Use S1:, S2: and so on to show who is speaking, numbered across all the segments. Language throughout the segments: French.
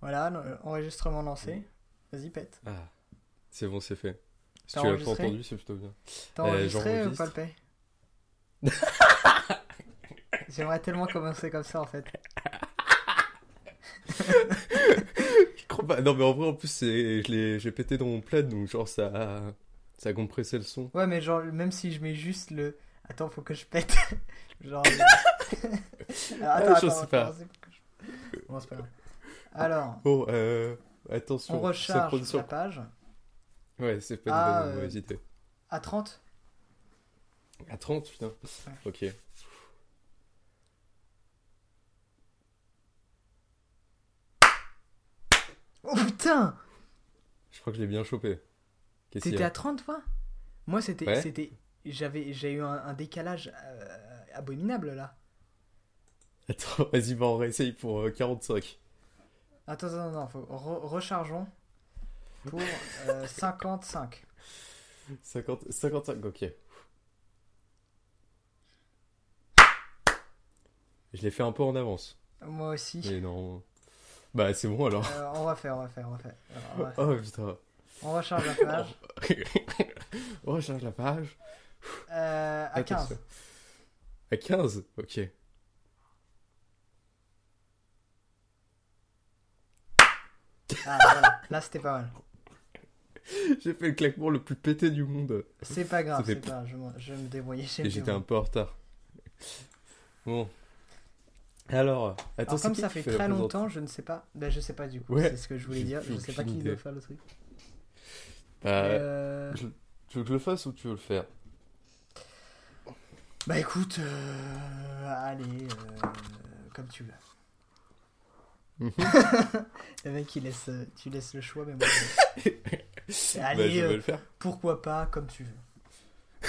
S1: Voilà, le- enregistrement lancé. Vas-y, pète.
S2: Ah, c'est bon, c'est fait. Si tu l'as pas entendu, c'est plutôt bien.
S1: T'as
S2: Euh,
S1: enregistré ou pas le paix J'aimerais tellement commencer comme ça en fait.
S2: Je crois pas. Non, mais en vrai, en plus, j'ai pété dans mon plaid, donc genre, ça a... ça a compressé le son.
S1: Ouais, mais genre, même si je mets juste le. Attends, faut que je pète. genre. Alors, attends,
S2: Ah, je
S1: attends,
S2: sais pas.
S1: attends, je- Bon, c'est pas grave. Alors,
S2: Bon, euh... Attention.
S1: on recharge
S2: synchronisation.
S1: la page
S2: Ouais, c'est pas une bonne
S1: euh,
S2: mauvaise idée.
S1: à 30.
S2: À 30, putain. Ok.
S1: Oh putain
S2: Je crois que je l'ai bien chopé.
S1: T'étais à 30 toi? Moi, c'était.
S2: Ouais.
S1: c'était J'avais j'ai eu un, un décalage euh, abominable là.
S2: Attends, vas-y, bah, on réessaye pour euh, 45.
S1: Attends, attends, non, faut... re- rechargeons pour euh, 55.
S2: 50... 55, ok. Je l'ai fait un peu en avance.
S1: Moi aussi.
S2: Mais non. Bah, c'est bon alors.
S1: Euh, on va faire, on va faire, on va faire. Alors, on, va-
S2: Oh putain.
S1: on recharge la page.
S2: On recharge la page.
S1: Euh, à 15.
S2: Attention. À 15 Ok.
S1: Ah, voilà. Là, c'était pas mal.
S2: J'ai fait le claquement le plus pété du monde.
S1: C'est pas grave,
S2: fait
S1: c'est pas. Je, me- je me me
S2: j'étais un peu en retard. Bon. Alors, attends,
S1: Alors, comme ça fait très longtemps, je ne sais pas. Ben, je sais pas du coup.
S2: Ouais.
S1: C'est ce que je voulais dire. Je
S2: plus
S1: sais pas qui
S2: idée.
S1: doit faire le truc.
S2: Bah,
S1: Euh,
S2: je- Tu veux que je le fasse ou tu veux le faire?
S1: Bah écoute, euh, allez, euh, comme tu veux.
S2: Mhm.
S1: Le mec, il laisse, euh, tu laisses le choix, mais moi, je-
S2: Bah,
S1: allez,
S2: je vais
S1: euh,
S2: le faire.
S1: pourquoi pas, comme tu veux.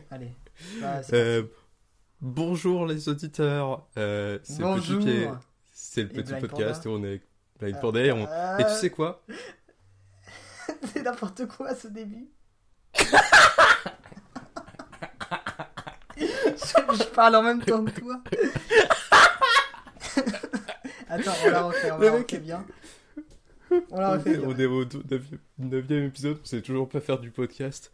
S1: allez. Bah, c'est
S2: Euh, bonjour les auditeurs. Euh, c'est le
S1: Bonjour.
S2: Petit. C'est le podcast
S1: Panda.
S2: et on est avec Blind
S1: Ah,
S2: Panda et, on-
S1: ah,
S2: et tu sais quoi?
S1: C'est n'importe quoi ce début. je, je parle en même temps que toi. Attends, on la refait, on la refait bien. On la refait bien.
S2: on est au 9 épisode, on sait toujours pas faire du podcast.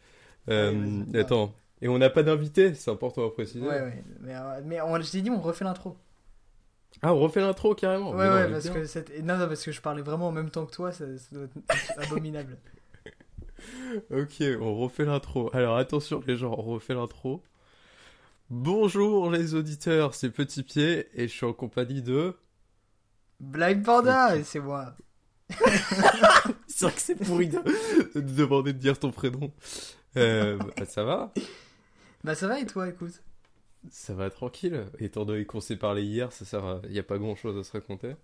S2: Euh, attends, et on n'a pas d'invité, c'est important à préciser.
S1: Ouais, ouais, mais, euh, mais on, je t'ai dit, on refait l'intro.
S2: Ah, on refait l'intro carrément.
S1: Ouais,
S2: non,
S1: ouais, parce
S2: bien.
S1: que non, non, parce que je parlais vraiment en même temps que toi, ça, ça doit être abominable.
S2: Ok, on refait l'intro. Alors attention les gens, on refait l'intro. Bonjour les auditeurs, c'est Petit Pied et je suis en compagnie de...
S1: Blind Panda, c'est moi.
S2: C'est vrai que c'est pourri de, de te demander de dire ton prénom. Euh, bah, ça va
S1: Bah ça va et toi, écoute?
S2: Ça va tranquille. Étant donné qu'on s'est parlé hier, ça sert il n'y a pas grand chose à se raconter?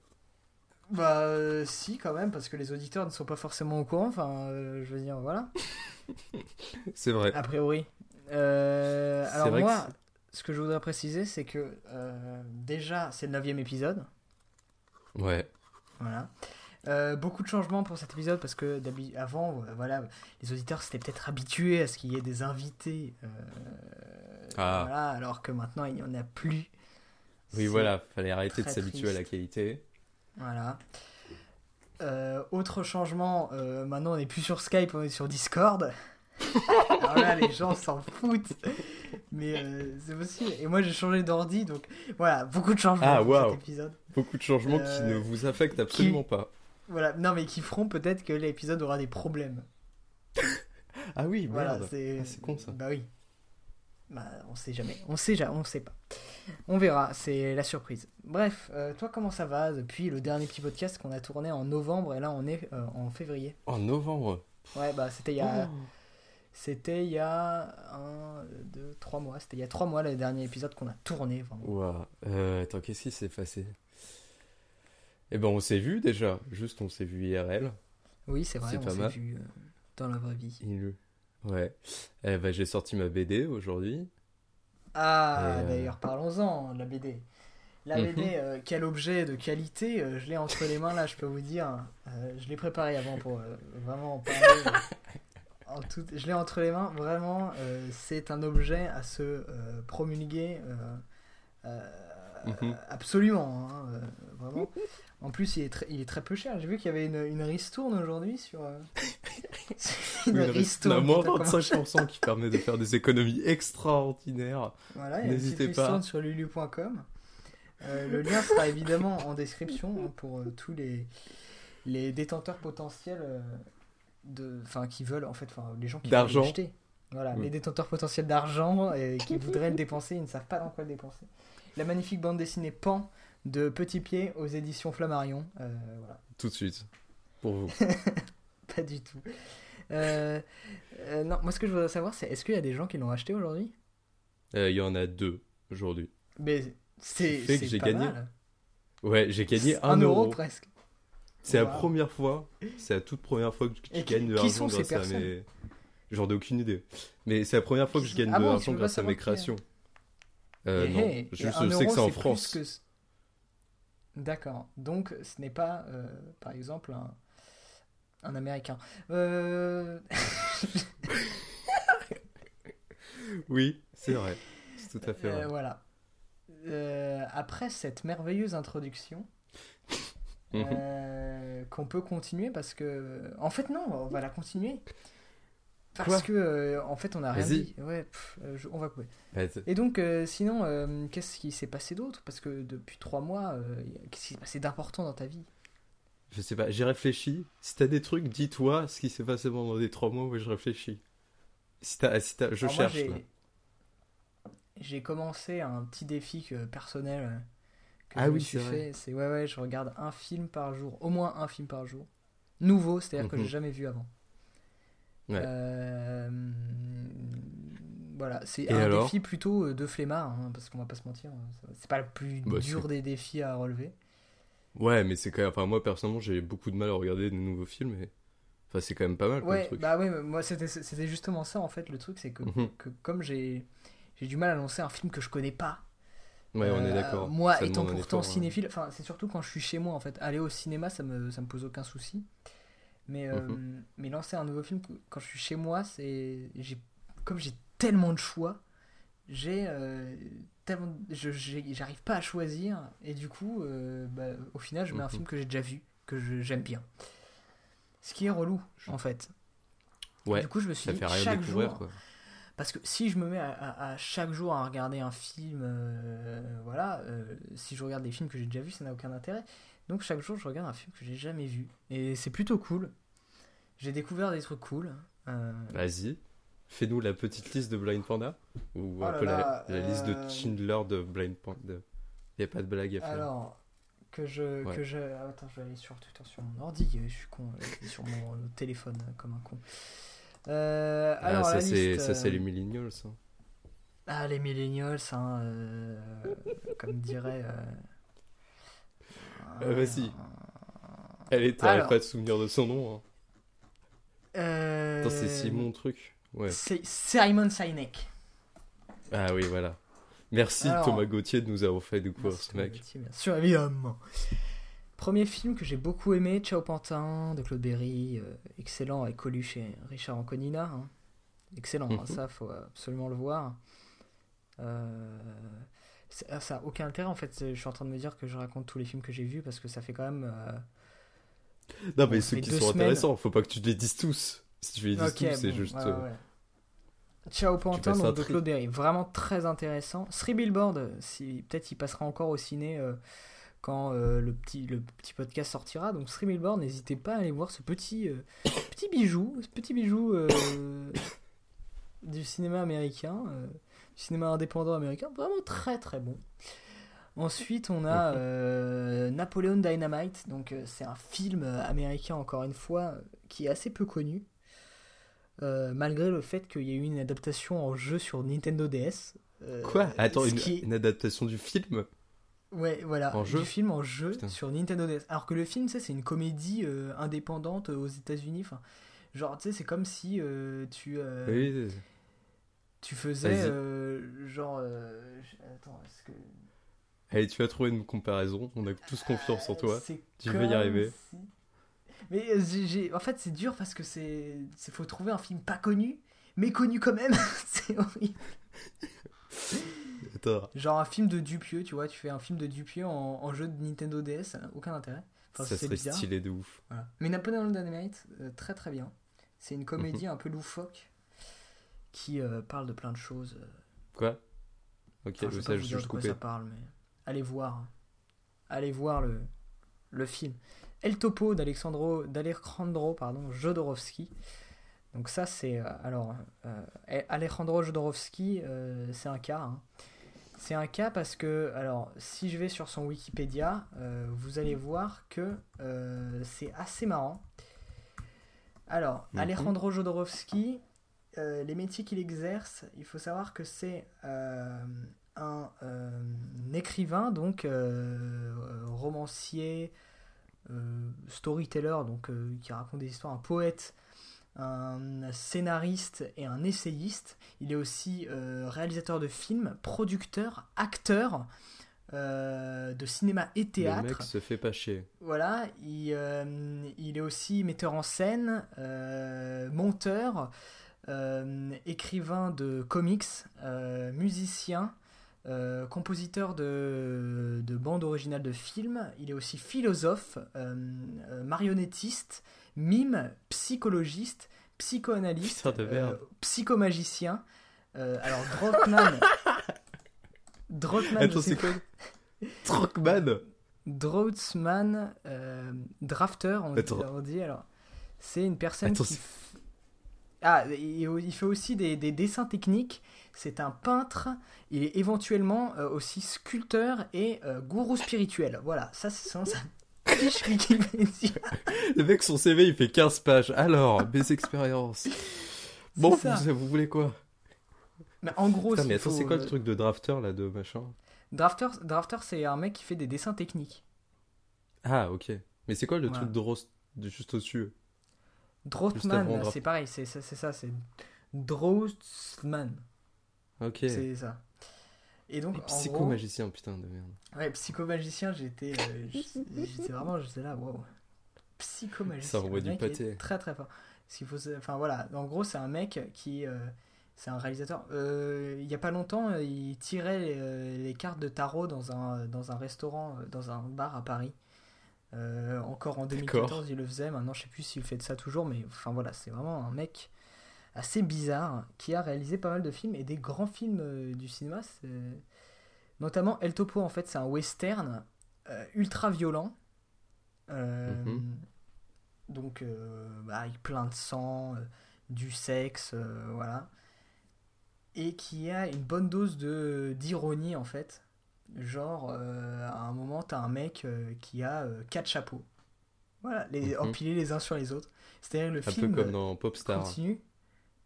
S1: Bah euh, si quand même, parce que les auditeurs ne sont pas forcément au courant, enfin euh, je veux dire, voilà.
S2: C'est vrai.
S1: A priori. Euh, alors
S2: vrai que
S1: moi, ce que je voudrais préciser, c'est que euh, déjà c'est le neuvième épisode,
S2: Ouais.
S1: voilà. Euh, beaucoup de changements pour cet épisode parce que avant, euh, voilà, les auditeurs s'étaient peut-être habitués à ce qu'il y ait des invités, euh,
S2: Ah.
S1: voilà, alors que maintenant il n'y en a plus.
S2: Oui, voilà, fallait arrêter de s'habituer à la qualité.
S1: Voilà. Euh, autre changement, maintenant on n'est plus sur Skype, on est sur Discord. Alors là, les gens s'en foutent. Mais c'est possible. Et moi j'ai changé d'ordi, donc voilà, beaucoup de changements
S2: Ah,
S1: pour cet épisode.
S2: Beaucoup de changements qui
S1: Euh,
S2: ne vous affectent absolument pas.
S1: Voilà, non mais qui feront peut-être que l'épisode aura des problèmes.
S2: Ah oui,
S1: Voilà, c'est
S2: Ah, c'est con, ça.
S1: Bah oui. Bah on sait jamais, on sait jamais, on sait pas. On verra, c'est la surprise. Bref, euh, toi comment ça va depuis le dernier petit podcast qu'on a tourné en novembre et là on est euh, en février?
S2: En novembre.
S1: Ouais, bah c'était il y a.
S2: Oh.
S1: C'était il y a un, deux, trois mois. C'était il y a trois mois le dernier épisode qu'on a tourné. vraiment.
S2: Euh, attends, qu'est-ce qui s'est passé? Eh ben, on s'est vu déjà. Juste, on s'est vu IRL.
S1: Oui, c'est vrai,
S2: C'est
S1: on s'est vu euh, dans la vraie vie.
S2: Il- Ouais. Eh ben, j'ai sorti ma BD aujourd'hui.
S1: Ah,
S2: Et, euh,
S1: d'ailleurs, parlons-en, la BD. La
S2: Mhm.
S1: BD, euh, quel objet de qualité, euh, je l'ai entre les mains là, je peux vous dire. Euh, je l'ai préparé avant pour euh, vraiment en parler. euh, en tout... Je l'ai entre les mains, vraiment, euh, c'est un objet à se euh, promulguer euh, euh,
S2: Mhm.
S1: absolument, hein, euh, vraiment. En plus, il est très, il est très peu cher. J'ai vu qu'il y avait une, une ristourne aujourd'hui sur. euh,
S2: Une
S1: ristourne,
S2: à moins
S1: putain, comment-
S2: 25% qui permet de faire des économies extraordinaires.
S1: Voilà, il y a une petite
S2: N'hésitez pas.
S1: ristourne sur lulu.com. Euh, le lien sera évidemment en description hein, pour euh, tous les, les détenteurs potentiels euh, de, enfin qui veulent en fait, les gens qui veulent l'acheter. Voilà,
S2: Oui.
S1: les détenteurs potentiels d'argent et qui voudraient le dépenser, ils ne savent pas dans quoi le dépenser. La magnifique bande dessinée Pan de Petit Pied aux éditions Flammarion. Euh, voilà,
S2: Tout de suite. Pour vous.
S1: pas du tout. Euh, euh, non, moi ce que je voudrais savoir, c'est est-ce qu'il y a des gens qui l'ont acheté aujourd'hui?
S2: Il y en a deux aujourd'hui.
S1: Mais c'est
S2: que j'ai gagné.
S1: mal.
S2: Ouais, j'ai gagné
S1: Un
S2: un
S1: euro
S2: euro.
S1: presque.
S2: C'est la première fois, c'est la toute première fois que je gagne de l'argent grâce à mes. J'en ai aucune idée. Mais c'est la première fois que je gagne
S1: Ah
S2: de
S1: bon, tu
S2: l'argent grâce à mes créations. Euh,
S1: Eh,
S2: non, juste
S1: un
S2: je sais que c'est en France.
S1: D'accord. Donc ce n'est pas, euh, par exemple, un, un Américain. Euh...
S2: Oui, c'est vrai. C'est tout à fait
S1: euh,
S2: vrai.
S1: voilà. Euh, après cette merveilleuse introduction,
S2: Mhm.
S1: qu'on peut continuer parce que, en fait non, on va la continuer. Parce
S2: Quoi
S1: que, euh, en fait, on a rien dit. Ouais, pff, euh, je- on va couper. Et donc, euh, sinon, qu'est-ce qui s'est passé d'autre? Parce que depuis trois mois, qu'est-ce qui s'est passé d'important dans ta vie?
S2: Je sais pas, j'ai réfléchi. Si t'as des trucs, dis-toi ce qui s'est passé pendant les trois mois où je réfléchis. Si t'as, si t'as, je
S1: Alors
S2: cherche.
S1: j'ai- commencé un petit défi que- personnel que
S2: Ah
S1: je
S2: oui,
S1: me suis
S2: c'est vrai.
S1: fait. C'est ouais, ouais, je regarde un film par jour, au moins un film par jour. Nouveau, c'est-à-dire que
S2: Mhm.
S1: j'ai jamais vu avant.
S2: Ouais.
S1: Euh, Voilà, c'est un défi plutôt euh, de flemmard, hein, parce qu'on va pas se mentir, euh, c'est pas le plus
S2: Bah,
S1: dur des défis à relever.
S2: Ouais, mais c'est quand même. Enfin, moi personnellement, j'ai beaucoup de mal à regarder de nouveaux films. Et... Enfin, c'est quand même pas mal comme
S1: Ouais,
S2: truc.
S1: bah ouais, mais moi c'était justement ça en fait. Le truc, c'est que,
S2: Mhm.
S1: que comme j'ai du mal à lancer un film que je connais pas,
S2: Ouais, on est
S1: Euh,
S2: d'accord.
S1: Moi,
S2: Ça
S1: étant pourtant
S2: effort, hein.
S1: cinéphile, enfin, c'est surtout quand je suis chez moi en fait. Aller au cinéma, ça me, ça me pose aucun souci. Mais, euh,
S2: Mhm.
S1: mais lancer un nouveau film quand je suis chez moi, c'est. j'ai- Comme j'ai tellement de choix, j'ai. euh, tellement. J'arrive pas à choisir. Et du coup, euh, bah, au final, je mets un
S2: Mhm.
S1: film que j'ai déjà vu, que j'aime bien. Ce qui est relou, en fait.
S2: Ouais,
S1: du coup, je me suis
S2: ça
S1: dit,
S2: fait rien
S1: chaque jour,
S2: quoi.
S1: parce que si je me mets à, à- à chaque jour à regarder un film, euh, voilà, euh, si je regarde des films que j'ai déjà vus, ça n'a aucun intérêt. Donc chaque jour, je regarde un film que j'ai jamais vu. Et c'est plutôt cool. J'ai découvert des trucs cool. Euh,
S2: Vas-y, fais-nous la petite liste de Blind Panda. Ou
S1: Oh
S2: un
S1: là
S2: peu la, liste de
S1: euh,
S2: Schindler de Blind Panda. Y a pas de blague à faire.
S1: alors, que je,
S2: Ouais.
S1: que je. ah, Attends, je vais aller sur Twitter, sur mon ordi. Je suis con, euh, sur mon euh, téléphone, euh, comme un con. Euh,
S2: ah,
S1: alors,
S2: ça c'est ça c'est
S1: euh,
S2: les millennials. hein.
S1: Ah, les millennials, hein, euh, comme dirait. Euh,
S2: vas-y. Allez, t'arrêtes
S1: Alors.
S2: pas de souvenir de son nom. Hein.
S1: Euh,
S2: c'est Simon truc. Ouais.
S1: C'est Simon Sinek.
S2: Ah oui, voilà. Merci
S1: Alors-
S2: Thomas Gauthier de nous avoir fait découvrir
S1: Merci,
S2: ce mec.
S1: Gauthier, Bien sûr, évidemment. Premier film que j'ai beaucoup aimé, Ciao Pantin, de Claude Berry, euh, excellent, avec Coluche et Richard Anconina. hein. Excellent, hein,
S2: Mhm.
S1: ça, faut absolument le voir. Euh, c'est- ah, ça n'a aucun intérêt, en fait, je suis en train de me dire que je raconte tous les films que j'ai vus, parce que ça fait quand même... euh,
S2: Non, mais
S1: ça
S2: ceux qui sont
S1: semaines.
S2: intéressants, faut pas que tu les dises tous. Si tu les dis
S1: Ok,
S2: tous, c'est juste.
S1: ouais,
S2: euh,
S1: ouais. Ciao Pantin donc, de. Claude Berry, vraiment très intéressant. Three Billboard, si, peut-être il passera encore au ciné euh, quand euh, le, petit, le petit podcast sortira. Donc Three Billboard, n'hésitez pas à aller voir ce petit, euh, petit bijou, ce petit bijou euh, du cinéma américain, euh, cinéma indépendant américain, vraiment très très bon. Ensuite, on a euh, Napoleon Dynamite, donc euh, c'est un film euh, américain encore une fois euh, qui est assez peu connu. Euh, malgré le fait qu'il y ait eu une adaptation en jeu sur Nintendo DS.
S2: Quoi? Attends, une,
S1: qui est-
S2: une adaptation du film?
S1: Ouais, voilà,
S2: en jeu?
S1: du film en jeu
S2: Putain.
S1: sur Nintendo DS. Alors que le film, c'est une comédie indépendante aux États-Unis. Enfin, genre, tu sais, c'est comme si tu,
S2: Oui,
S1: tu faisais euh, genre. euh, Attends, est-ce que.
S2: allez, tu vas trouver une comparaison. On a tous confiance en toi.
S1: Euh, C'est
S2: Tu vas y arriver.
S1: si- Mais j'ai- en fait, c'est dur parce que c'est. c'est- faut trouver un film pas connu, mais connu quand même. c'est horrible. Genre un film de Dupieux, tu vois, tu fais un film de Dupieux en, en jeu de Nintendo DS, ça n'a aucun intérêt. Enfin,
S2: ça
S1: c'est
S2: serait
S1: bizarre.
S2: stylé de ouf.
S1: Voilà. Mais Napoléon Dynamite, euh, très très bien. C'est une comédie un peu loufoque qui euh, parle de plein de choses. euh,
S2: Quoi? Ok,
S1: Enfin, je
S2: je sais,
S1: pas vous de quoi ça parle, mais allez voir. Allez voir le, le film. El Topo d'Alexandro, d'Alejandro pardon, Jodorowsky. Donc ça c'est... euh, alors, euh, Alejandro Jodorowsky, euh, c'est un cas. hein. C'est un cas parce que, alors, si je vais sur son Wikipédia, euh, vous allez voir que c'est assez marrant. Alors,
S2: Mhm.
S1: Alejandro Jodorowsky, euh, les métiers qu'il exerce, il faut savoir que c'est euh, un, euh, écrivain, donc romancier, storyteller, donc qui raconte des histoires, un poète, un scénariste et un essayiste. Il est aussi réalisateur de films, producteur, acteur euh, de cinéma et
S2: Le
S1: théâtre.
S2: mec se fait pas chier.
S1: Voilà, il, euh, il est aussi metteur en scène, euh, monteur, écrivain de comics, euh, musicien, euh, compositeur de, de bandes originales de films. Il est aussi philosophe, euh, euh, marionnettiste, mime, psychologiste, psychoanalyste, euh, psychomagicien. Euh, alors, Drockman. Drockman,
S2: Attends, c'est quoi
S1: euh, drafter, on
S2: Attends.
S1: dit, alors. C'est une personne
S2: Attends,
S1: qui. Ah, il, fait aussi des, des dessins techniques. C'est un peintre. Il est éventuellement euh, aussi sculpteur et euh, gourou spirituel. Voilà, ça c'est Wikipédia.
S2: Le mec, son CV, il fait 15 pages. Alors, mes expériences. Bon,
S1: ça.
S2: vous, vous voulez quoi?
S1: Mais en gros,
S2: Putain, mais attends,
S1: faut,
S2: c'est quoi
S1: euh,
S2: le truc de drafter, là, de machin?
S1: Drafter, drafter c'est un mec qui fait des dessins techniques.
S2: Ah, ok. Mais c'est quoi le
S1: Voilà.
S2: truc de Rost de juste au-dessus? Draft-
S1: c'est pareil, c'est ça, c'est ça, c'est Drautzman,
S2: Ok.
S1: c'est ça. Et donc,
S2: Et
S1: en gros,
S2: Psychomagicien, putain de merde.
S1: Ouais, psychomagicien, j'étais euh, j'étais vraiment, j'étais là, wow. Psychomagicien.
S2: Ça envoie du pâté.
S1: Très très fort. Ce qu'il faut, enfin voilà, en gros, c'est un mec qui, euh, c'est un réalisateur. Euh, il y a pas longtemps, il tirait les, les cartes de tarot dans un dans un restaurant, dans un bar à Paris. Euh, encore en 2014, il le faisait. Maintenant, je sais plus s'il fait de ça toujours, mais enfin voilà, c'est vraiment un mec assez bizarre qui a réalisé pas mal de films et des grands films euh, du cinéma. c'est- Notamment El Topo, en fait, c'est un western euh, ultra violent. Euh,
S2: Mhm.
S1: Donc, euh, bah, avec plein de sang, euh, du sexe, euh, voilà. Et qui a une bonne dose de d'ironie, en fait. Genre, euh, à un moment, t'as un mec euh, qui a euh, quatre chapeaux. Voilà, les,
S2: Mhm.
S1: empilés les uns sur les autres. C'est-à-dire le
S2: Un peu
S1: film
S2: comme dans Popstar.
S1: continue.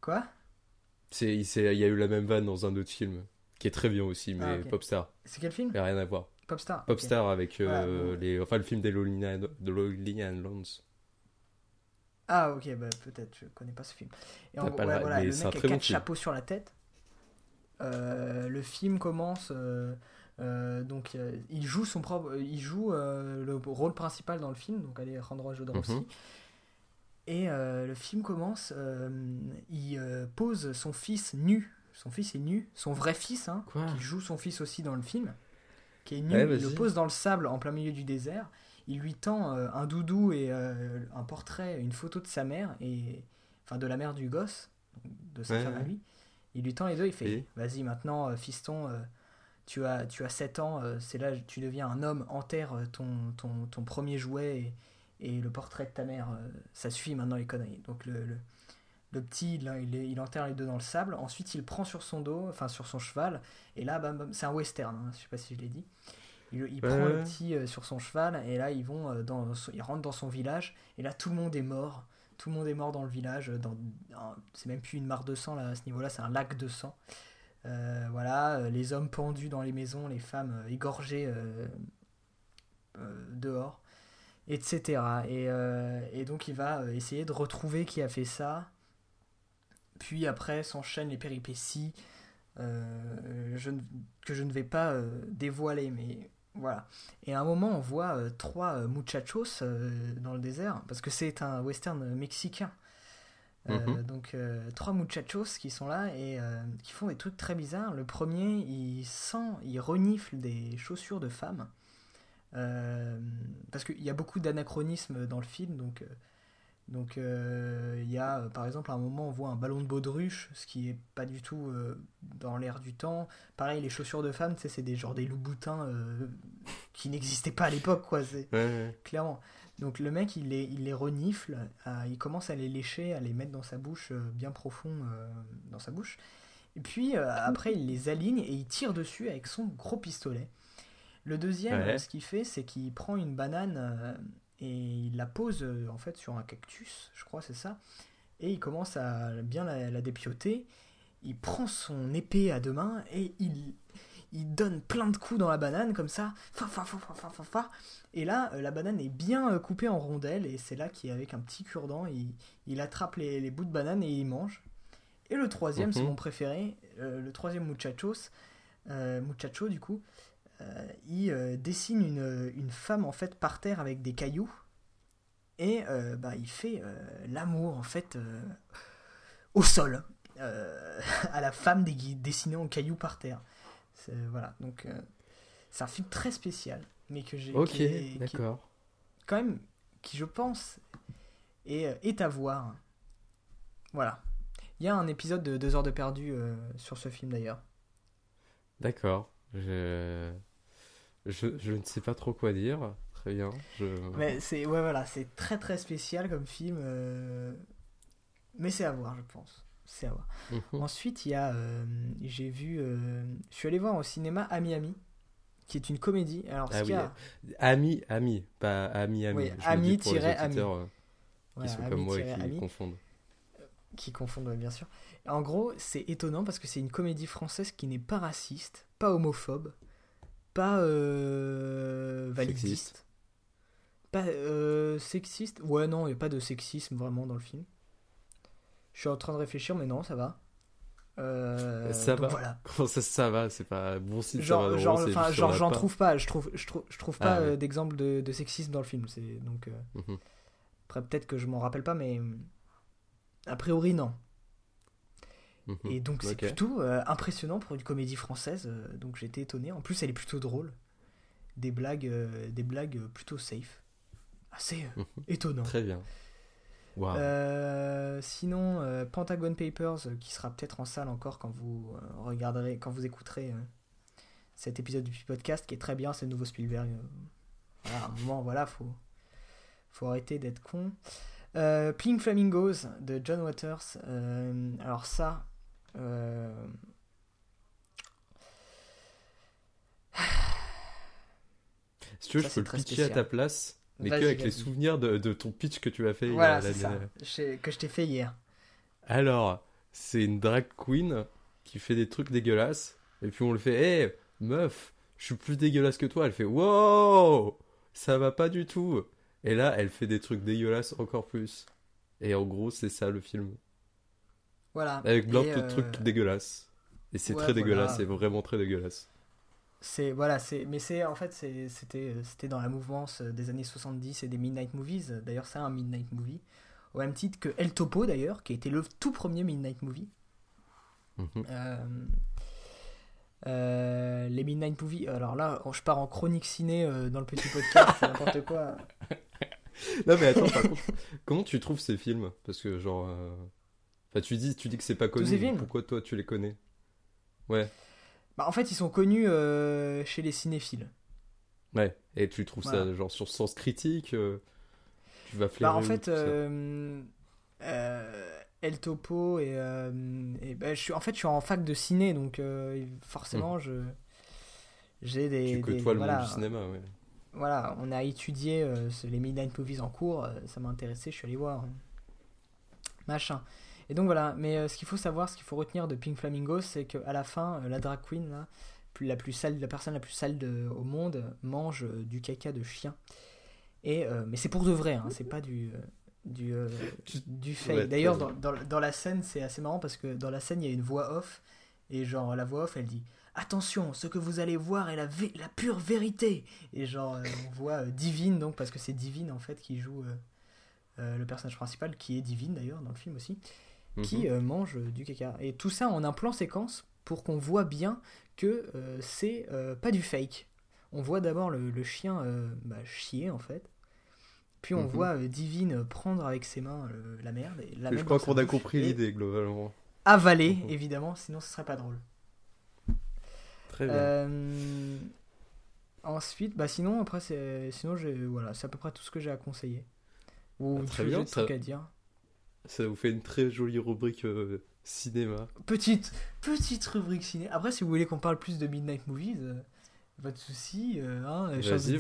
S1: Quoi?
S2: C'est, il, il y a eu la même vanne dans un autre film, qui est très bien aussi, mais
S1: Ah.
S2: Popstar.
S1: C'est quel film?
S2: Il n'y a rien à voir.
S1: Popstar.
S2: Popstar avec
S1: Voilà, bon.
S2: les, enfin, le film des and- de Lance.
S1: Ah ok, bah, peut-être, je connais pas ce film. Et en ouais,
S2: le-
S1: voilà, le mec a
S2: bon
S1: quatre
S2: film.
S1: chapeaux sur la tête. Le film commence, euh, euh, donc euh, il joue son propre, il joue euh, le rôle principal dans le film, donc Alejandro Jodorowsky.
S2: Mhm.
S1: Et euh, le film commence, euh, il euh, pose son fils nu, son fils est nu, son vrai fils, hein,
S2: Quoi
S1: qui joue son fils aussi dans le film, qui est nu,
S2: Ouais,
S1: il le pose dans le sable en plein milieu du désert. Il lui tend euh, un doudou et euh, un portrait, une photo de sa mère, et enfin de la mère du gosse, de sa
S2: Ouais,
S1: femme à lui. Il lui tend les deux, il fait
S2: Et
S1: Vas-y, maintenant, euh, fiston, euh, tu, as, tu as 7 ans, euh, c'est là, tu deviens un homme, enterre euh, ton, ton, ton premier jouet et, et le portrait de ta mère, euh, ça suffit maintenant les conneries. Donc le, le, le petit, là, il, il enterre les deux dans le sable, ensuite il prend sur son dos, enfin sur son cheval, et là, bam, bam, c'est un western, hein, je sais pas si je l'ai dit. Il, il
S2: Ouais,
S1: prend le petit sur son cheval, et là, ils vont dans, son- il rentre dans son village, et là, tout le monde est mort. Tout le monde est mort dans le village. Dans, dans- c'est même plus une mare de sang là, à ce niveau-là, c'est un lac de sang. Euh, voilà, euh, les hommes pendus dans les maisons, les femmes euh, égorgées dehors, etc. Et, et donc il va essayer de retrouver qui a fait ça. Puis après s'enchaînent les péripéties que je ne vais pas dévoiler, mais voilà. Et à un moment, on voit trois muchachos dans le désert, parce que c'est un western mexicain. Euh,
S2: Mhm.
S1: Donc euh, trois muchachos qui sont là et euh, qui font des trucs très bizarres. Le premier, il sent, il renifle des chaussures de femmes. Parce qu'il y a beaucoup d'anachronismes dans le film, donc... donc euh, il y a par exemple à un moment on voit un ballon de baudruche, ce qui est pas du tout euh, dans l'air du temps. Pareil les chaussures de femmes, c'est des genre des loups-boutins euh, qui n'existaient pas à l'époque quoi, c'est
S2: Ouais, ouais.
S1: clairement. Donc le mec il les, il les renifle, euh, il commence à les lécher, à les mettre dans sa bouche euh, bien profond euh, dans sa bouche. Et puis après il les aligne et il tire dessus avec son gros pistolet. Le deuxième,
S2: Ouais.
S1: ce qu'il fait, c'est qu'il prend une banane et il la pose en fait sur un cactus, je crois c'est ça, et il commence à bien la, la dépioter. Il prend son épée à deux mains et il, il donne plein de coups dans la banane comme ça, fa fa fa. Et là, euh, la banane est bien euh, coupée en rondelles et c'est là qu'avec un petit cure-dent, il, il attrape les, les bouts de banane et il mange. Et le troisième, c'est
S2: Mhm.
S1: mon préféré, euh, le troisième muchachos, euh, muchacho du coup, euh, il dessine une, une femme en fait par terre avec des cailloux et bah, il fait l'amour en fait au sol à la femme dessinée en cailloux par terre. C'est- Voilà, donc euh, c'est un film très spécial, mais que j'ai
S2: Ok, d'accord.
S1: quand même qui je pense est, euh, est à voir. Voilà. Il y a un épisode de 2 heures de perdu euh, sur ce film d'ailleurs.
S2: D'accord. Je... Je, je ne sais pas trop quoi dire. Très bien. Je...
S1: Mais c'est ouais voilà, c'est très très spécial comme film, euh, mais c'est à voir je pense.
S2: Mhm.
S1: Ensuite il y a, euh, j'ai vu, euh, je suis allé voir au cinéma Ami Ami, qui est une comédie. Alors ce
S2: Ah oui,
S1: a,
S2: Ami, ami, pas ami, ami.
S1: Oui, ami tiret ami.
S2: euh,
S1: voilà,
S2: qui sont
S1: Ami
S2: comme moi et qui
S1: Ami,
S2: confondent.
S1: qui confondent bien sûr. En gros c'est étonnant parce que c'est une comédie française qui n'est pas raciste, pas homophobe, pas euh, validiste.
S2: Sexiste.
S1: Pas euh, sexiste Ouais, non, il n'y a pas de sexisme vraiment dans le film. Je suis en train de réfléchir, mais non, ça va. Euh,
S2: Ça
S1: donc
S2: va
S1: Voilà.
S2: Comment ça, ça va C'est pas bon si ça
S1: Genre, genre, j'en trouve pas. Je trouve, je trouve, je trouve pas
S2: Ah, ouais.
S1: euh, d'exemple de, de sexisme dans le film. C'est donc euh,
S2: Mhm.
S1: après peut-être que je m'en rappelle pas, mais a priori non.
S2: Mhm.
S1: Et donc c'est plutôt euh, impressionnant pour une comédie française. donc été étonné. En plus, elle est plutôt drôle. Des blagues, des blagues plutôt safe. Assez
S2: Mhm.
S1: étonnant.
S2: Très bien.
S1: Euh, sinon, euh, Pentagon Papers, euh, qui sera peut-être en salle encore quand vous regarderez, quand vous écouterez cet épisode du podcast, qui est très bien, c'est le nouveau Spielberg. voilà, à un moment, voilà, faut, faut arrêter d'être con. Pink Flamingos de John Waters. alors ça,
S2: Si tu veux,
S1: ça,
S2: je peux le pitcher à ta place, mais que avec les souvenirs de, de ton pitch que tu as fait
S1: voilà, c'est
S2: l'année-
S1: ça, Je- que je t'ai fait hier.
S2: Alors, c'est une drag queen qui fait des trucs dégueulasses, et puis on le fait, hé, meuf, je suis plus dégueulasse que toi. Elle fait, wow, ça va pas du tout. Et là, elle fait des trucs dégueulasses encore plus. Et en gros, c'est ça le film.
S1: Voilà.
S2: Avec plein de
S1: euh,
S2: trucs dégueulasses. Et c'est
S1: ouais,
S2: très dégueulasse, c'est vraiment très dégueulasse.
S1: C'est voilà, c'est mais c'est en fait c'était c'était dans la mouvance des années 70 et des midnight movies. D'ailleurs, c'est un midnight movie au même titre que El Topo d'ailleurs, qui a été le tout premier midnight movie.
S2: Mhm.
S1: Euh, euh, les midnight movies. Alors là, je pars en chronique ciné euh, dans le petit podcast, c'est n'importe quoi.
S2: Non mais attends, par contre, comment tu trouves ces films? Parce que genre, euh, enfin tu dis, tu dis que c'est pas connu. Pourquoi toi tu les connais? Ouais,
S1: Bah, en fait, ils sont connus euh, chez les cinéphiles.
S2: ouais. Et tu trouves ça genre sur sens critique euh, Tu vas flairer
S1: Bah, en fait, euh, El Topo et, et bah, je suis en fait je suis en fac de ciné donc forcément je j'ai des,
S2: tu
S1: des-
S2: côtoies le
S1: voilà,
S2: monde du cinéma, ouais.
S1: voilà on a étudié les midnight movies en cours ça m'a intéressé je suis allé voir machin et donc voilà mais euh, ce qu'il faut savoir ce qu'il faut retenir de Pink Flamingos c'est que à la fin euh, la drag queen là la plus sale la personne la plus sale de- au monde mange euh, du caca de chien et mais c'est pour de vrai hein, c'est pas du du euh, fake.
S2: Ouais,
S1: D'ailleurs, dans, dans, dans la scène, c'est assez marrant parce que dans la scène, il y a une voix off. Et genre, la voix off, elle dit Attention, ce que vous allez voir est la, la pure vérité. Et genre, euh, on voit euh, Divine, donc, parce que c'est Divine en fait qui joue le personnage principal, qui est divine d'ailleurs dans le film aussi,
S2: Mhm.
S1: qui euh, mange euh, du caca. Et tout ça en un plan séquence pour qu'on voit bien que euh, c'est pas du fake. On voit d'abord le, le chien bah, chier en fait. Puis on
S2: Mhm.
S1: voit Divine prendre avec ses mains la merde et la
S2: Je crois qu'on a compris l'idée globalement.
S1: Avaler,
S2: Mhm.
S1: évidemment, sinon ce serait pas drôle.
S2: Très bien.
S1: Ensuite, bah sinon après c'est sinon j'ai voilà c'est à peu près tout ce que j'ai à conseiller. Ou
S2: Ah, très bien, ça-
S1: à dire.
S2: Ça vous fait une très jolie rubrique euh, cinéma.
S1: Petite petite rubrique ciné. Après si vous voulez qu'on parle plus de Midnight Movies, euh, pas de souci, euh, hein,
S2: Vas-y.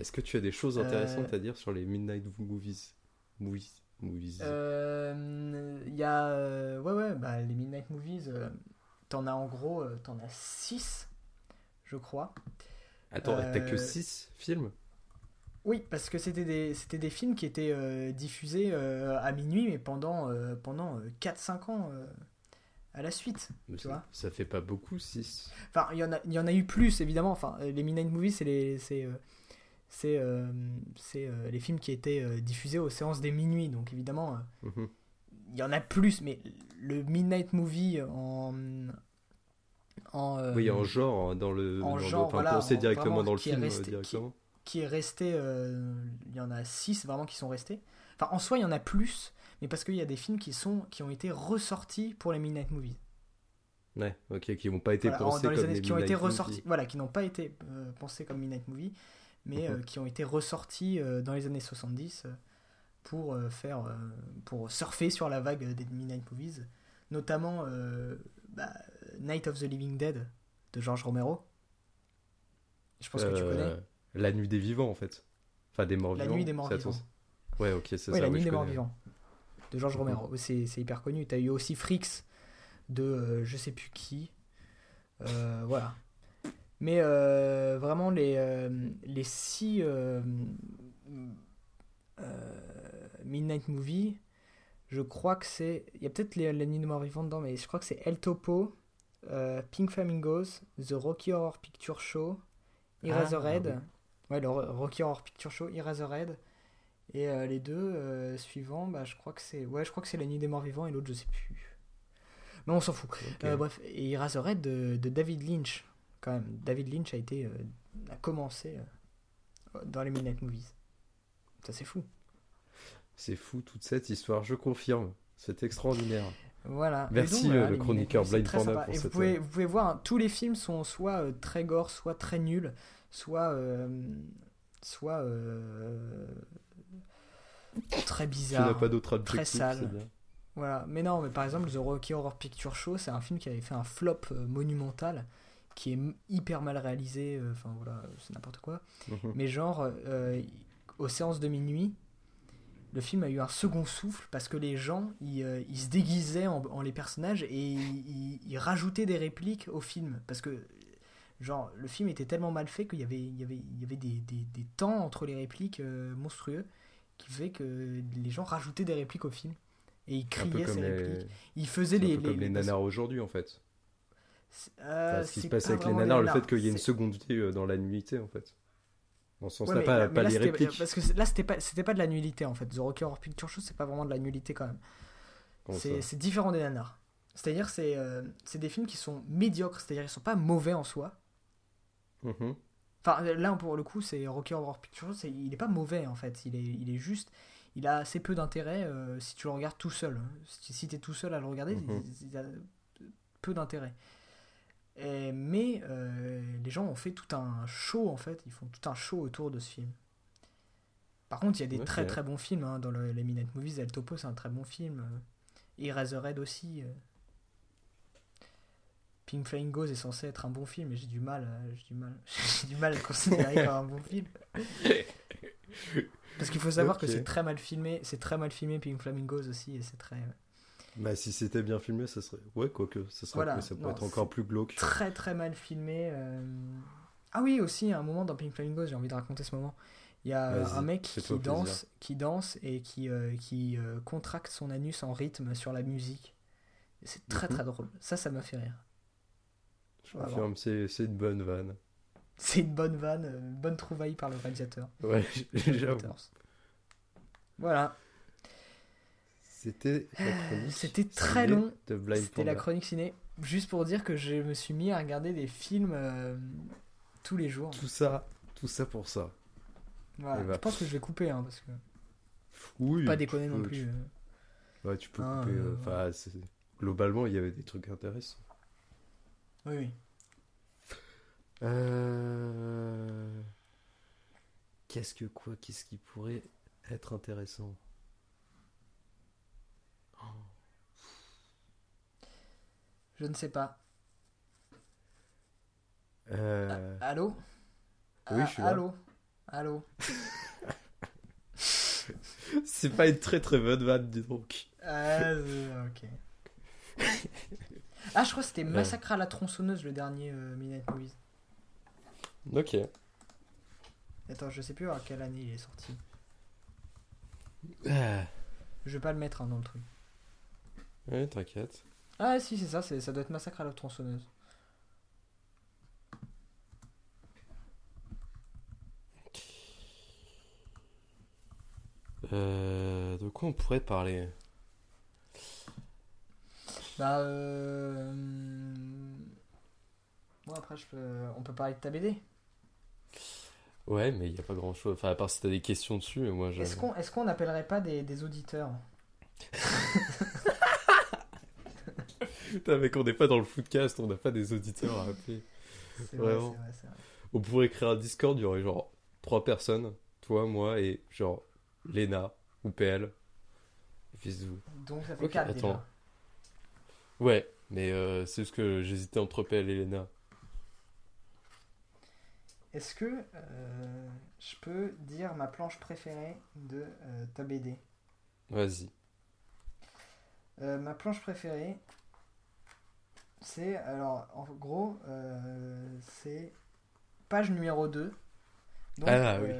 S2: Est-ce que tu as des choses intéressantes à dire sur les Midnight Movies? Movies Movies.
S1: Euh, Il y a ouais ouais bah les Midnight Movies, t'en as en gros t'en as 6 je crois.
S2: Attends, t'as que
S1: euh,
S2: 6 films?
S1: Oui, parce que c'était des, c'était des films qui étaient euh, diffusés euh, à minuit, mais pendant, euh, pendant 4-5 ans à la suite.
S2: Mais
S1: tu
S2: ça,
S1: vois.
S2: ça fait pas beaucoup 6.
S1: Enfin, il y, en a, y en a eu plus, évidemment. Enfin, les Midnight Movies, c'est les, c'est, c'est, c'est, les films qui étaient diffusés aux séances des minuit. Donc, évidemment,
S2: Mhm.
S1: il y en a plus, mais le Midnight Movie en. en euh,
S2: Oui, en genre, dans le.
S1: en genre,
S2: enfin,
S1: voilà,
S2: directement dans le film
S1: resté-
S2: directement.
S1: Qui est resté. euh, Il y en a 6 vraiment qui sont restés. Enfin, en soi, il y en a plus, mais parce qu'il y a des films qui, sont, qui ont été ressortis pour les Midnight Movies.
S2: Ouais, ok, qui n'ont pas été
S1: Voilà,
S2: pensés
S1: dans les
S2: comme
S1: années
S2: des
S1: qui ont été
S2: Midnight Movies.
S1: ressortis, voilà, qui n'ont pas été euh, pensés comme Midnight Movie, mais euh,
S2: Mhm.
S1: qui ont été ressortis euh, dans les années 70 euh, pour euh, faire, euh, pour surfer sur la vague des Midnight Movies, notamment euh, bah, Night of the Living Dead de George Romero. Je pense que tu
S2: Euh,
S1: connais.
S2: La nuit des vivants, en fait. Enfin, des morts
S1: La
S2: vivants.
S1: nuit des morts vivants.
S2: Ouais, ok, c'est ça.
S1: La Nuit des Morts. Vivants de George
S2: Mhm.
S1: Romero. C'est c'est hyper connu. T'as eu aussi Fricks de euh, je sais plus qui. Euh, voilà. Mais euh, vraiment, les, euh, les six euh, euh, Midnight Movie, je crois que c'est. Il y a peut-être les- La Nuit des Morts Vivants dedans, mais je crois que c'est El Topo, euh, Pink Flamingos, The Rocky Horror Picture Show, Eraserhead.
S2: Ah,
S1: Ouais, le Ro- Rocky Horror Picture Show, Eraserhead. Et euh, les deux euh, suivants, bah, je crois que c'est ouais, je crois que c'est La Nuit des Morts Vivants et l'autre je sais plus. Mais on s'en fout. Euh, bref, et Eraserhead de, de David Lynch quand même. David Lynch a été a commencé dans les Midnight Movies. Ça c'est fou.
S2: C'est fou toute cette histoire, je confirme. C'est extraordinaire.
S1: Voilà.
S2: Merci,
S1: donc, voilà,
S2: le chroniqueur Blind
S1: très
S2: Panda, pour
S1: Et vous pouvez, vous pouvez voir, hein, tous les films sont soit très gore, soit très nuls, soit euh, soit euh, très bizarre.
S2: n'as pas d'autre objectif,
S1: sale. Voilà, mais non, mais par exemple, The Rocky Horror Picture Show, c'est un film qui avait fait un flop euh, monumental, qui est hyper mal réalisé, enfin voilà, c'est n'importe quoi.
S2: Mhm.
S1: Mais genre, euh, aux séances de minuit, le film a eu un second souffle parce que les gens, ils, euh, ils se déguisaient en, en les personnages et ils, ils- ils rajoutaient des répliques au film. Parce que, genre, le film était tellement mal fait qu'il y avait, il y avait, il y avait des, des- des temps entre les répliques euh, monstrueux qui fait que les gens rajoutaient des répliques au film. Et ils
S2: Un
S1: criaient ces
S2: les,
S1: répliques. Ils faisaient
S2: un
S1: les,
S2: peu comme les nanars aujourd'hui, en fait.
S1: euh,
S2: Enfin, ce qui se passe
S1: pas
S2: avec les nanars, le fait qu'il y ait une vie euh, dans la nullité, en fait. Dans ce sens-là, pas, pas
S1: là,
S2: les répliques.
S1: Parce que là, c'était pas, c'était pas de la nullité en fait. The Rocky Horror Picture Show, c'est pas vraiment de la nullité quand même. C'est différent des nanars. C'est-à-dire, c'est euh, c'est des films qui sont médiocres, c'est-à-dire, ils sont pas mauvais en soi.
S2: Mhm.
S1: Enfin, là, pour le coup, c'est Rocky Horror Picture Show, il est pas mauvais en fait. Il est, il est juste. Il a assez peu d'intérêt euh, si tu le regardes tout seul. Si, tu es tout seul à le regarder,
S2: Mhm.
S1: il, il a peu d'intérêt. Et- Mais euh, les gens ont fait tout un show en fait. Ils font tout un show autour de ce film. Par contre, il y a des très très bons films hein, dans le, les Midnight Movies. El Topo, c'est un très bon film. euh, Eraserhead aussi. Pink Flying Ghost est censé être un bon film, mais j'ai du mal, euh, j'ai du mal, j'ai du mal à le considérer comme un bon film. Parce qu'il faut savoir que c'est très mal filmé, c'est très mal filmé Pink Flamingos aussi, et c'est très
S2: Bah, si c'était bien filmé, ça serait. Ouais, quoique, ça, serait...
S1: Voilà,
S2: ça pourrait
S1: non,
S2: être encore plus glauque.
S1: très très mal filmé. euh. Ah oui, aussi à un moment dans Pink Flamingos, j'ai envie de raconter ce moment. Il y a un mec qui danse, qui danse et qui euh, qui euh, contracte son anus en rythme sur la musique. C'est très
S2: Mhm.
S1: très drôle. Ça, ça m'a fait rire.
S2: Je confirme, c'est une bonne vanne.
S1: C'est une bonne vanne, euh, une bonne trouvaille par le réalisateur.
S2: Ouais, j'avoue.
S1: Voilà.
S2: C'était la chronique.
S1: C'était très long. C'était la chronique ciné. Juste pour dire que je me suis mis à regarder des films euh, tous les jours.
S2: Tout ça, tout ça pour ça.
S1: Voilà.
S2: Eh ben.
S1: Je pense que je vais couper, hein, parce que
S2: Oui.
S1: pas déconner non plus.
S2: tu-
S1: euh.
S2: Ouais, tu peux
S1: Ah,
S2: couper.
S1: euh,
S2: globalement, il y avait des trucs intéressants.
S1: Oui, oui.
S2: Euh... Qu'est-ce que quoi Qu'est-ce qui pourrait être intéressant?
S1: Je ne sais pas.
S2: Euh,
S1: Allô?
S2: Oui,
S1: Ah,
S2: je suis là.
S1: Allô? Allô?
S2: C'est pas une très très bonne vanne, dis donc.
S1: Ah, euh, ok. Ah, je crois que c'était Massacre à la tronçonneuse, le dernier euh, Midnight Movies.
S2: Ok.
S1: Attends, je sais plus à quelle année il est sorti.
S2: Ah,
S1: Je vais pas le mettre hein, dans le truc.
S2: Ouais, t'inquiète.
S1: Ah, si, c'est ça, c'est- ça doit être Massacre à la tronçonneuse.
S2: Euh, de quoi on pourrait parler?
S1: Bah, euh. Bon, après, je peux... on peut parler de ta BD.
S2: Ouais, mais il y a pas grand chose. Enfin, à part si t'as des questions dessus, mais moi je.
S1: Est-ce qu'on est qu'on n'appellerait pas des, des auditeurs?
S2: Putain, mec, on n'est pas dans le footcast, on n'a pas des auditeurs à appeler.
S1: C'est vrai,
S2: Vraiment.
S1: c'est vrai, c'est vrai.
S2: On pourrait créer un Discord, il y aurait genre trois personnes, toi, moi et genre Lena ou PL. Et puis.
S1: Donc, ça fait
S2: Ok,
S1: 4
S2: attends.
S1: déjà.
S2: Ouais, mais euh, c'est juste que j'hésitais entre PL et Lena.
S1: Est-ce que euh, je peux dire ma planche préférée de euh, ta BD
S2: Vas-y.
S1: Ma planche préférée, c'est. Alors, en gros, c'est page numéro 2. Donc,
S2: Ah, oui.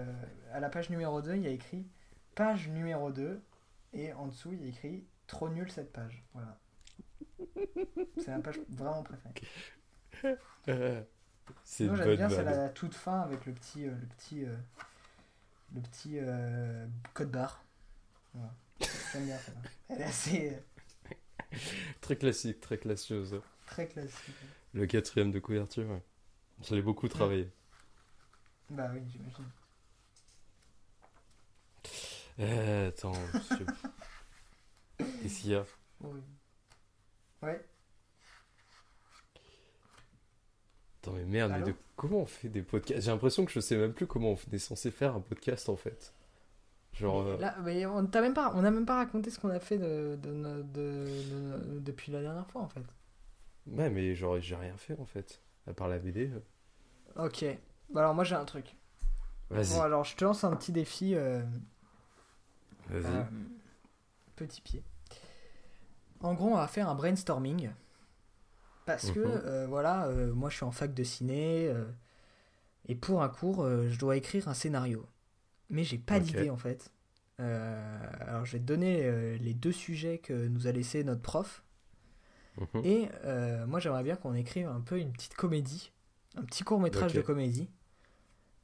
S1: à la page numéro 2, il y a écrit page numéro 2. Et en dessous, il y a écrit trop nul cette page. Voilà. C'est ma page vraiment préférée.
S2: Euh, c'est
S1: Moi j'aime bien celle à la toute fin avec le petit, euh, le petit, euh, le petit euh, code barre. Voilà. J'aime bien celle-là. Elle est assez euh,
S2: Très classique, très classieuse.
S1: très classique.
S2: Le quatrième de couverture, ouais. Je l'ai beaucoup travaillé.
S1: Bah oui, j'imagine.
S2: Euh, attends, monsieur. Qu'est-ce qu'il y a?
S1: Oui. Ouais.
S2: Attends, mais merde, mais de... comment on fait des podcasts? J'ai l'impression que je sais même plus comment on est censé faire un podcast en fait. Genre. euh,
S1: Là, mais on t'a même pas, on n'a même pas raconté ce qu'on a fait de, de, de- de- de- depuis la dernière fois en fait.
S2: Ouais, mais genre, j'ai rien fait en fait. À part la BD. euh.
S1: Ok. Bah alors moi j'ai un truc.
S2: Vas-y,
S1: Bon alors je te lance un petit défi. euh,
S2: vas-y.
S1: Euh, petit pied. En gros, on va faire un brainstorming. Parce que,
S2: Mhm.
S1: euh, voilà, euh, moi je suis en fac de ciné. euh, et pour un cours, je dois écrire un scénario. Mais j'ai pas d'idée en fait. Alors je vais te donner les deux sujets que nous a laissé notre prof.
S2: Mhm.
S1: Et moi j'aimerais bien qu'on écrive un peu une petite comédie. Un petit court métrage de comédie.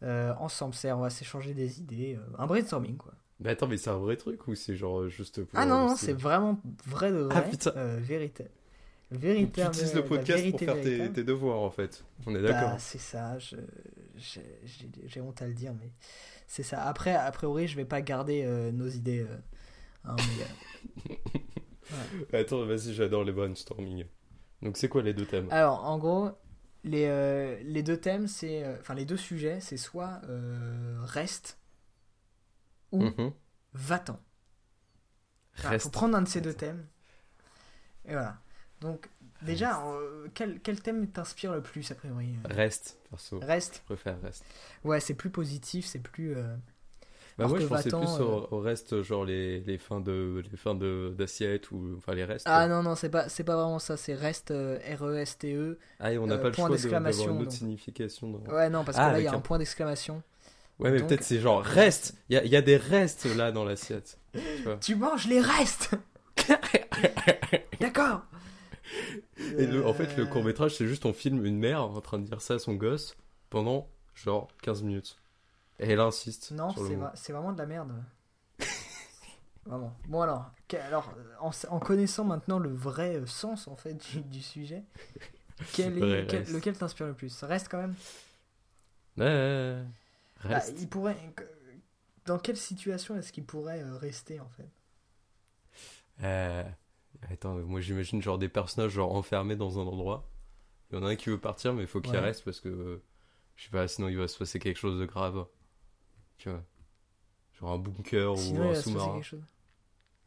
S1: ensemble, c'est on va s'échanger des idées. un brainstorming quoi.
S2: Mais attends, mais c'est un vrai truc ou c'est genre euh, juste pour.
S1: Ah non,
S2: euh,
S1: non,
S2: c'est-
S1: vraiment vrai de vrai.
S2: Ah, putain.
S1: euh, vérité.
S2: Tu
S1: Vérité.
S2: utilises le podcast pour faire tes, tes devoirs en fait. On est d'accord.
S1: Bah, c'est ça, j'ai honte à le dire, mais c'est ça. Après, a priori, je vais pas garder euh, nos idées. euh, hein, mais, euh,
S2: Attends, vas-y, j'adore les brainstorming. Donc c'est quoi les deux thèmes?
S1: Alors, en gros, les, euh, les deux thèmes, c'est. euh, Enfin, les deux sujets, c'est soit euh, reste ou
S2: Mhm.
S1: va-t'en. Il faut prendre un de ces deux thèmes. Et voilà. Donc, déjà, euh, quel, quel thème t'inspire le plus, a priori euh
S2: Reste, perso.
S1: Reste.
S2: Je préfère reste.
S1: Ouais, c'est plus positif, c'est plus. euh,
S2: Bah moi
S1: que
S2: je pensais plus
S1: euh,
S2: au, au reste, genre les, les fins de les fins de d'assiette ou enfin les restes.
S1: Ah non, non, c'est pas, c'est pas vraiment ça, c'est reste euh, R-E-S-T-E.
S2: Ah et on n'a pas le
S1: point
S2: choix d'avoir
S1: d'exclamation,
S2: une autre
S1: donc.
S2: signification. Dans...
S1: Ouais, non, parce que
S2: Ah,
S1: là, il y a un
S2: un-
S1: point d'exclamation.
S2: Ouais mais
S1: Donc-
S2: peut-être c'est genre reste. Il y a, il y a des restes là dans l'assiette. tu vois.
S1: Tu manges les restes D'accord
S2: Et le, en fait le court métrage c'est juste on filme une mère en train de dire ça à son gosse pendant genre 15 minutes. Et elle insiste
S1: Non, c'est vraiment de la merde. Vraiment. Bon alors, alors en, en connaissant maintenant le vrai euh, sens en fait du, du sujet, quel est, lequel t'inspire le plus? Reste quand même?
S2: Ouais.
S1: Bah, il pourrait. Dans quelle situation est-ce qu'il pourrait euh, rester en fait?
S2: Euh, Attends, moi j'imagine genre des personnages genre enfermés dans un endroit. Il y en a un qui veut partir, mais il faut qu'il
S1: Ouais.
S2: reste parce que je sais pas, sinon il va se passer quelque chose de grave. Tu vois, genre un bunker
S1: Sinon,
S2: ou un sous-marin.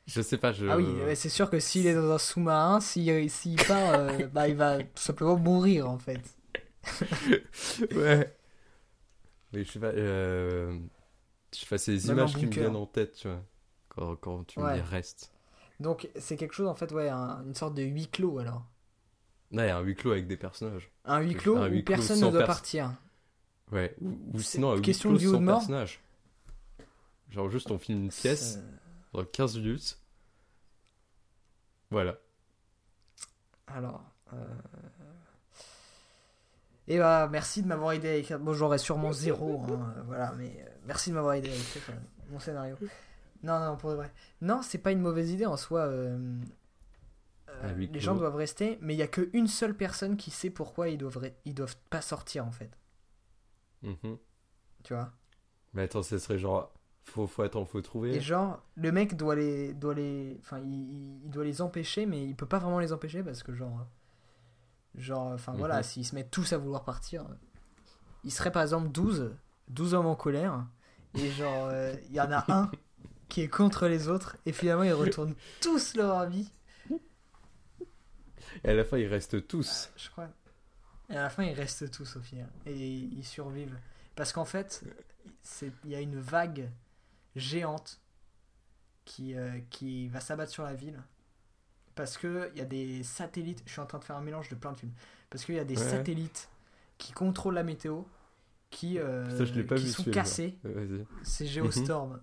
S2: Je sais pas, je.
S1: Ah oui, c'est sûr que s'il est dans un sous-marin, s'il s'il part, euh, bah, il va tout simplement mourir en fait.
S2: ouais. Mais je sais pas, euh... je sais pas, c'est les
S1: Même
S2: images qui me viennent en tête, tu vois, quand, quand tu me dis reste.
S1: Donc c'est quelque chose en fait, ouais, un- une sorte de huis clos alors.
S2: Ouais, un huis clot avec des personnages.
S1: Un huis clos
S2: Un
S1: où
S2: huis clos
S1: personne ne doit
S2: pers-
S1: partir.
S2: Ouais, ou, sinon un huis clos sans personnage. Genre juste on filme une pièce
S1: Euh,
S2: dans 15 minutes. Voilà.
S1: Alors. Euh... Et bah, merci de m'avoir aidé à écrire. Bon, j'aurais sûrement zéro, hein, euh, voilà, mais euh, merci de m'avoir aidé à écrire euh, mon scénario. Non, non, pour de vrai. Non, c'est pas une mauvaise idée en soi. euh,
S2: huis
S1: les gens doivent rester, mais il y a qu'une seule personne qui sait pourquoi ils doivent, ils doivent pas sortir en fait.
S2: Mhm.
S1: Tu vois?
S2: Mais attends, ce serait genre. Faut, faut attendre, faut trouver.
S1: Et genre, le mec doit les, doit les, enfin, il, doit les empêcher, mais il peut pas vraiment les empêcher parce que genre, genre, enfin
S2: Mhm.
S1: voilà, s'ils se mettent tous à vouloir partir, euh, il serait par exemple 12, 12 hommes en colère, et genre, euh, il y en a un qui est contre les autres, et finalement ils retournent tous leur vie,
S2: Et à la fin, ils restent tous.
S1: je crois. Et à la fin ils restent tous au final, et ils survivent. Parce qu'en fait, il y a une vague géante qui, euh, qui va s'abattre sur la ville. Parce qu'il y a des satellites. Je suis en train de faire un mélange de plein de films. Parce qu'il y a des
S2: Ouais.
S1: satellites qui contrôlent la météo, qui, euh,
S2: Putain, je l'ai pas
S1: qui
S2: vu,
S1: sont cassés. C'est Geostorm.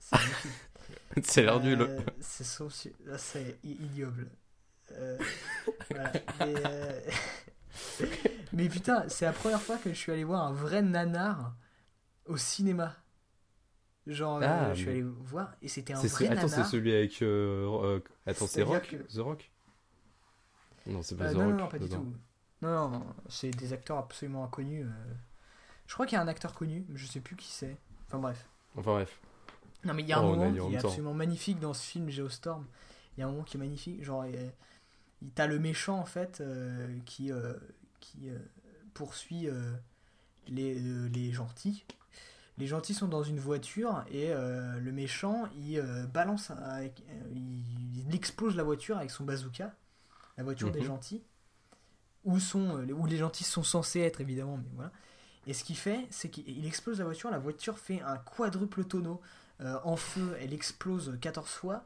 S1: C'est
S2: l'air nul.
S1: Euh, c'est ignoble. Euh, voilà. Mais, euh, mais putain, c'est la première fois que je suis allé voir un vrai nanar au cinéma. Genre, euh,
S2: Ah,
S1: je suis allé voir et c'était un vrai
S2: ce- Attends, c'est celui avec. euh, euh, Attends, c'est Rock
S1: que-
S2: The Rock? Non, c'est pas
S1: Euh,
S2: The
S1: non,
S2: Rock.
S1: non, non, pas du tout. Non, non, c'est des acteurs absolument inconnus. euh. Je crois qu'il y a un acteur connu, mais je sais plus qui c'est. Enfin bref.
S2: Enfin bref.
S1: Non, mais il y a un
S2: Oh, a
S1: moment qui est
S2: temps.
S1: absolument magnifique dans ce film Geostorm. Il y a un moment qui est magnifique. Genre, t'as le méchant en fait euh, qui, euh, qui euh, poursuit euh, les, euh, les gentils. Les gentils sont dans une voiture et euh, le méchant il euh, balance, avec, euh, il, il explose la voiture avec son bazooka, la voiture des
S2: Mhm.
S1: gentils, où, sont, les- où les gentils sont censés être évidemment, mais voilà. Et ce qu'il fait, c'est qu'il il explose la voiture, la voiture fait un quadruple tonneau euh, en feu, elle explose 14 fois.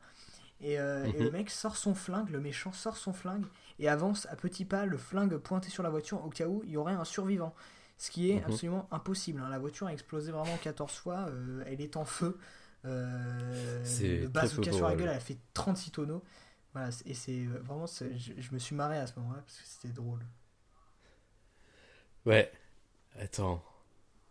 S1: Et, et
S2: Mhm.
S1: le mec sort son flingue, le méchant sort son flingue et avance à petits pas, le flingue pointé sur la voiture au cas où il y aurait un survivant. Ce qui est
S2: Mhm.
S1: absolument impossible. hein. La voiture a explosé vraiment 14 fois, euh, elle est en feu. Euh,
S2: C'est
S1: le bazooka sur la gueule, elle a fait 36 tonneaux. Voilà, et c'est euh, vraiment, je, je me suis marré à ce moment-là parce que c'était drôle.
S2: Ouais. Attends.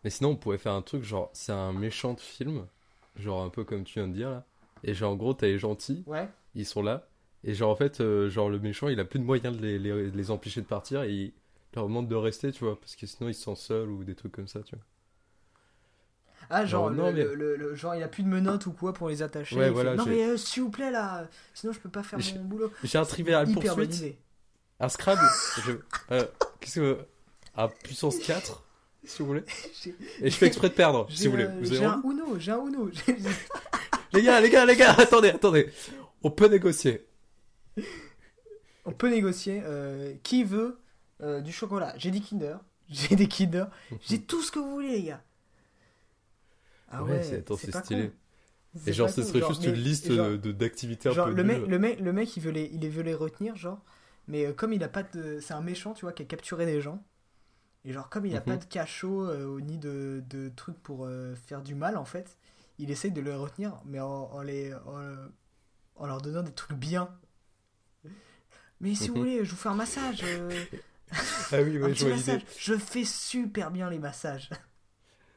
S2: Mais sinon, on pourrait faire un truc genre, c'est un méchant de film, genre un peu comme tu viens de dire là. Et genre, en gros, t'as les gentils,
S1: Ouais.
S2: ils sont là. Et genre, en fait, euh, genre, le méchant, il a plus de moyens de les, les- de les empêcher de partir et il leur demande de rester, tu vois, parce que sinon, il se sent seul ou des trucs comme ça, tu vois.
S1: Ah, genre,
S2: Non,
S1: le,
S2: mais-
S1: le- genre, il a plus de menottes ou quoi pour les attacher.
S2: Ouais,
S1: fait,
S2: voilà,
S1: non, mais euh, s'il vous plaît, là, bonne je peux pas faire mon boulot.
S2: J'ai un trivial poursuite, un Scrabble. je- euh, Qu'est-ce que. À puissance 4, si vous voulez. Et je fais exprès de perdre, si vous voulez.
S1: euh,
S2: Vous
S1: j'ai
S2: avez
S1: un Uno, j'ai un Uno.
S2: Les gars, les gars, les gars, attendez, attendez. On peut négocier.
S1: On peut négocier. euh, qui veut euh, du chocolat J'ai des Kinder. J'ai des Kinder. J'ai tout ce que vous voulez, les gars. Ah
S2: Ouais,
S1: ouais,
S2: c'est- attends, c'est
S1: pas
S2: stylé.
S1: C'est
S2: Et genre, ce serait
S1: genre,
S2: juste
S1: mais-
S2: une liste d'activités un
S1: Genre,
S2: peu
S1: le mec, le mec, le mec, il veut les, il veut les retenir, genre. Mais euh, comme il a pas de, c'est un méchant, tu vois, qui a capturé des gens. Et genre, comme il a
S2: Mhm.
S1: pas de cachot euh, ni de, de trucs pour euh, faire du mal, en fait, il essaye de les retenir, mais en, en les, en, en leur donnant des trucs bien. Mais si vous
S2: Mhm.
S1: voulez, je vous fais un massage. euh,
S2: Ah oui, ouais, je vois.
S1: Je fais super bien les massages.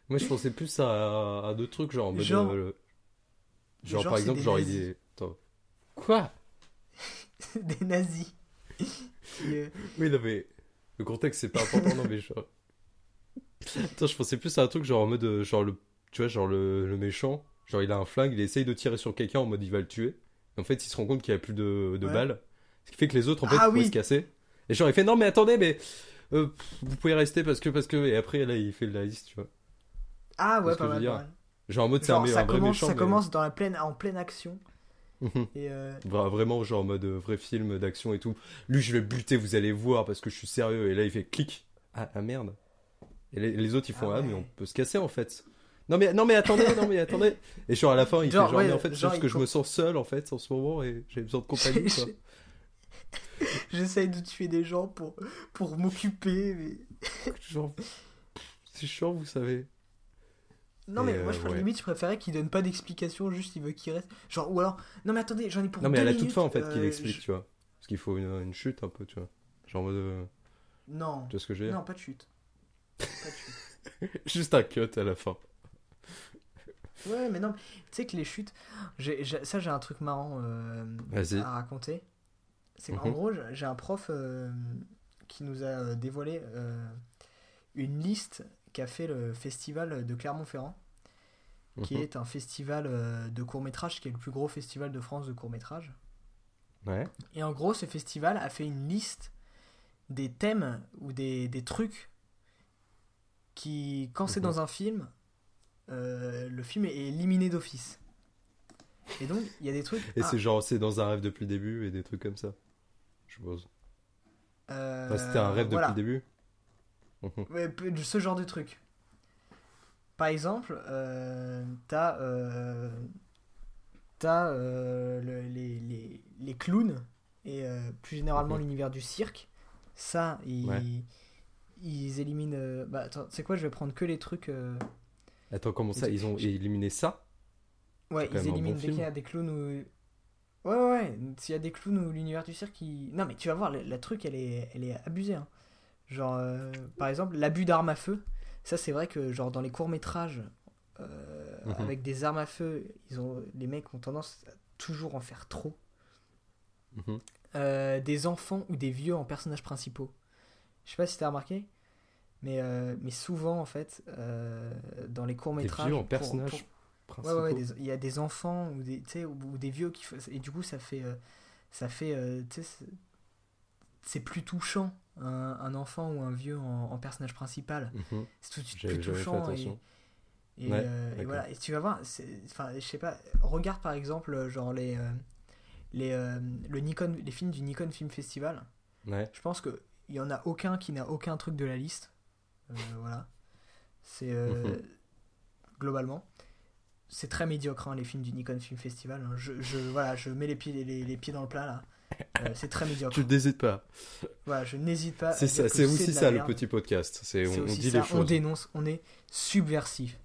S2: Moi, je pensais plus à, à deux trucs, genre en mode.
S1: Genre-
S2: euh, Genre, par exemple, genre, il est. Attends. Quoi?
S1: Des nazis. Qui, euh,
S2: Oui, non, mais. Le contexte, c'est pas important, non, mais genre. Attends, je pensais plus à un truc genre en mode. euh, Genre, le. Tu vois, genre le, le méchant. Genre, il a un flingue, il essaye de tirer sur quelqu'un en mode il va le tuer. Et en fait, il se rend compte qu'il n'y a plus de, de
S1: Ouais.
S2: balles. Ce qui fait que les autres, en fait,
S1: Ah oui.
S2: se casser. Et genre, il fait non, mais attendez, mais. euh, vous pouvez rester parce que. parce que Et après, là, il fait la liste, tu vois.
S1: Ah ouais, pas mal, pas mal.
S2: Genre en mode c'est un,
S1: ça
S2: un vrai
S1: commence,
S2: méchant.
S1: ça
S2: mais-
S1: commence dans la pleine, en pleine action.
S2: Mhm.
S1: Et euh,
S2: Vra- Vraiment, genre en mode euh, vrai film d'action et tout. Lui, je vais le buter, vous allez voir parce que je suis sérieux. Et là, il fait clic. Ah, ah, merde. Et les, les autres, ils font
S1: Ah
S2: ah, mais on peut se casser en fait. Non mais non mais attendez, non mais attendez. Et genre à la fin, il
S1: Genre,
S2: fait genre
S1: ouais,
S2: mais en fait,
S1: genre,
S2: juste que je me sens seul en fait en ce moment et j'ai besoin de compagnie quoi.
S1: j'essaye de tuer des gens pour, pour m'occuper. Mais...
S2: genre c'est chiant, vous savez.
S1: Non, mais moi,
S2: euh,
S1: je,
S2: ouais.
S1: limite, je préférais qu'il donne pas d'explication, juste il veut qu'il reste. Genre, ou alors, non, mais attendez, j'en ai pour
S2: Non mais à la toute fin en fait qu'il
S1: euh,
S2: explique,
S1: je-
S2: tu vois. Parce qu'il faut une, une chute un peu, tu vois. Genre en mode euh,
S1: Non,
S2: tu vois ce que dire
S1: non, pas de chute. Pas de chute.
S2: Juste un cut à la fin.
S1: Ouais, mais non, tu sais que les chutes. j'ai- j'ai- ça, j'ai un truc marrant euh, à raconter. C'est qu'en
S2: Mhm.
S1: gros, j'ai- un prof euh, qui nous a euh, dévoilé euh, une liste qu'a fait le festival de Clermont-Ferrand, qui
S2: Mhm.
S1: est un festival de court-métrage, qui est le plus gros festival de France de court-métrage.
S2: Ouais.
S1: Et en gros, ce festival a fait une liste des thèmes ou des, des trucs qui, quand c'est
S2: Mhm.
S1: dans un film, euh, le film est éliminé d'office. Et donc, il y a des trucs.
S2: Et
S1: ah,
S2: c'est genre c'est dans un rêve depuis le début et des trucs comme ça. Je suppose.
S1: euh,
S2: c'était un rêve
S1: voilà.
S2: depuis le début.
S1: Ce genre de truc. Par exemple, euh, t'as euh, t'as, euh, le- les, les, les clowns et plus généralement
S2: Mhm.
S1: l'univers du cirque. Ça, ils,
S2: Ouais.
S1: ils éliminent. bah attends, c'est quoi Je vais prendre que les trucs.
S2: Attends, comment ça
S1: Ils-
S2: ont éliminé ça?
S1: Ouais, ils éliminent
S2: bon
S1: dès qu'il y
S2: film.
S1: a des clowns ou. Ouais, ouais. S'il y a des clowns ou l'univers du cirque, qui. Non, mais tu vas voir, la, la truc, elle est, elle est abusée. hein. Genre, euh, par exemple, l'abus d'armes à feu. Ça, c'est vrai que, genre, dans les courts-métrages, euh,
S2: Mhm.
S1: avec des armes à feu, ils ont, les mecs ont tendance à toujours en faire trop.
S2: Mhm.
S1: Euh, des enfants ou des vieux en personnages principaux. Je sais pas si t'as remarqué, mais, mais souvent, en fait, dans les
S2: Des
S1: courts-métrages.
S2: vieux en personnages
S1: pour-
S2: principaux.
S1: ouais, ouais, des- il y a des enfants ou des, ou, ou des vieux qui et du coup ça fait euh, ça fait euh, c'est- plus touchant un, un enfant ou un vieux en, en personnage principal
S2: Mhm.
S1: c'est tout de suite plus touchant et, et,
S2: Ouais,
S1: euh, et voilà et tu vas voir enfin je sais pas regarde par exemple genre les euh, les euh, le Nikon les films du Nikon Film Festival
S2: Ouais.
S1: je pense que il y en a aucun qui n'a aucun truc de la liste voilà c'est
S2: Mhm.
S1: globalement c'est très médiocre hein, les films du Nikon Film Festival hein. je, je voilà je mets les pieds les, les pieds dans le plat là Euh, c'est très médiocre
S2: Tu n'hésites pas.
S1: voilà je n'hésite pas
S2: C'est ça, c'est aussi ça le petit podcast. C'est on, on dit
S1: ça,
S2: les
S1: on
S2: choses.
S1: dénonce on est subversif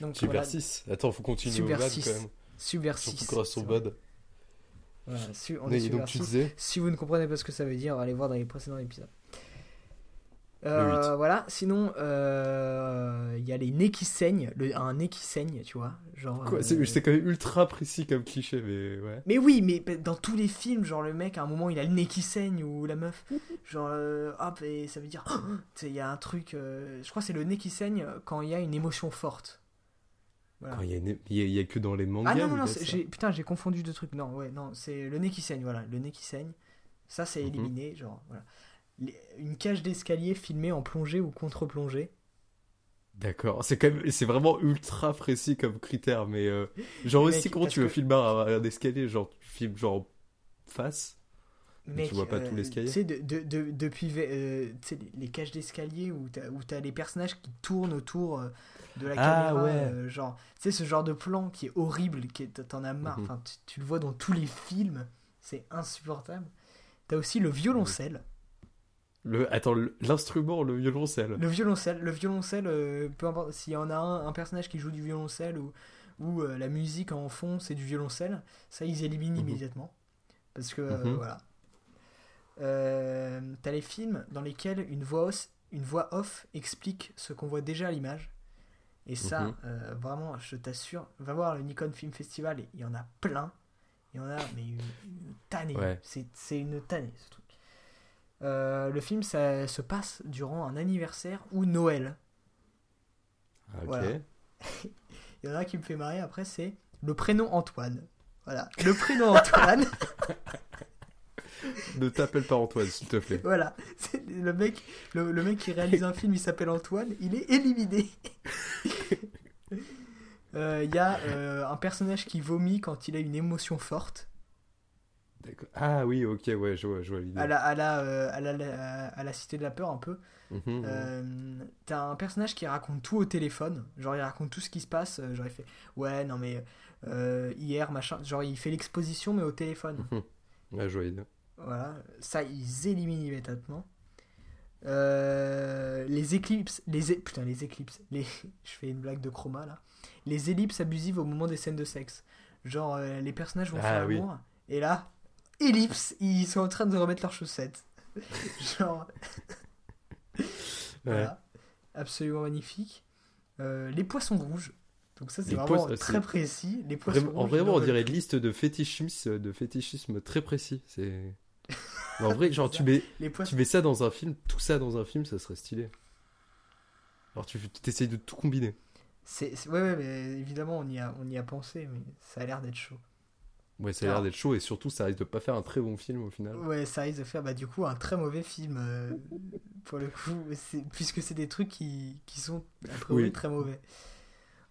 S1: donc voilà,
S2: Subversif. Attends, faut continuer au bad
S1: Subversif.
S2: quand même.
S1: subversif
S2: Surtout grâce au
S1: c'est
S2: bad.
S1: Voilà, su- on est
S2: donc tu
S1: subversif.
S2: disais.
S1: Si vous ne comprenez pas ce que ça veut dire, allez voir dans les précédents épisodes. Euh, voilà, sinon euh, il y a les nez qui saignent, le, un nez qui saigne, tu vois. Genre,
S2: Quoi
S1: euh,
S2: C'est c'est quand même ultra précis comme cliché, mais ouais.
S1: Mais oui, mais dans tous les films, genre le mec à un moment il a le nez qui saigne ou la meuf, genre euh, hop, et ça veut dire, il y a un truc, euh, je crois que c'est le nez qui saigne quand il y a une émotion forte. Voilà.
S2: Quand il y, a une- il y a- il y a que dans les mangas.
S1: Ah non, c'est- j'ai, putain, j'ai confondu deux trucs. Non, ouais, non, c'est le nez qui saigne, voilà. Le nez qui saigne. Ça, c'est
S2: Mhm.
S1: éliminé, genre, voilà. Une cage d'escalier filmée en plongée ou contre-plongée.
S2: D'accord, c'est quand même, c'est vraiment ultra précis comme critère, mais euh, genre
S1: Mec,
S2: aussi comment tu veux
S1: que-
S2: filmer un, escalier, genre tu filmes genre face? Mais tu
S1: Mec,
S2: vois pas tout
S1: euh,
S2: l'escalier?
S1: Tu sais, de, de- de- depuis euh, les- cages d'escalier où t'as, où t'as les personnages qui tournent autour euh, de la
S2: Ah,
S1: caméra.
S2: ouais.
S1: genre, tu sais, ce genre de plan qui est horrible, qui est- t'en as marre.
S2: Mhm.
S1: Enfin, tu, tu le vois dans tous les films. C'est insupportable. T'as aussi le violoncelle.
S2: Le, attends, l'instrument, le violoncelle.
S1: Le violoncelle, le violoncelle, euh, peu importe s'il y en a un, un personnage qui joue du violoncelle ou, ou euh, la musique en fond c'est du violoncelle, ça ils éliminent
S2: Mhm.
S1: immédiatement. Parce que
S2: Mhm.
S1: voilà. Euh, T'as les films dans lesquels une voix, off, une voix off explique ce qu'on voit déjà à l'image. Et ça,
S2: Mhm.
S1: euh, vraiment, je t'assure, va voir le Nikon Film Festival, il y en a plein. Il y en a, mais une, une tannée.
S2: Ouais.
S1: C'est une tannée, ce truc. Euh, le film, ça se passe durant un anniversaire ou Noël.
S2: Ok.
S1: Voilà. Il y en a un qui me fait marrer après, c'est le prénom Antoine. Voilà, le prénom Antoine.
S2: Ne t'appelle pas Antoine, s'il te plaît.
S1: Voilà, le mec, le, le mec qui réalise un film, il s'appelle Antoine, il est éliminé. Euh, Il y a euh, un personnage qui vomit quand il a une émotion forte.
S2: Ah oui, ok, ouais, je vois, je vois l'idée.
S1: À la, à, la, euh, à, la, à la Cité de la Peur, un peu.
S2: Mhm.
S1: Euh, T'as un personnage qui raconte tout au téléphone. Genre, il raconte tout ce qui se passe. euh, Genre, il fait Ouais, non, mais euh, hier, machin. Genre, il fait l'exposition, mais au téléphone.
S2: Mhm. Ouais, je vois l'idée.
S1: Voilà, ça ils éliminent immédiatement. Les éclipses, les é- putain les éclipses, les, je fais une blague de chroma là. Les ellipses abusives au moment des scènes de sexe. Genre les personnages vont
S2: Ah,
S1: faire
S2: oui.
S1: l'amour et là, ellipse, ils sont en train de remettre leurs chaussettes. Genre,
S2: Ouais.
S1: voilà, absolument magnifique. Euh, les poissons rouges. Donc ça c'est vraiment
S2: poissons-
S1: très précis. Les poissons
S2: Vraiment, en
S1: rouges.
S2: vraiment, on dirait une liste de fétichisme, de fétichisme très précis. C'est. En vrai, genre, tu mets,
S1: Les poissons
S2: tu mets ça dans un film, tout ça dans un film, ça serait stylé. Alors, tu t'essayes de tout combiner.
S1: C'est- ouais, ouais, mais évidemment, on y, a, on y a pensé, mais ça a l'air d'être chaud.
S2: Ouais, ça a l'air d'être chaud et surtout, ça risque de pas faire un très bon film au final.
S1: Ouais, ça risque de faire, bah, du coup, un très mauvais film. euh, pour le coup, puisque c'est des trucs qui, qui sont, a priori,
S2: Oui.
S1: très mauvais.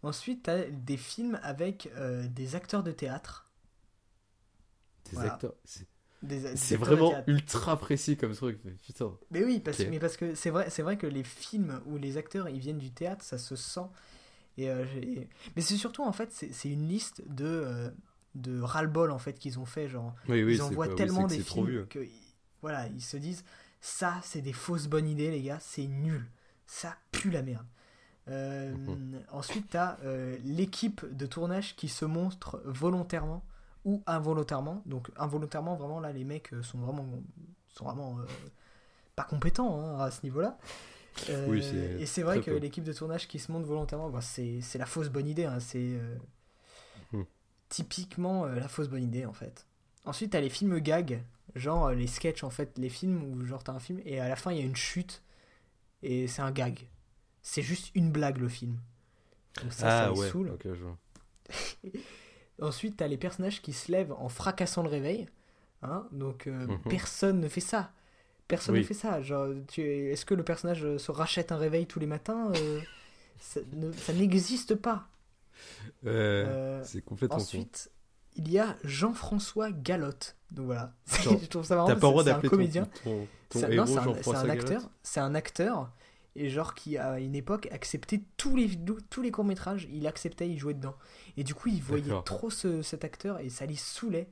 S1: Ensuite, t'as des films avec euh, des acteurs de théâtre.
S2: Des
S1: Voilà.
S2: acteurs. C'est vraiment ultra précis comme truc. mais Putain.
S1: Mais oui, parce,
S2: Ok.
S1: mais parce que c'est vrai, c'est vrai que les films où les acteurs ils viennent du théâtre, ça se sent. Et, euh, mais c'est surtout en fait, c'est c'est une liste de de ras-le-bol en fait qu'ils ont fait, genre
S2: Oui, oui,
S1: ils envoient
S2: pas-
S1: tellement des films que voilà, ils se disent ça c'est des fausses bonnes idées les gars, c'est nul, ça pue la merde. Euh,
S2: Mhm.
S1: Ensuite, t'as euh, l'équipe de tournage qui se montre volontairement ou involontairement. Donc involontairement, vraiment là, les mecs euh, sont vraiment, sont vraiment euh, pas compétents hein, à ce niveau-là.
S2: Oui, c'est
S1: et c'est vrai que l'équipe de tournage qui se montre volontairement, bah, c'est c'est la fausse bonne idée. hein, c'est. Typiquement euh, la fausse bonne idée en fait. Ensuite, t'as les films gags, genre euh, les sketchs en fait, les films où genre t'as un film et à la fin il y a une chute et c'est un gag. C'est juste une blague le film. Donc ça, ça
S2: Ah
S1: les
S2: ouais,
S1: saoule.
S2: je.
S1: Ensuite, t'as les personnages qui se lèvent en fracassant le réveil. Hein Donc, euh,
S2: Mhm.
S1: personne ne fait ça. Personne
S2: Oui.
S1: ne fait ça. Est-ce que le personnage se rachète un réveil tous les matins Euh, Ça ne- ça n'existe pas.
S2: Euh,
S1: Euh,
S2: c'est complètement
S1: ensuite, il y a Jean-François Galotte. Donc voilà.
S2: Genre,
S1: Je trouve ça marrant.
S2: T'as pas le droit d'appeler ton,
S1: comédien.
S2: ton, ton
S1: un-
S2: héros
S1: c'est un- acteur. C'est un acteur. Et genre qui à une époque acceptait tous les tous les courts métrages, il acceptait, il jouait dedans. Et du coup, il voyait trop ce- cet acteur et ça les saoulait.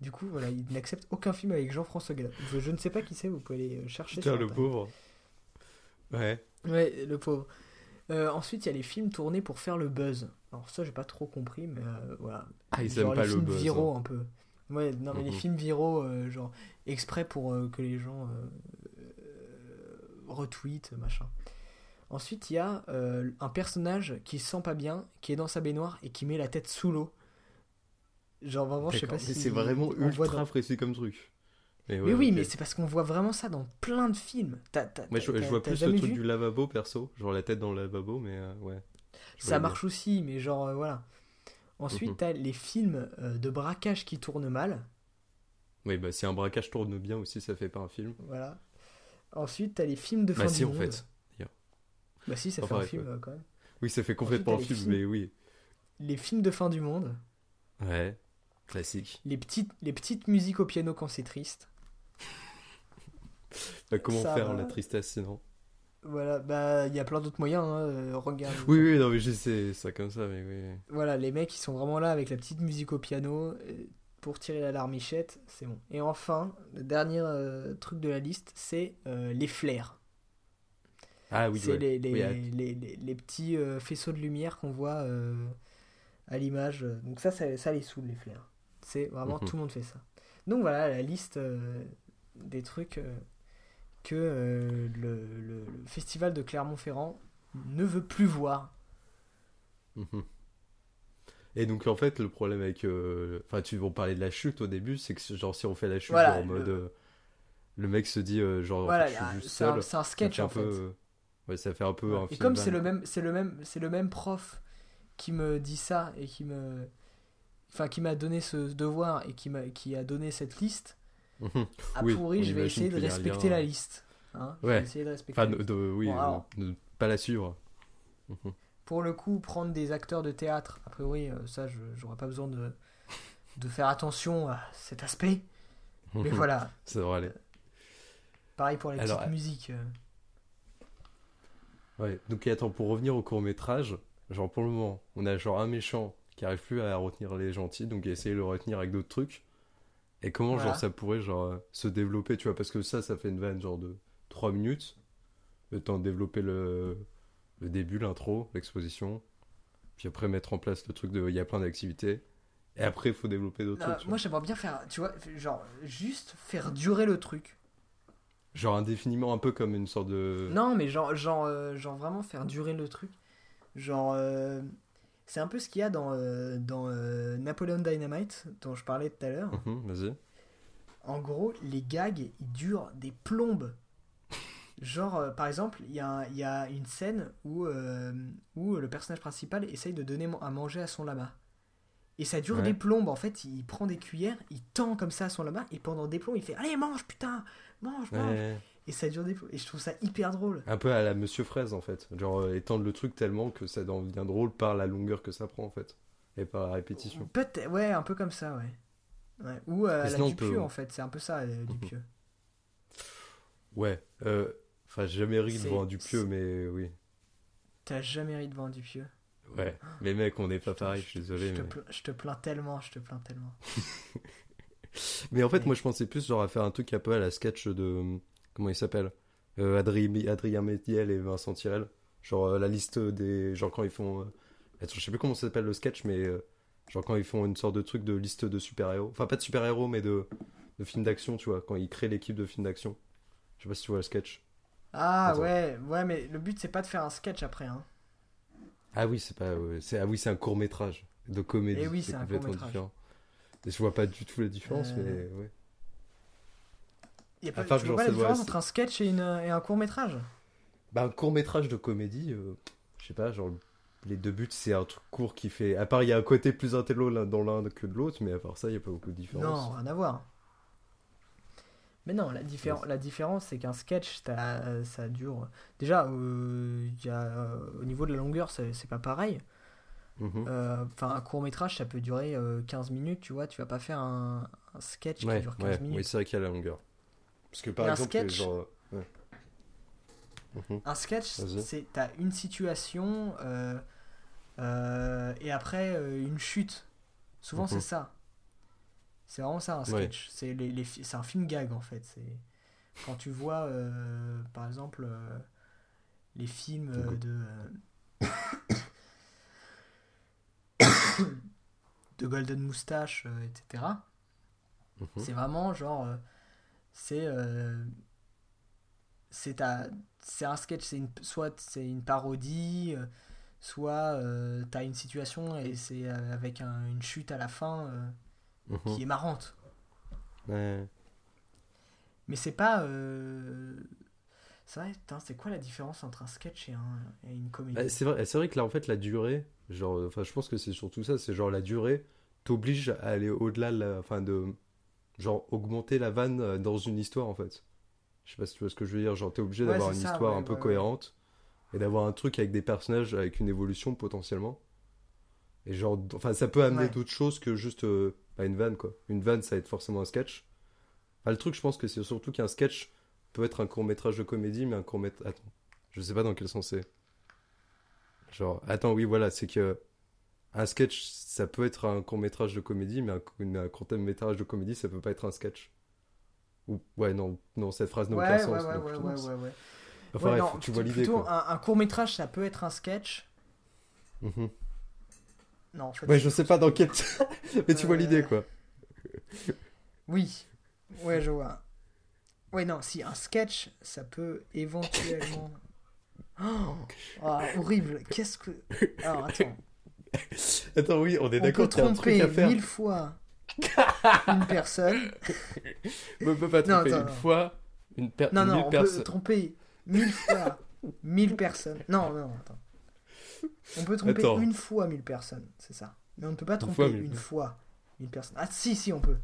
S1: Du coup, voilà, il n'accepte aucun film avec Jean-François Gallot. Je, je ne sais pas qui c'est, vous pouvez aller euh, chercher.
S2: Putain, le pauvre. Ouais.
S1: Ouais, le pauvre. Euh, ensuite, il y a les films tournés pour faire le buzz. Alors ça, j'ai pas trop compris, mais euh, voilà.
S2: Ah, ils
S1: genre
S2: aiment pas
S1: les
S2: le
S1: films
S2: buzz.
S1: viraux
S2: hein.
S1: un peu. Ouais, non mais les films viraux, euh, genre exprès pour que les gens retweetent, machin. Ensuite, il y a un personnage qui se sent pas bien, qui est dans sa baignoire et qui met la tête sous l'eau. Genre vraiment, je sais pas si
S2: c'est vraiment ultra
S1: dans-
S2: précis comme truc. Mais,
S1: oui, mais c'est parce qu'on voit vraiment ça dans plein de films.
S2: Moi, je, vois plus le truc du lavabo perso, genre la tête dans le lavabo, mais euh, ouais.
S1: Ça marche aussi, mais genre euh, voilà. Ensuite,
S2: Mhm.
S1: t'as les films euh, de braquage qui tournent mal.
S2: Oui, bah si un braquage tourne bien aussi, ça fait pas un film.
S1: Voilà. Ensuite, t'as les films de fin
S2: Bah
S1: du
S2: si, en
S1: monde.
S2: fait.
S1: Bah si, ça
S2: Enfin,
S1: fait un film quand même.
S2: Oui, ça fait complètement un film,
S1: films.
S2: mais oui.
S1: Les films de fin du monde.
S2: Ouais, classique.
S1: Les petites, les petites musiques au piano quand c'est triste.
S2: Bah, comment
S1: Ça
S2: faire
S1: va.
S2: la tristesse sinon
S1: Voilà, bah il y a plein d'autres moyens. Hein. euh, Regarde.
S2: Oui, oui, non, mais je sais ça comme ça, mais oui.
S1: Voilà, les mecs ils sont vraiment là avec la petite musique au piano euh, pour tirer la larmichette, c'est bon. Et enfin, le dernier euh, truc de la liste, c'est euh, les flares.
S2: Ah oui,
S1: c'est
S2: ouais.
S1: les, les,
S2: Oui,
S1: les, les- petits euh, faisceaux de lumière qu'on voit à l'image. Donc ça, ça, ça les saoule, les flares. C'est vraiment,
S2: Mhm.
S1: tout le monde fait ça. Donc voilà, la liste des trucs que euh, le, le- le festival de Clermont-Ferrand ne veut plus voir.
S2: Mhm. Et donc en fait le problème avec, euh, enfin tu vas parler de la chute au début, c'est que genre si on fait la chute
S1: Voilà,
S2: genre, en mode,
S1: le-
S2: euh, le mec se dit genre
S1: Voilà,
S2: je suis
S1: là,
S2: juste
S1: c'est un,
S2: seul,
S1: c'est un sketch en fait.
S2: peu, ouais ça fait un peu un
S1: Et
S2: film
S1: comme c'est le même, c'est le même, c'est le même prof qui me dit ça et qui me, enfin qui m'a donné ce devoir et qui m'a, qui a donné cette liste.
S2: Mhm.
S1: A
S2: Oui,
S1: pourri, je vais
S2: imagine
S1: essayer de respecter la liste. hein. Je
S2: Ouais.
S1: vais essayer de respecter.
S2: Enfin
S1: la
S2: de, de- oui,
S1: Bon,
S2: euh,
S1: alors.
S2: de pas la suivre. Mhm.
S1: Pour le coup, prendre des acteurs de théâtre, a priori, euh, ça, je j'aurais pas besoin de, de faire attention à cet aspect. Mais voilà,
S2: Ça devrait aller.
S1: pareil pour les
S2: Alors,
S1: petites
S2: euh,
S1: musiques. euh.
S2: Ouais. Donc attends pour revenir au court métrage, genre pour le moment on a genre un méchant qui arrive plus à retenir les gentils, donc essayer de le retenir avec d'autres trucs. Et comment
S1: Voilà.
S2: genre ça pourrait genre euh, se développer, tu vois, parce que ça ça fait une vanne genre de 3 minutes, le temps de développer le, le début, l'intro, l'exposition, puis après mettre en place le truc de il y a plein d'activités, et après il faut développer d'autres trucs.
S1: moi, j'aimerais bien faire, tu vois, genre, juste faire durer le truc.
S2: Genre indéfiniment un peu comme une sorte de...
S1: Non, mais genre, genre, euh, genre vraiment faire durer le truc. Genre, euh, c'est un peu ce qu'il y a dans, euh, dans euh, Napoleon Dynamite, dont je parlais tout à l'heure.
S2: Mhm, Vas-y.
S1: En gros, les gags, ils durent des plombes. Genre, euh, par exemple, il y, a y une scène où, où le personnage principal essaye de donner à manger à son lama. Et ça dure
S2: Ouais.
S1: des plombes. En fait, il prend des cuillères, il tend comme ça à son lama, et pendant des plombes, il fait Allez, mange, putain Mange, mange
S2: Ouais.
S1: Et ça dure des plombes. Et je trouve ça hyper drôle.
S2: Un peu à la Monsieur Fraise en fait. Genre euh, étendre le truc tellement que ça devient drôle par la longueur que ça prend en fait. Et par la répétition.
S1: Peut-être, ouais, un peu comme ça, ouais. Ouais. Ou euh,
S2: Mais
S1: la Dupieux,
S2: peut-
S1: en fait. C'est un peu ça, euh, Dupieux.
S2: Ouais. euh, Enfin, j'ai jamais ri devant un Dupieux, mais oui.
S1: T'as jamais ri devant un Dupieux
S2: Ouais. Mais mec, on n'est pas pareil, je suis désolé.
S1: je, te
S2: Mais...
S1: plains, je te plains tellement, je te plains tellement.
S2: mais en fait, moi je pensais plus genre à faire un truc un peu à la sketch de. Comment il s'appelle euh, Adri- Adrien Métiel et Vincent Tirel. Genre euh, la liste des. Genre quand ils font. euh, Attends, je sais plus comment ça s'appelle le sketch, mais. Genre quand ils font une sorte de truc de liste de super-héros. Enfin, pas de super-héros, mais de, de films d'action, tu vois. Quand ils créent l'équipe de films d'action. Je sais pas si tu vois le sketch.
S1: Ah
S2: Attends.
S1: ouais, ouais, mais le but c'est pas de faire un sketch après. Hein.
S2: Ah oui, c'est pas. c'est ah oui, c'est un court métrage de comédie.
S1: Eh oui, c'est un
S2: complètement
S1: court-métrage.
S2: différent. Et je vois pas du tout la différence, mais ouais.
S1: Y a pas, tu vois pas la différence entre un sketch et, une, et un court métrage
S2: Bah un court métrage de comédie, euh, je sais pas, genre les deux buts c'est un truc court qui fait. À part il y a un côté plus intello dans l'un que de l'autre, mais à part ça il y a pas beaucoup de différence.
S1: Non, rien à voir. Mais non, la, différen- la différence c'est qu'un sketch, ça dure. Déjà, euh, y a, euh, au niveau de la longueur, c'est pas pareil.
S2: Mhm.
S1: Euh, Enfin, un court métrage, ça peut durer euh, 15 minutes, tu vois. Tu vas pas faire un, un sketch
S2: ouais,
S1: qui dure 15
S2: ouais,
S1: minutes.
S2: oui, c'est vrai qu'il y a la longueur. Parce que par
S1: Et un
S2: exemple,
S1: sketch-
S2: genre. ouais. Mhm.
S1: Un sketch, c'est t'as une situation euh, euh, et après euh, une chute. Souvent
S2: Mhm.
S1: c'est ça. C'est vraiment ça un
S2: Ouais.
S1: sketch. C'est les, les fi- c'est un film gag en fait. C'est quand tu vois par exemple les films de de Golden Moustache, etc.
S2: Mhm.
S1: C'est vraiment genre. C'est. euh, c'est un sketch, c'est une, soit c'est une parodie, euh, soit euh, t'as une situation et c'est euh, avec un- une chute à la fin
S2: Mhm.
S1: qui est marrante.
S2: Ouais.
S1: Mais c'est pas. C'est vrai, c'est quoi la différence entre un sketch et, un, et une comédie
S2: Bah, c'est vrai, vrai que là en fait la durée, genre, enfin je pense que c'est surtout ça, c'est genre la durée t'oblige à aller au-delà, de la- enfin de, genre augmenter la vanne euh, dans une histoire en fait. Je sais pas si tu vois ce que je veux dire, genre t'es obligé
S1: Ouais,
S2: d'avoir une
S1: ça,
S2: histoire
S1: ouais,
S2: un peu
S1: ouais, ouais.
S2: cohérente et d'avoir un truc avec des personnages avec une évolution potentiellement. Et genre, enfin ça peut amener d'autres choses que juste euh, bah, une vanne quoi. Une vanne ça va être forcément un sketch. Enfin, le truc je pense que c'est surtout qu'un sketch peut être un court métrage de comédie, mais un court métrage. Attends, je sais pas dans quel sens c'est. Genre, attends, oui, voilà, c'est que un sketch, ça peut être un court métrage de comédie, mais un, un court métrage de comédie, ça peut pas être un sketch. Ou, ouais, non, non, cette phrase n'a
S1: ouais,
S2: aucun
S1: ouais,
S2: sens.
S1: ouais, ouais, ouais, ouais.
S2: Enfin, bref,
S1: non,
S2: tu vois l'idée,
S1: plutôt. Un, un court métrage, ça peut être un sketch.
S2: Mhm.
S1: Non, en fait.
S2: Ouais, je sais pas dans quel. mais tu vois
S1: Euh,
S2: l'idée, quoi.
S1: Oui. Ouais, je vois. Ouais, non, si un sketch, ça peut éventuellement. Oh, ah, horrible. Qu'est-ce que. Alors, attends.
S2: Attends, oui, on est
S1: On peut
S2: d'accord qu'il y a un truc
S1: tromper
S2: à faire.
S1: mille fois une personne.
S2: On peut pas
S1: Non,
S2: tromper
S1: attends,
S2: une
S1: non.
S2: fois une per-
S1: Non, non,
S2: mille
S1: on
S2: personnes.
S1: peut tromper mille fois mille personnes. Non, non, attends. On peut tromper
S2: Attends.
S1: une fois mille personnes, c'est ça. Mais on ne peut pas tromper
S2: fois
S1: une fois mille personnes. Ah, si, si, on peut.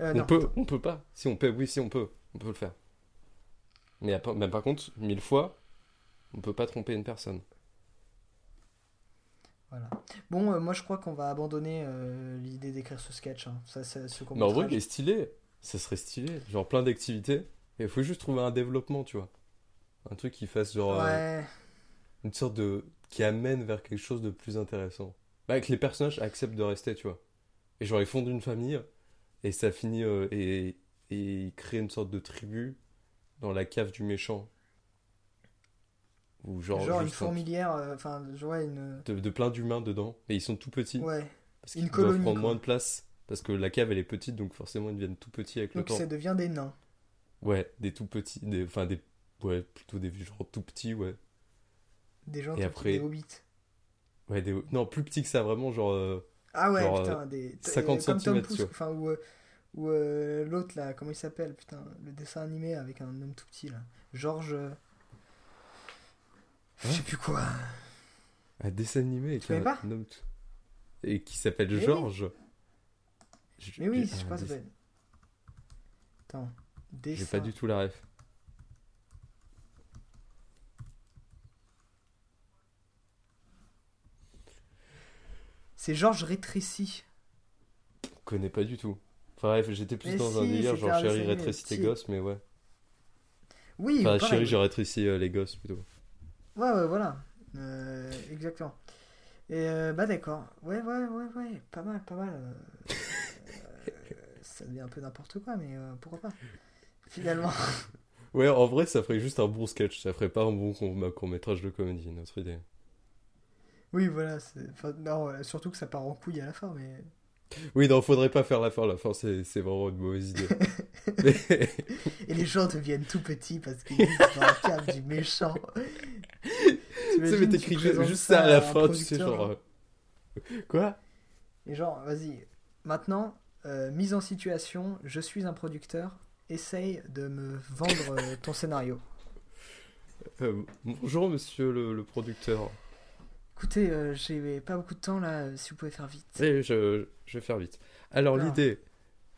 S1: Euh,
S2: On
S1: non,
S2: peut,
S1: attends.
S2: on peut pas. Si on peut, oui, si on peut, on peut le faire. Mais, mais par contre, mille fois, on peut pas tromper une personne.
S1: Voilà. Bon, euh, moi je crois qu'on va abandonner euh, l'idée d'écrire ce sketch. hein. Ça, ce
S2: Mais en vrai, il est stylé. Ça serait stylé. Genre plein d'activités. Et il faut juste trouver un développement, tu vois. Un truc qui fasse genre. euh,
S1: Ouais.
S2: une sorte de. qui amène vers quelque chose de plus intéressant. Bah, que les personnages acceptent de rester, tu vois. Et genre, ils fondent une famille. Et ça finit. et, et ils créent une sorte de tribu dans la cave du méchant. Ou genre.
S1: Genre, une fourmilière, euh, enfin, ouais, une.
S2: de, de plein d'humains dedans. Et ils sont tout petits.
S1: Ouais.
S2: Parce qu'ils doivent prendre moins de place. Parce que la cave, elle est petite, donc forcément, ils deviennent tout petits avec le
S1: Donc
S2: temps.
S1: ça devient des nains.
S2: Ouais, des tout petits. Des, enfin, des. Ouais, plutôt des genre tout petits, ouais.
S1: Des gens
S2: Et
S1: tout
S2: après-
S1: des hobbits.
S2: Ouais, des. Non, plus petits que ça, vraiment, genre. euh,
S1: Ah ouais,
S2: Genre,
S1: putain, des.
S2: 50
S1: comme Tom
S2: centimètres,
S1: Pouce,
S2: tu vois.
S1: Enfin, ou, euh, ou euh, l'autre là, comment il s'appelle, putain, le dessin animé avec un homme tout petit là. Georges. Je sais plus quoi.
S2: Un dessin animé avec un
S1: pas
S2: homme Et qui s'appelle
S1: oui.
S2: Georges.
S1: Mais oui, je crois que ça
S2: dessin-.
S1: Attends.
S2: J'ai pas du tout la ref.
S1: C'est Georges Rétréci.
S2: Je connais pas du tout. Enfin bref, j'étais plus
S1: Mais
S2: dans un délire, genre chérie rétrécis tes gosses, mais ouais.
S1: Oui,
S2: Enfin, chérie, j'ai rétréci euh, les gosses plutôt.
S1: Ouais, ouais, voilà. Euh, exactement. Et euh, bah d'accord. Ouais, ouais, ouais, ouais. Pas mal, pas mal. euh, ça devient un peu n'importe quoi, mais pourquoi pas. Finalement.
S2: Ouais, en vrai, ça ferait juste un bon sketch, ça ferait pas un bon court- court-métrage de comédie, notre idée.
S1: Oui, voilà. c'est- enfin, non, surtout que ça part en couille à la fin, mais.
S2: Oui, non, faudrait pas faire la fin, la fin, c'est c'est vraiment une mauvaise idée. Mais-
S1: Et les gens deviennent tout petits parce qu'ils vivent dans la cave du méchant.
S2: Tu sais, mais t'écris juste ça à la fin, tu sais, genre. euh, Quoi?
S1: Et genre, vas-y, maintenant, euh, mise en situation, je suis un producteur, essaye de me vendre euh, ton scénario.
S2: Euh, Bonjour, monsieur le, le producteur.
S1: Écoutez, euh, j'ai pas beaucoup de temps là, si vous pouvez faire vite.
S2: Eh, je, je vais faire vite. Alors, l'idée,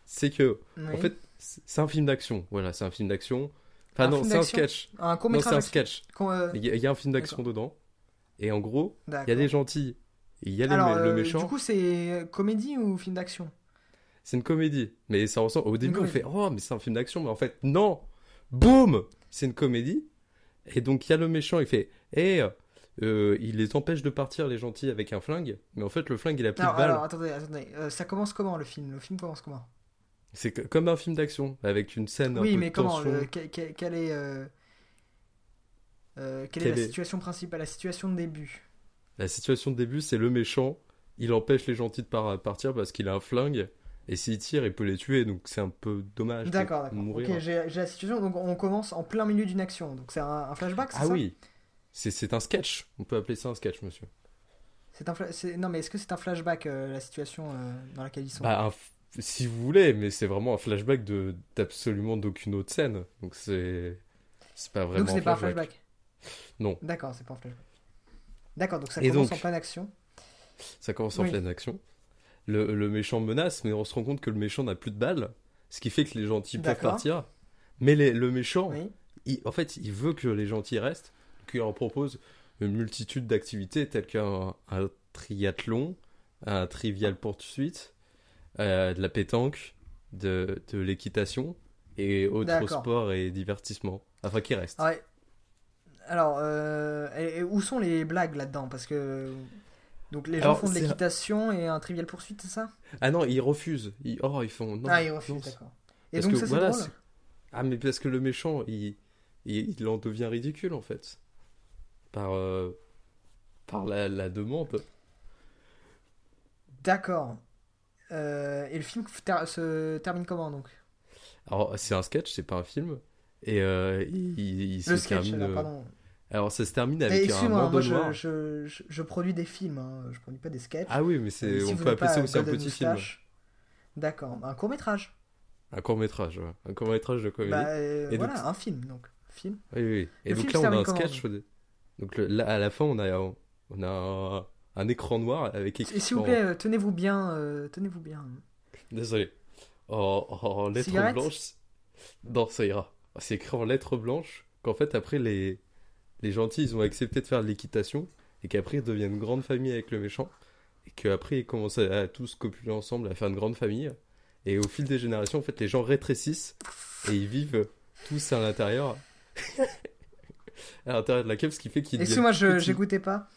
S2: c'est que,
S1: Oui.
S2: en fait, c'est un film d'action. Voilà, c'est un film d'action. Enfin,
S1: Un
S2: non, c'est un sketch.
S1: un court
S2: Non, c'est un sketch. Il y, a- il y a un film d'action dedans. Et en gros, il y a des gentils. Et il y a
S1: Alors,
S2: le
S1: euh,
S2: méchant.
S1: du coup, c'est comédie ou film d'action?
S2: C'est une comédie. Mais ça ressemble. Au début, on fait Oh, mais c'est un film d'action. Mais en fait, non Boum C'est une comédie. Et donc, il y a le méchant, il fait Eh, euh, il les empêche de partir, les gentils, avec un flingue. Mais en fait, le flingue, il a plus
S1: alors,
S2: de balles.
S1: alors, attendez, attendez. euh, ça commence comment le film? Le film commence comment?
S2: C'est comme un film d'action, avec une scène un
S1: Oui,
S2: peu
S1: mais
S2: de
S1: comment
S2: tension.
S1: le- est, euh, euh, quelle est la
S2: est-
S1: situation principale, la situation de début?
S2: La situation de début, c'est le méchant. Il empêche les gentils de par- partir parce qu'il a un flingue. Et s'il tire, il peut les tuer. Donc, c'est un peu dommage de
S1: D'accord, d'accord.
S2: mourir.
S1: Ok, j'ai j'ai la situation. Donc, on commence en plein milieu d'une action. Donc, c'est un, un flashback, c'est
S2: ah
S1: ça?
S2: oui C'est un sketch. On peut appeler ça un sketch, monsieur.
S1: Un Non, mais est-ce que c'est un flashback, euh, la situation euh, dans laquelle ils sont?
S2: Bah, un si vous voulez, mais c'est vraiment un flashback de d'absolument d'aucune autre scène. Donc c'est c'est pas vraiment
S1: Donc, c'est pas un
S2: flashback. Non.
S1: D'accord, c'est pas un flashback. D'accord, donc ça commence
S2: donc-
S1: en pleine action.
S2: Ça commence en
S1: Oui.
S2: pleine action. Le, le méchant menace, mais on se rend compte que le méchant n'a plus de balles, ce qui fait que les gentils peuvent partir. Mais les- le méchant,
S1: Oui.
S2: il- en fait, il veut que les gentils restent. Donc il leur propose une multitude d'activités telles qu'un un triathlon, un trivial poursuite, euh, de la pétanque, de, de l'équitation et autres sports et divertissements. Afin qu'ils restent.
S1: Ouais. Alors, euh, et- et où sont les blagues là-dedans? Parce que. Donc, les gens
S2: Alors,
S1: font de l'équitation et un trivial poursuite, c'est ça?
S2: Ah non, ils refusent. Ils- Oh, ils font. Non,
S1: Ah, ils refusent, d'accord. Et
S2: parce
S1: donc,
S2: que
S1: ça, c'est
S2: voilà,
S1: drôle?
S2: c'est- Ah, mais parce que le méchant, il, il, il en devient ridicule en fait. Par, euh, par la, la demande.
S1: D'accord. Euh, et le film ter- se termine comment donc?
S2: Alors, c'est un sketch, c'est pas un film. Et euh, il, il- il se
S1: sketch,
S2: termine.
S1: là,
S2: euh,
S1: pardon.
S2: Alors ça se termine avec un bandeau
S1: moi je,
S2: noir.
S1: je, je, je produis des films, hein. je produis pas des sketchs.
S2: Ah oui, mais
S1: Euh,
S2: c'est,
S1: si
S2: on peut appeler ça aussi un petit film.
S1: D'accord, un court métrage.
S2: Un court métrage, ouais. Un court métrage de comédie.
S1: Bah, euh,
S2: Et donc-
S1: voilà, un film donc. Film.
S2: Oui, oui. Et
S1: Le
S2: donc là, on a un sketch. Donc le- là, à la fin, on a, on a un, écran noir avec écrit.
S1: Et S'il vous plaît, euh, tenez-vous bien, euh, tenez-vous bien.
S2: Désolé. En, en lettres
S1: Cigarette
S2: blanches. Non, ça ira. C'est écrit en lettres blanches qu'en fait, après, les, les gentils, ils ont accepté de faire de l'équitation et qu'après, ils deviennent une grande famille avec le méchant. Et qu'après, ils commencent à, à tous copuler ensemble, à faire une grande famille. Et au fil des générations, en fait, les gens rétrécissent et ils vivent tous à l'intérieur. à l'intérieur de la cave, ce qui fait qu'ils
S1: Excuse-moi, je
S2: petits.
S1: j'écoutais pas.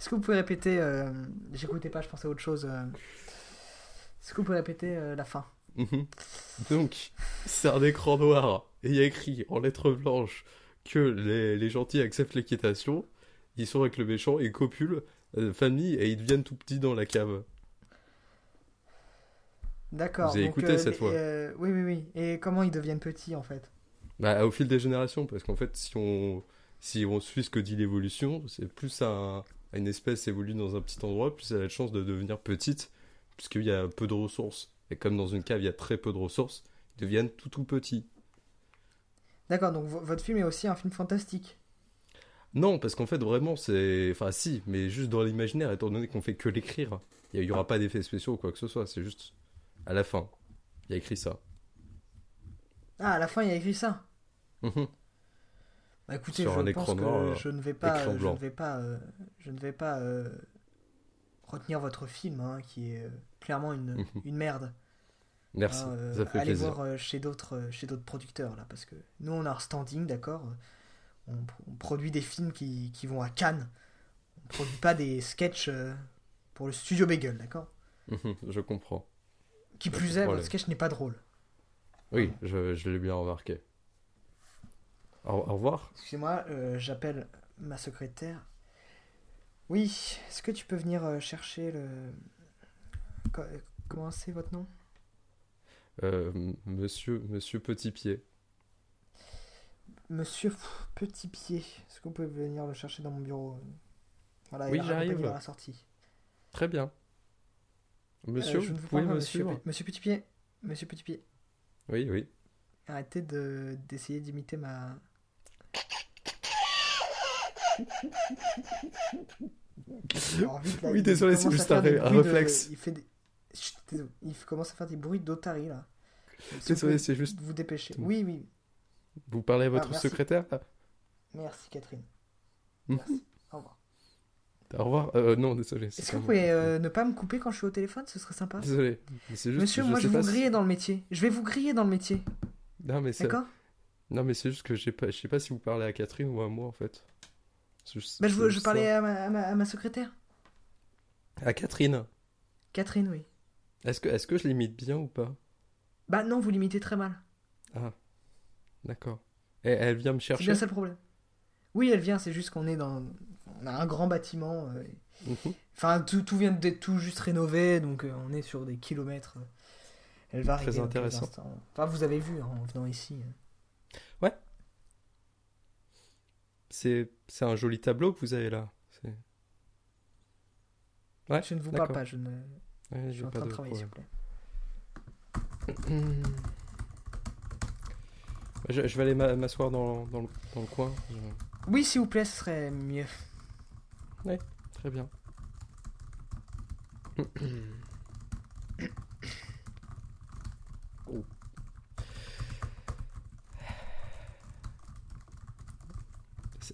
S1: Est-ce que vous pouvez répéter euh, J'écoutais pas, je pensais à autre chose. euh. Est-ce que vous pouvez répéter euh, la fin?
S2: Mhm. Donc, c'est un écran noir et il y a écrit en lettres blanches que les, les gentils acceptent l'équitation, ils sont avec le méchant et copulent, famille, et ils deviennent tout petits dans la cave.
S1: D'accord.
S2: Vous avez
S1: donc,
S2: écouté cette fois
S1: Oui, oui, oui. Et comment ils deviennent petits en fait?
S2: Bah, au fil des générations, parce qu'en fait, si on, si on suit ce que dit l'évolution, c'est plus un- une espèce évolue dans un petit endroit, plus elle a de chance de devenir petite, puisqu'il y a peu de ressources. Et comme dans une cave, il y a très peu de ressources, ils deviennent tout tout petits.
S1: D'accord, donc vo- votre film est aussi un film fantastique.
S2: Non, parce qu'en fait, vraiment, c'est. Enfin, si, mais juste dans l'imaginaire, étant donné qu'on fait que l'écrire. Il n'y aura pas d'effets spéciaux ou quoi que ce soit, c'est juste à la fin. Il y a écrit ça.
S1: Ah, à la fin, il y a écrit ça. Bah écoutez,
S2: Sur
S1: je
S2: un
S1: pense
S2: écran
S1: que
S2: noir,
S1: je ne vais pas,
S2: écran
S1: je
S2: blanc.
S1: ne vais pas, euh, je ne vais pas euh, retenir votre film, hein, qui est euh, clairement une, une merde.
S2: Merci,
S1: Hein, euh,
S2: ça fait
S1: allez
S2: plaisir.
S1: voir chez d'autres, chez d'autres producteurs là, parce que nous on a un standing, d'accord. On, on produit des films qui, qui vont à Cannes. On produit pas des sketchs pour le studio Bagel, d'accord.
S2: Je comprends.
S1: Qui plus est, votre sketch n'est pas drôle.
S2: Oui, je, je l'ai bien remarqué. Au, au revoir.
S1: Excusez-moi, euh, j'appelle ma secrétaire. Oui, est-ce que tu peux venir euh, chercher le. Co- euh, Comment c'est votre nom?
S2: Euh, monsieur, monsieur Petit Pied.
S1: Monsieur Petit Pied. Est-ce que vous pouvez venir le chercher dans mon bureau? Voilà,
S2: Oui,
S1: il
S2: j'arrive.
S1: à la sortie.
S2: Très bien. Monsieur,
S1: Euh, je ne
S2: vous
S1: vous
S2: pouvez
S1: parle pas,
S2: me
S1: monsieur,
S2: suivre
S1: monsieur Petit Pied. Monsieur Petit Pied.
S2: Oui, oui.
S1: Arrêtez de d'essayer d'imiter ma. Alors, vite, là,
S2: Oui, désolé, c'est juste un
S1: de-
S2: réflexe.
S1: Il fait des... Chut. Il commence à faire des bruits d'otarie là.
S2: Désolé, c'est juste.
S1: Vous dépêchez. Oui, oui.
S2: Vous parlez à votre
S1: Ah, merci.
S2: secrétaire
S1: Merci Catherine.
S2: Mhm.
S1: Merci. Au revoir.
S2: Au revoir. Euh, non, désolé.
S1: Est-ce que vous pouvez euh, ne pas me couper quand je suis au téléphone? Ce serait sympa.
S2: Désolé. Juste
S1: Monsieur,
S2: que
S1: moi je vais vous
S2: si-
S1: griller dans le métier. Je vais vous griller dans le métier.
S2: Non, mais c'est...
S1: D'accord?
S2: Non, mais c'est juste que j'ai pas... je sais pas si vous parlez à Catherine ou à moi en fait. C'est juste-
S1: bah, je,
S2: c'est
S1: je parlais à ma, à ma- à ma secrétaire.
S2: À Catherine.
S1: Catherine, oui.
S2: Est-ce que... Je l'imite bien ou pas?
S1: Bah non, vous l'imitez très mal.
S2: Ah. D'accord. Et elle vient me
S1: C'est
S2: chercher?
S1: bien ça le problème. Oui, elle vient, c'est juste qu'on est dans. On a un grand bâtiment. euh, et-
S2: Mhm.
S1: Enfin, tout, tout vient d'être tout juste rénové, donc euh, on est sur des kilomètres. Elle va
S2: Très
S1: arriver.
S2: intéressant.
S1: Enfin, vous avez vu hein, en venant ici.
S2: C'est... c'est un joli tableau que vous avez là. Ouais,
S1: je ne vous parle pas, je, ne...
S2: Ouais,
S1: je suis en
S2: pas
S1: train de travailler, s'il vous plaît.
S2: Je, je vais aller m'a- m'asseoir dans, dans, le, dans le coin. Je-
S1: Oui, s'il vous plaît, ce serait mieux.
S2: Très bien.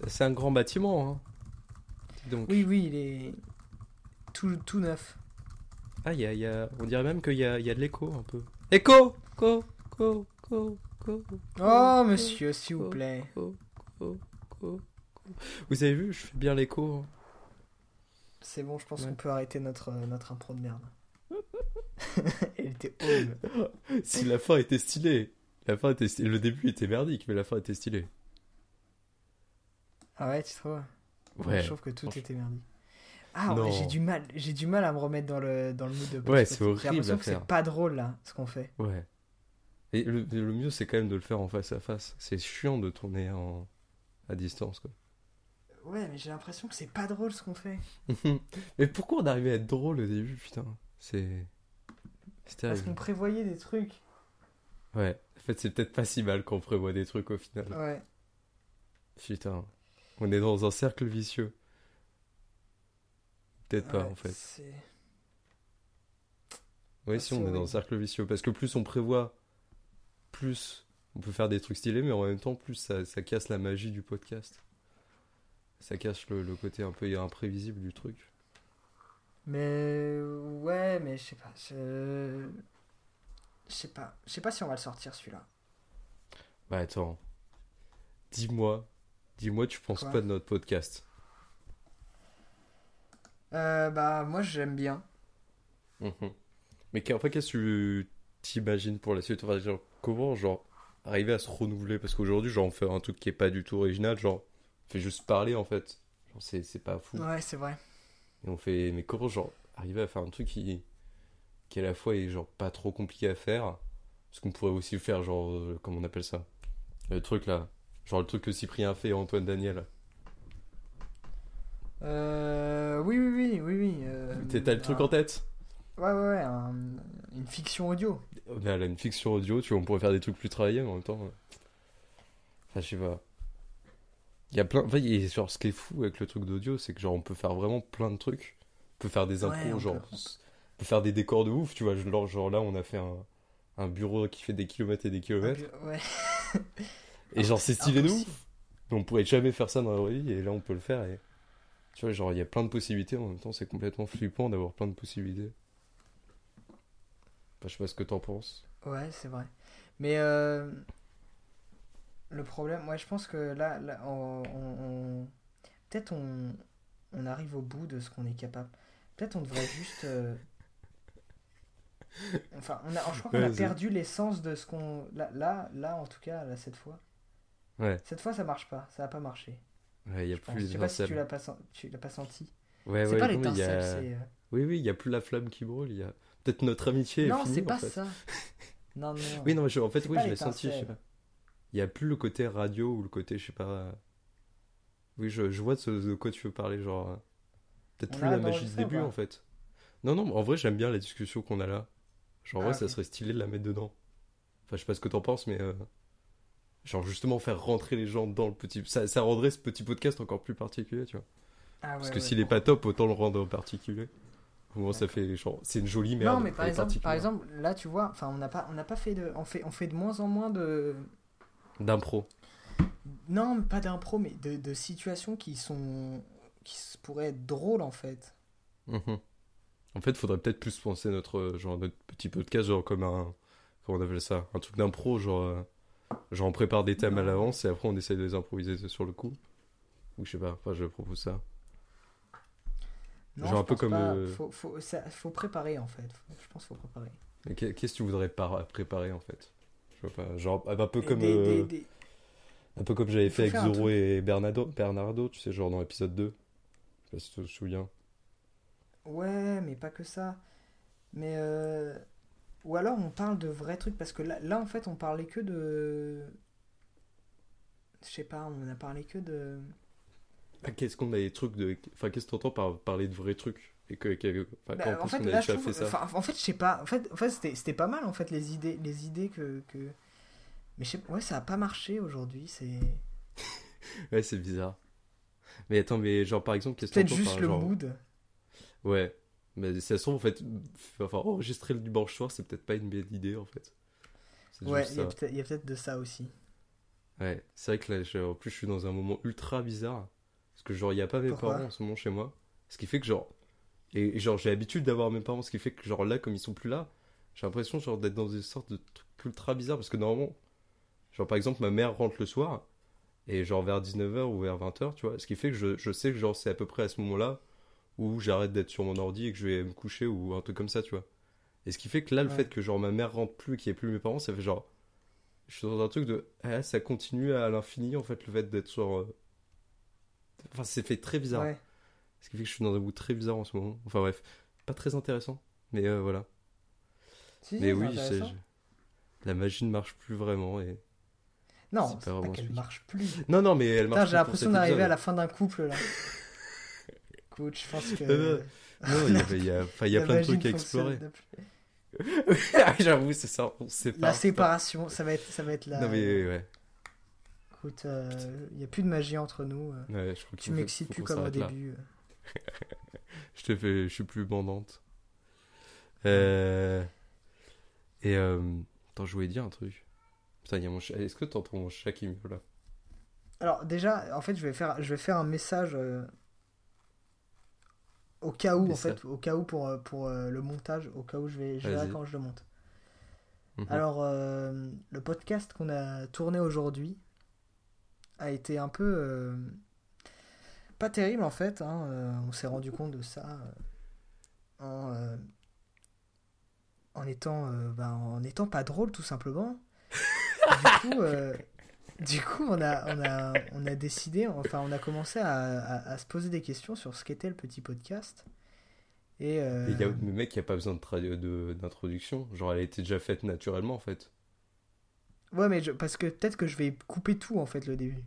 S2: C'est un grand bâtiment, hein. Donc,
S1: Oui, oui, il est tout, tout neuf.
S2: ah, y a, y a- on dirait même qu'il y a, y a de l'écho un peu. Écho, co, co, co, co.
S1: Oh, monsieur, s'il vous plaît.
S2: Vous avez vu, je fais bien l'écho. hein.
S1: C'est bon, je pense
S2: Ouais.
S1: qu'on peut arrêter notre, euh, notre impro de merde. Elle était horrible.
S2: Si la fin était stylée. La fin était stylée. Le début était merdique, mais la fin était stylée.
S1: Ah ouais, tu trouves?
S2: Ouais.
S1: Je trouve que tout était merdique. Ah, j'ai du mal, j'ai du mal à me remettre dans le dans le mood de
S2: Ouais, c'est horrible
S1: J'ai l'impression que c'est pas drôle là, ce qu'on fait.
S2: Ouais. Et le, le mieux, c'est quand même de le faire en face à face. C'est chiant de tourner en... à distance, quoi.
S1: Ouais, mais j'ai l'impression que c'est pas drôle ce qu'on fait.
S2: Mais pourquoi on arrivait à être drôle au début, putain? C'est.
S1: Parce qu'on prévoyait des trucs.
S2: Ouais, en fait, c'est peut-être pas si mal qu'on prévoit des trucs au final.
S1: Ouais.
S2: Putain. On est dans un cercle vicieux. Peut-être pas, en fait. Oui, si, on est dans un cercle vicieux. Parce que plus on prévoit, plus on peut faire des trucs stylés, mais en même temps, plus ça, ça casse la magie du podcast. Ça casse le, le côté un peu imprévisible du truc.
S1: Mais ouais, mais je sais pas. Je je sais pas. Je sais pas si on va le sortir celui-là.
S2: Bah attends. Dis-moi. Dis-moi, tu penses
S1: Quoi
S2: quoi de notre podcast?
S1: Euh, bah moi j'aime bien.
S2: Mhm. Mais qu'en fait, qu'est-ce que tu t'imagines pour la suite? Enfin, genre, Comment, genre, arriver à se renouveler? Parce qu'aujourd'hui, genre, on fait un truc qui est pas du tout original, genre, on fait juste parler, en fait. Genre, c'est c'est pas fou.
S1: Ouais, c'est vrai.
S2: Et on fait, mais comment, genre, arriver à faire un truc qui, qui à la fois est, genre, pas trop compliqué à faire? Parce qu'on pourrait aussi faire, genre, euh, comment on appelle ça? Le truc, là. Genre, le truc que Cyprien fait et Antoine Daniel.
S1: Euh, oui, oui, oui, oui, oui. euh,
S2: T'as le truc
S1: un-
S2: en tête?
S1: Ouais, ouais, ouais. un- une fiction audio.
S2: Mais elle a une fiction audio, tu vois, on pourrait faire des trucs plus travaillés mais en même temps. euh. Enfin, je sais pas. Il y a plein. Enfin, a- genre, ce qui est fou avec le truc d'audio, c'est que genre, on peut faire vraiment plein de trucs. On peut faire des
S1: Ouais, on
S2: genre.
S1: peut-
S2: On peut faire des décors de ouf, tu vois. Genre, genre là, on a fait un, un bureau qui fait des kilomètres et des kilomètres.
S1: Ouais.
S2: Et genre, c'est stylé de
S1: Impossible.
S2: ouf. Mais on pourrait jamais faire ça dans la vraie vie, et là, on peut le faire. Et tu vois, genre, il y a plein de possibilités. En même temps, c'est complètement flippant d'avoir plein de possibilités. Enfin, je sais pas ce que t'en penses.
S1: Ouais, c'est vrai. Mais euh, le problème, ouais, je pense que là, là on, peut-être on, on arrive au bout de ce qu'on est capable. Peut-être on devrait juste. euh, Enfin, on a, je crois qu'on a perdu l'essence de ce qu'on. Là, là, là, en tout cas, là, cette fois.
S2: Ouais.
S1: Cette fois, ça marche pas. Ça a pas marché.
S2: Ouais, il y a
S1: je
S2: plus
S1: Je sais pas si tu l'as pas, sen- tu l'as pas senti.
S2: Ouais,
S1: c'est
S2: ouais,
S1: pas l'étincelle,
S2: a-
S1: c'est. euh,
S2: Oui, oui, il y a plus la flamme qui brûle. Il y a peut-être notre amitié. est
S1: Non, c'est
S2: en
S1: pas
S2: fait.
S1: ça. Non, non.
S2: Oui, non, mais je- en fait, oui, je l'ai senti. Je sais
S1: l'étincelle.
S2: pas. Il y a plus le côté radio ou le côté, je sais pas. Oui, je, je vois de, ce- de quoi tu veux parler, genre. euh, Peut-être plus la magie du début, en fait. Non, non, en vrai, j'aime bien la discussion qu'on a là. Genre, en
S1: Ah,
S2: vrai, ça serait stylé de la mettre dedans. Enfin, je sais pas ce que t'en penses, mais. euh, Genre, justement, faire rentrer les gens dans le petit. Ça, ça rendrait ce petit podcast encore plus particulier, tu vois.
S1: Ah,
S2: Parce
S1: ouais,
S2: que
S1: ouais.
S2: s'il est pas top, autant le rendre particulier. Au moins, ça fait genre, c'est une jolie merde.
S1: Non, mais par exemple, par
S2: particulière.
S1: exemple, là, tu vois, enfin, on n'a pas, on n'a pas fait de, on fait, on fait de moins en moins de,
S2: D'impro.
S1: non, pas d'impro, mais de, de situations qui sont, qui pourraient être drôles en fait.
S2: Mhm. En fait, faudrait peut-être plus penser notre, euh, genre, notre petit podcast, genre comme un. Comment on appelle ça? Un truc d'impro, genre. Genre, on prépare des thèmes à l'avance et après on essaie de les improviser sur le coup. Ou je sais pas, enfin, je propose ça.
S1: Non,
S2: Genre un peu comme, euh,
S1: Faut, faut, ça- faut préparer en fait. Faut- je pense qu'il faut préparer.
S2: Qu'est-ce que tu voudrais par- préparer en fait? Je vois pas. Genre, un peu comme.
S1: des-
S2: euh,
S1: des-
S2: Un peu comme j'avais fait avec Zoro et Bernardo, Bernardo, tu sais, genre dans l'épisode 2. Je sais pas si tu te souviens.
S1: Ouais, mais pas que ça. Mais euh, ou alors on parle de vrais trucs parce que là, là en fait, on parlait que de, je sais pas, on a parlé que de.
S2: Ah, qu'est-ce qu'on a des trucs de. Enfin, qu'est-ce que t'entends par parler de vrais trucs? Et que, que- enfin,
S1: Bah,
S2: quand
S1: en fait,
S2: a
S1: là, je trouve,
S2: fait ça
S1: enfin, en fait, je sais pas. En fait, en fait c'était, pas mal, en fait, les idées, les idées que, que... Mais je sais, ouais, ça a pas marché aujourd'hui. C'est
S2: Ouais, c'est bizarre. Mais attends, mais genre par exemple, qu'est-ce que
S1: peut-être juste
S2: par
S1: le
S2: genre.
S1: mood.
S2: Ouais. Mais ça se trouve, en fait, enfin, enregistrer le dimanche soir, c'est peut-être pas une belle idée, en fait.
S1: Ouais, il y, a peut-être- de ça aussi.
S2: Ouais, c'est vrai que là, je- en plus, je suis dans un moment ultra bizarre. Parce que, genre, il n'y a pas mes
S1: Pourquoi
S2: parents en ce moment chez moi. Ce qui fait que, genre. Et, et genre, j'ai l'habitude d'avoir mes parents, ce qui fait que, genre, là, comme ils sont plus là, j'ai l'impression, genre, d'être dans une sorte de truc ultra bizarre. Parce que, normalement, genre, par exemple, ma mère rentre le soir. Et, genre, vers 19h ou vers 20h, tu vois. Ce qui fait que je, je sais que, genre, c'est à peu près à ce moment-là où j'arrête d'être sur mon ordi et que je vais me coucher ou un truc comme ça, tu vois. Et ce qui fait que là, le
S1: Ouais.
S2: fait que, genre, ma mère rentre plus et qu'il n'y ait plus mes parents, ça fait genre. Je suis dans un truc de. Ah, ça continue à l'infini, en fait, le fait d'être sur. euh, Enfin, c'est fait très bizarre.
S1: Ouais.
S2: Ce qui fait que je suis dans un bout très bizarre en ce moment. Enfin, bref. Pas très intéressant. Mais euh, voilà.
S1: Si,
S2: mais oui,
S1: intéressant.
S2: La magie ne marche plus vraiment. Et...
S1: Non,
S2: C'est pas
S1: pas, qu'elle marche plus.
S2: Non, non, mais elle
S1: Putain,
S2: marche.
S1: j'ai l'impression d'arriver à la fin d'un couple là. Je pense que.
S2: Euh, Non, il y, a, y a plein de trucs à explorer. Ah, J'avoue, c'est ça. On.
S1: La séparation, ça va être, ça va être la.
S2: Non, mais ouais.
S1: Écoute, il n'y a plus de magie entre nous. euh.
S2: ouais je crois qu'il
S1: Tu m'excites plus comme au début. euh.
S2: Je te fais, je suis plus bandante. Euh... Et euh... attends, je voulais dire un truc. Putain, il y a mon. Est-ce que t'entends mon chat qui miaule là?
S1: Alors déjà, en fait, je vais faire, je vais faire un message euh, au cas où, en fait, au cas où pour, euh, pour euh, le montage, au cas où je vais, je verrai quand je le monte.
S2: Mhm.
S1: Alors, euh, le podcast qu'on a tourné aujourd'hui a été un peu euh, pas terrible en fait. hein, on s'est rendu compte de ça en, en étant, ben, en étant pas drôle tout simplement. du coup, du coup, on a, on a, on a décidé, enfin, on a commencé à, à- à se poser des questions sur ce qu'était le petit podcast. Et, euh,
S2: y a... Le mec, il n'y a pas besoin de tra- de- d'introduction. Genre, elle a été déjà faite naturellement en fait.
S1: ouais, mais je- parce que peut-être que je vais couper tout en fait le début.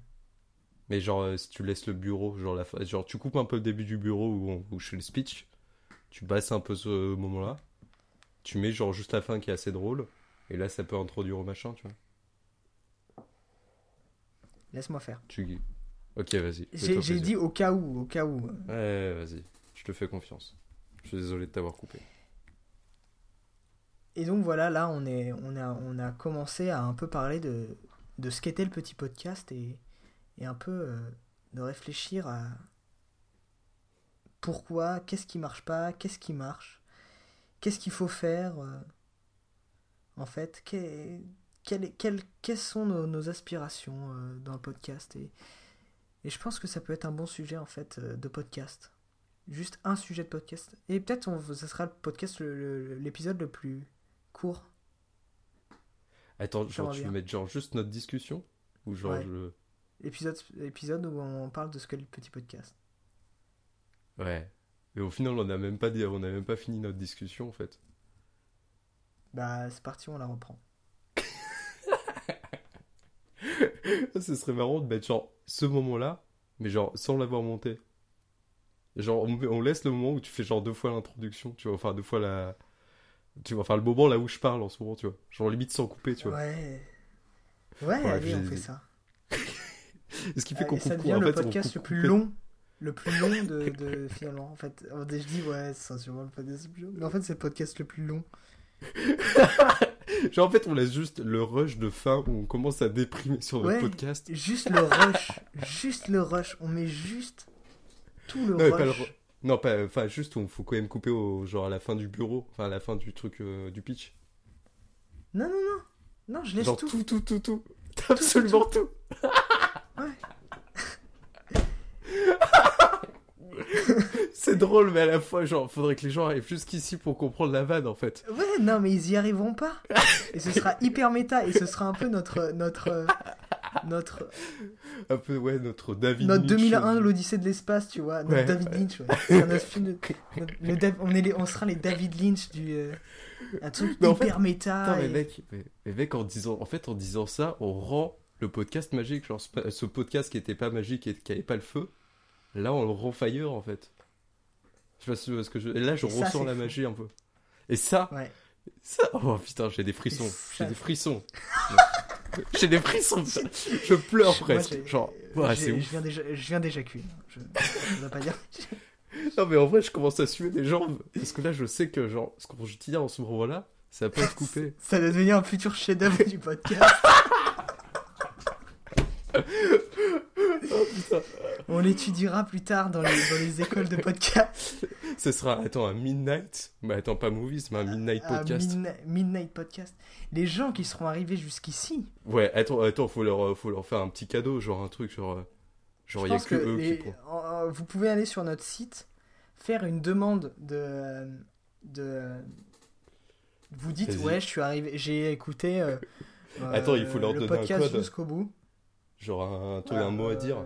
S2: Mais genre, euh, si tu laisses le bureau, genre, la genre tu coupes un peu le début du bureau où, on- où je fais le speech, tu passes un peu ce moment-là, tu mets genre juste la fin qui est assez drôle, et là ça peut introduire au machin, tu vois.
S1: Laisse-moi faire.
S2: Tu... Ok, vas-y.
S1: J'ai dit au cas où, au cas où.
S2: Ouais, vas-y. Je te fais confiance. Je suis désolé de t'avoir coupé.
S1: Et donc voilà, là on, est, on, a, on a commencé à un peu parler de, de ce qu'était le petit podcast et, et un peu euh, de réfléchir à pourquoi, qu'est-ce qui marche pas, qu'est-ce qui marche, qu'est-ce qu'il faut faire euh, en fait, qu'est- quelles, quelles, quelles sont nos, nos aspirations euh, dans le podcast et, et je pense que ça peut être un bon sujet en fait euh, de podcast. Juste un sujet de podcast. Et peut-être ce sera le podcast, le- le- l'épisode le, plus court.
S2: Attends, genre tu veux mettre genre juste notre discussion? Ou genre
S1: Ouais.
S2: je...
S1: Épisode, épisode où on parle de ce qu'est le petit podcast.
S2: Ouais. Mais au final, on n'a même pas dit, on n'a même pas fini notre discussion en fait.
S1: Bah c'est parti, on la reprend.
S2: Ce serait marrant de mettre genre ce moment-là, mais genre sans l'avoir monté. Genre on, on laisse le moment où tu fais genre deux fois l'introduction, tu vois, enfin deux fois la... Tu vois, enfin le moment là où je parle en ce moment, tu vois. Genre limite sans couper, tu vois.
S1: Ouais. Ouais,
S2: Ouais,
S1: allez, on fait ça.
S2: Ce qui fait qu'on
S1: ça
S2: coupe
S1: devient
S2: en
S1: le
S2: fait,
S1: podcast le plus long. Le plus long de, de- finalement. En fait, je dis ouais, c'est sûrement le podcast le plus long. Mais en fait, c'est le podcast le plus long.
S2: Genre en fait, on laisse juste le rush de fin où on commence à déprimer sur
S1: Ouais.
S2: podcast.
S1: Juste le rush. juste le rush. On met juste tout le
S2: Non, mais pas le
S1: rush.
S2: Non, pas, enfin juste, on faut quand même couper au, genre à la fin du bureau, enfin à la fin du truc euh, du pitch.
S1: Non, non, non. Non, je laisse
S2: Genre
S1: tout.
S2: tout, tout, tout, tout. Absolument tout.
S1: Ouais.
S2: C'est drôle, mais à la fois, genre, faudrait que les gens arrivent jusqu'ici pour comprendre la vanne, en fait.
S1: Ouais, non, mais ils y arriveront pas. Et ce sera hyper méta. Et ce sera un peu notre. Notre. Notre,
S2: Un peu, ouais, notre David
S1: notre
S2: Lynch,
S1: 2001,
S2: euh,
S1: l'Odyssée de l'espace, tu vois. Notre
S2: Ouais,
S1: David
S2: ouais.
S1: Lynch, ouais. Film de- notre- le on, est les- on sera les David Lynch du. euh, un truc
S2: Mais en
S1: hyper méta.
S2: Putain, mais
S1: et-
S2: mec, mais, mais mec, en disant, en fait, en disant ça, on rend le podcast magique. Genre, ce, ce podcast qui était pas magique et qui avait pas le feu, là, on le rend fire, en fait. Je sais pas si ce que je... Et là, je
S1: Et ça,
S2: ressens la
S1: fou.
S2: magie un peu. Et ça,
S1: Ouais.
S2: ça, oh putain, j'ai des frissons.
S1: ça-
S2: J'ai des frissons. j'ai des frissons. Je pleure presque. Genre, ouais, c'est
S1: je
S2: ouf.
S1: viens déjà, je viens d'éjaculer. Je, je dois pas dire.
S2: Non, mais en vrai, je commence à suer des jambes. Parce que là, je sais que, genre, ce qu'on je dis en ce moment-là, ça va pas être coupé.
S1: Ça va devenir un futur chef-d'œuvre du podcast.
S2: Oh.
S1: On l'étudiera plus tard dans les, dans les écoles de podcast.
S2: Ce sera, attends, un Midnight? Mais attends, pas Movies, mais un Midnight
S1: Un
S2: Podcast.
S1: Midnight Podcast. Les gens qui seront arrivés jusqu'ici,
S2: Ouais, attends, attends, faut leur, faut leur faire un petit cadeau, genre un truc, genre. euh, Genre, il a que,
S1: que,
S2: eux
S1: les-
S2: qui
S1: vous pouvez aller sur notre site, faire une demande de. de vous dites, ouais, je suis arrivé, j'ai écouté. euh,
S2: Attends, il faut leur
S1: le
S2: donner un
S1: podcast
S2: code.
S1: jusqu'au bout.
S2: Genre un, truc, un mot à
S1: euh,
S2: dire.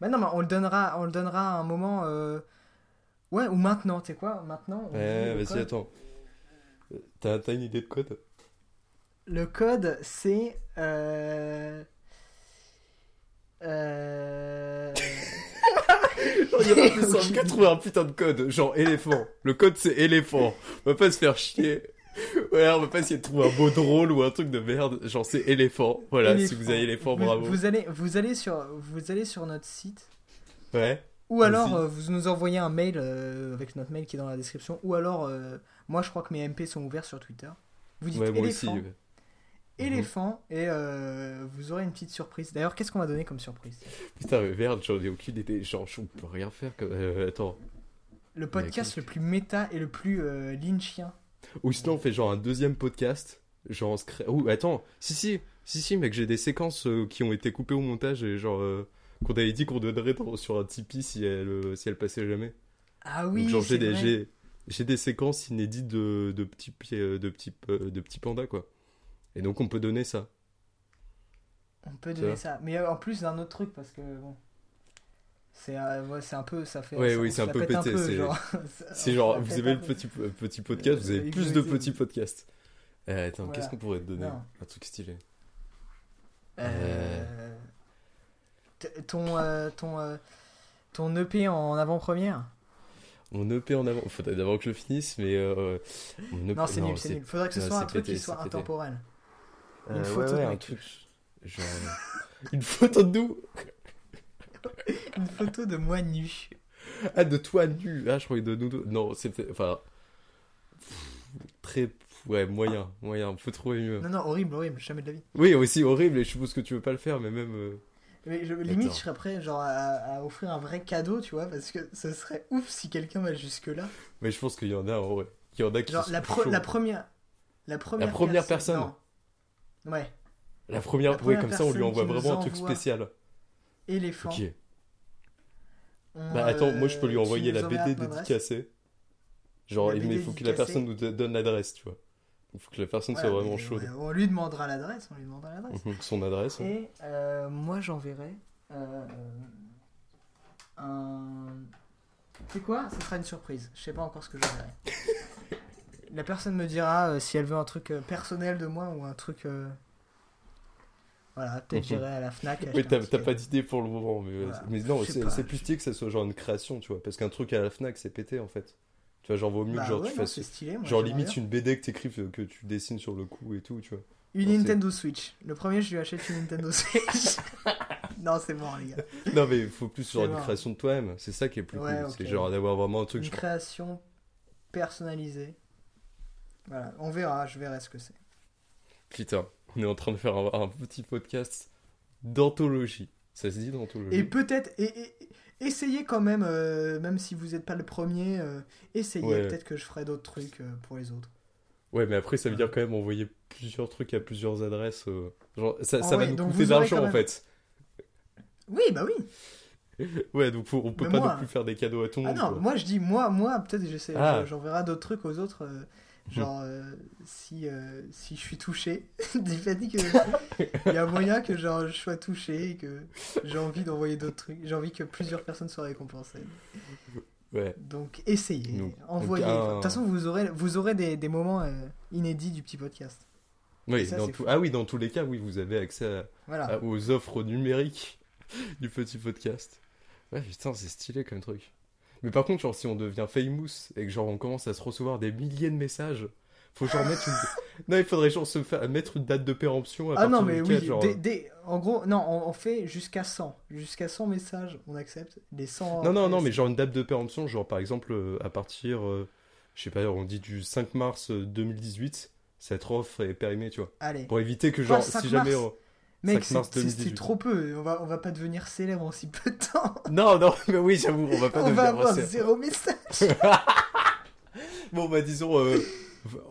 S1: Bah non, mais on le donnera, on le donnera à un moment. euh, Ouais, ou maintenant, tu sais quoi Maintenant.
S2: Ouais, vas-y, attends. T'as une idée de code?
S1: Le code, c'est. Euh... Euh...
S2: Genre, il y a pas plus simple qu'à trouver un putain de code, genre éléphant. Le code c'est éléphant. On va pas se faire chier. Ouais, on va pas essayer de trouver un mot drôle ou un truc de merde. Genre c'est éléphant. Voilà, si vous avez éléphant,
S1: Vous-
S2: bravo.
S1: Vous allez, vous, allez sur, vous allez sur notre site.
S2: Ouais.
S1: Ou alors, euh, vous nous envoyez un mail euh, avec notre mail qui est dans la description. Ou alors, euh, moi je crois que mes MP sont ouverts sur Twitter. Vous dites
S2: Ouais, moi aussi.
S1: éléphant,
S2: ouais.
S1: éléphant et vous aurez une petite surprise. D'ailleurs, qu'est-ce qu'on va donner comme surprise?
S2: Putain, mais merde, j'en ai aucune idée. Genre, on peut rien faire comme. attends.
S1: Le podcast le plus méta et le plus lynchien.
S2: Ou sinon, on fait genre un deuxième podcast. Genre, on se crée. Ouh, attends. Si, si. Si, si, mec, j'ai des séquences euh, qui ont été coupées au montage et genre. euh, qu'on avait dit qu'on donnerait dans- sur un Tipeee si elle, euh, si elle passait jamais.
S1: Ah oui,
S2: Donc, genre, j'ai
S1: c'est
S2: des,
S1: vrai.
S2: j'ai, j'ai des séquences inédites de, de, petits, pieds- de, petits, euh, de petits pandas, quoi. Et donc, on peut donner ça.
S1: On peut donner ça. Mais euh, en plus d'un autre truc parce que bon. C'est euh, ouais, c'est un peu. Ça fait.
S2: Ouais,
S1: ça-
S2: oui, c'est un peu pété, c'est-
S1: genre.
S2: Vous
S1: un
S2: le petit, petit podcast, vous avez
S1: Euh,
S2: plus de petits podcasts. Euh, attends,
S1: Voilà.
S2: qu'est-ce qu'on pourrait te donner?
S1: Non.
S2: Un truc stylé.
S1: Euh, Ton, euh, ton, euh, ton EP en avant-première?
S2: Mon EP en avant. Faudrait d'abord que je le finisse, mais. Euh, EP
S1: Non, c'est nul, c'est nul. Faudrait que ce
S2: non,
S1: soit un truc qui soit intemporel. Une photo
S2: ouais,
S1: de
S2: un truc. Genre. une photo de nous?
S1: Une photo de moi nu.
S2: Ah, de toi nu Ah, je croyais de nous deux. Non, c'est peut-être. Enfin. Très. Ouais, moyen. Moyen. Faut trouver mieux.
S1: Non, non, horrible, horrible, jamais de la vie.
S2: Oui, aussi horrible, et je suppose que tu veux pas le faire, mais même. euh,
S1: Mais je- limite,
S2: Attends.
S1: je serais prêt genre, à, à offrir un vrai cadeau, tu vois, parce que ce serait ouf si quelqu'un va jusque-là.
S2: Mais je pense qu'il y en a en vrai. Il y en a qui
S1: Genre,
S2: sont
S1: la, pre-
S2: chauds.
S1: la première. La première,
S2: première personne.
S1: non. Ouais,
S2: La première,
S1: la
S2: ouais,
S1: première
S2: comme ça, on lui
S1: personne
S2: envoie
S1: qui nous
S2: vraiment un truc
S1: envoie-
S2: spécial.
S1: Éléphant.
S2: Ok.
S1: On,
S2: Bah attends, moi je peux lui
S1: euh,
S2: envoyer la BD dédicacée. Genre, il- mais il
S1: BD
S2: faut que la personne nous do- donne l'adresse, tu vois. Il faut que la personne soit vraiment chaude.
S1: on lui demandera l'adresse, on lui demandera l'adresse.
S2: Mhm, Son adresse.
S1: Et euh, moi j'enverrai euh, un. C'est quoi Ce sera une surprise. Je sais pas encore ce que j'enverrai. La personne me dira euh, si elle veut un truc personnel de moi ou un truc. Voilà, peut-être j'irai à la Fnac.
S2: Oui, t'as pas d'idée pour le moment, mais,
S1: Voilà.
S2: mais non, c'est plus stylé que ça soit genre une création, tu vois. Parce qu'un truc à la Fnac, c'est pété en fait. Tu vois, genre vaut mieux
S1: Bah
S2: que genre
S1: ouais,
S2: tu
S1: non,
S2: fasses.
S1: stylé, moi,
S2: Genre limite une BD que t'écrives, euh, que tu dessines sur le coup et tout, tu vois.
S1: Une
S2: Non,
S1: Nintendo Switch. Le premier, je lui achète une Nintendo Switch. non, c'est bon, les gars.
S2: Non, mais il faut plus genre une création de toi-même. C'est ça qui est plus
S1: Ouais,
S2: cool.
S1: ok.
S2: C'est genre d'avoir vraiment un truc.
S1: Une
S2: genre-
S1: création personnalisée. Voilà, on verra, je verrai ce que c'est.
S2: Putain, on est en train de faire un, un petit podcast d'anthologie. Ça se dit d'anthologie?
S1: Et peut-être, et, et- essayez quand même, euh, même si vous n'êtes pas le premier, euh, essayez.
S2: Ouais.
S1: Peut-être que je ferai d'autres trucs euh, pour les autres.
S2: Ouais, mais après, ça veut dire quand même envoyer plusieurs trucs à plusieurs adresses. Genre, ça,
S1: Ah
S2: va
S1: ouais,
S2: nous coûter
S1: aurez
S2: d'argent
S1: quand
S2: en
S1: même-
S2: fait.
S1: Oui, bah oui.
S2: Ouais, donc on peut
S1: Mais
S2: pas
S1: moi-
S2: non plus faire des cadeaux à tout le
S1: Ah
S2: monde.
S1: non,
S2: quoi.
S1: moi je dis, moi, moi peut-être j'essaie,
S2: Ah.
S1: j'enverrai d'autres trucs aux autres. euh, genre, euh, si, euh, si je suis touché, que il y a moyen que genre, je sois touché et que j'ai envie d'envoyer d'autres trucs. J'ai envie que plusieurs personnes soient récompensées.
S2: Ouais.
S1: Donc essayez,
S2: Donc-
S1: envoyez. De
S2: un-
S1: toute façon, vous aurez, vous aurez des, des moments euh, inédits du petit podcast.
S2: Oui,
S1: Et ça,
S2: dans
S1: c'est
S2: tout-
S1: fou.
S2: Ah oui, dans tous les cas, oui, vous avez accès à-
S1: Voilà.
S2: à- aux offres numériques du petit podcast. Ouais, putain, c'est stylé comme truc. Mais par contre, genre, si on devient famous et que genre on commence à se recevoir des milliers de messages, faut genre mettre une... Non, il faudrait genre se faire... mettre une date de péremption à
S1: Ah non, mais oui,
S2: genre...
S1: dès- en gros, non, on, on fait jusqu'à 100. Jusqu'à 100 messages, on accepte. Les 100.
S2: Non, non, non, mais genre une date de péremption, genre par exemple euh, à partir, euh, je sais pas, on dit du 5 mars euh, 2018, cette offre est périmée, tu vois.
S1: Allez.
S2: Pour éviter que genre,
S1: 5
S2: si jamais...
S1: mars.
S2: on-
S1: Mec,
S2: 5 mars
S1: c'est- c'est c'est
S2: 2018.
S1: trop peu. On va, on va pas devenir célèbre en si peu de temps.
S2: Non, non, mais oui, j'avoue, on va pas
S1: on
S2: devenir
S1: va avoir zéro message
S2: Bon, bah disons... euh,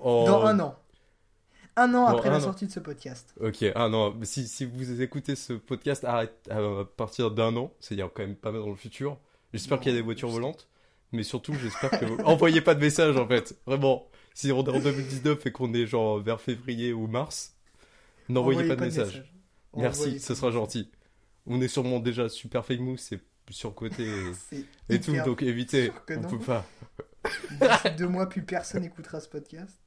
S2: en-
S1: dans un an. Un an après
S2: un
S1: la
S2: an.
S1: sortie de ce podcast.
S2: Ok, ah non, mais si, si vous écoutez ce podcast à, à partir d'un an, c'est-à-dire quand même pas mal dans le futur, j'espère qu'il y a des voitures volantes, mais surtout j'espère que vous... Envoyez pas de message en fait, vraiment. Si on est en 2019 et qu'on est genre vers février ou mars, n'envoyez pas de message. Merci, ce sera gentil. On est sûrement déjà super famous et surcoté et,
S1: C'est
S2: et tout, donc évitez, on
S1: non.
S2: peut pas.
S1: D'ici deux mois, plus personne écoutera ce podcast.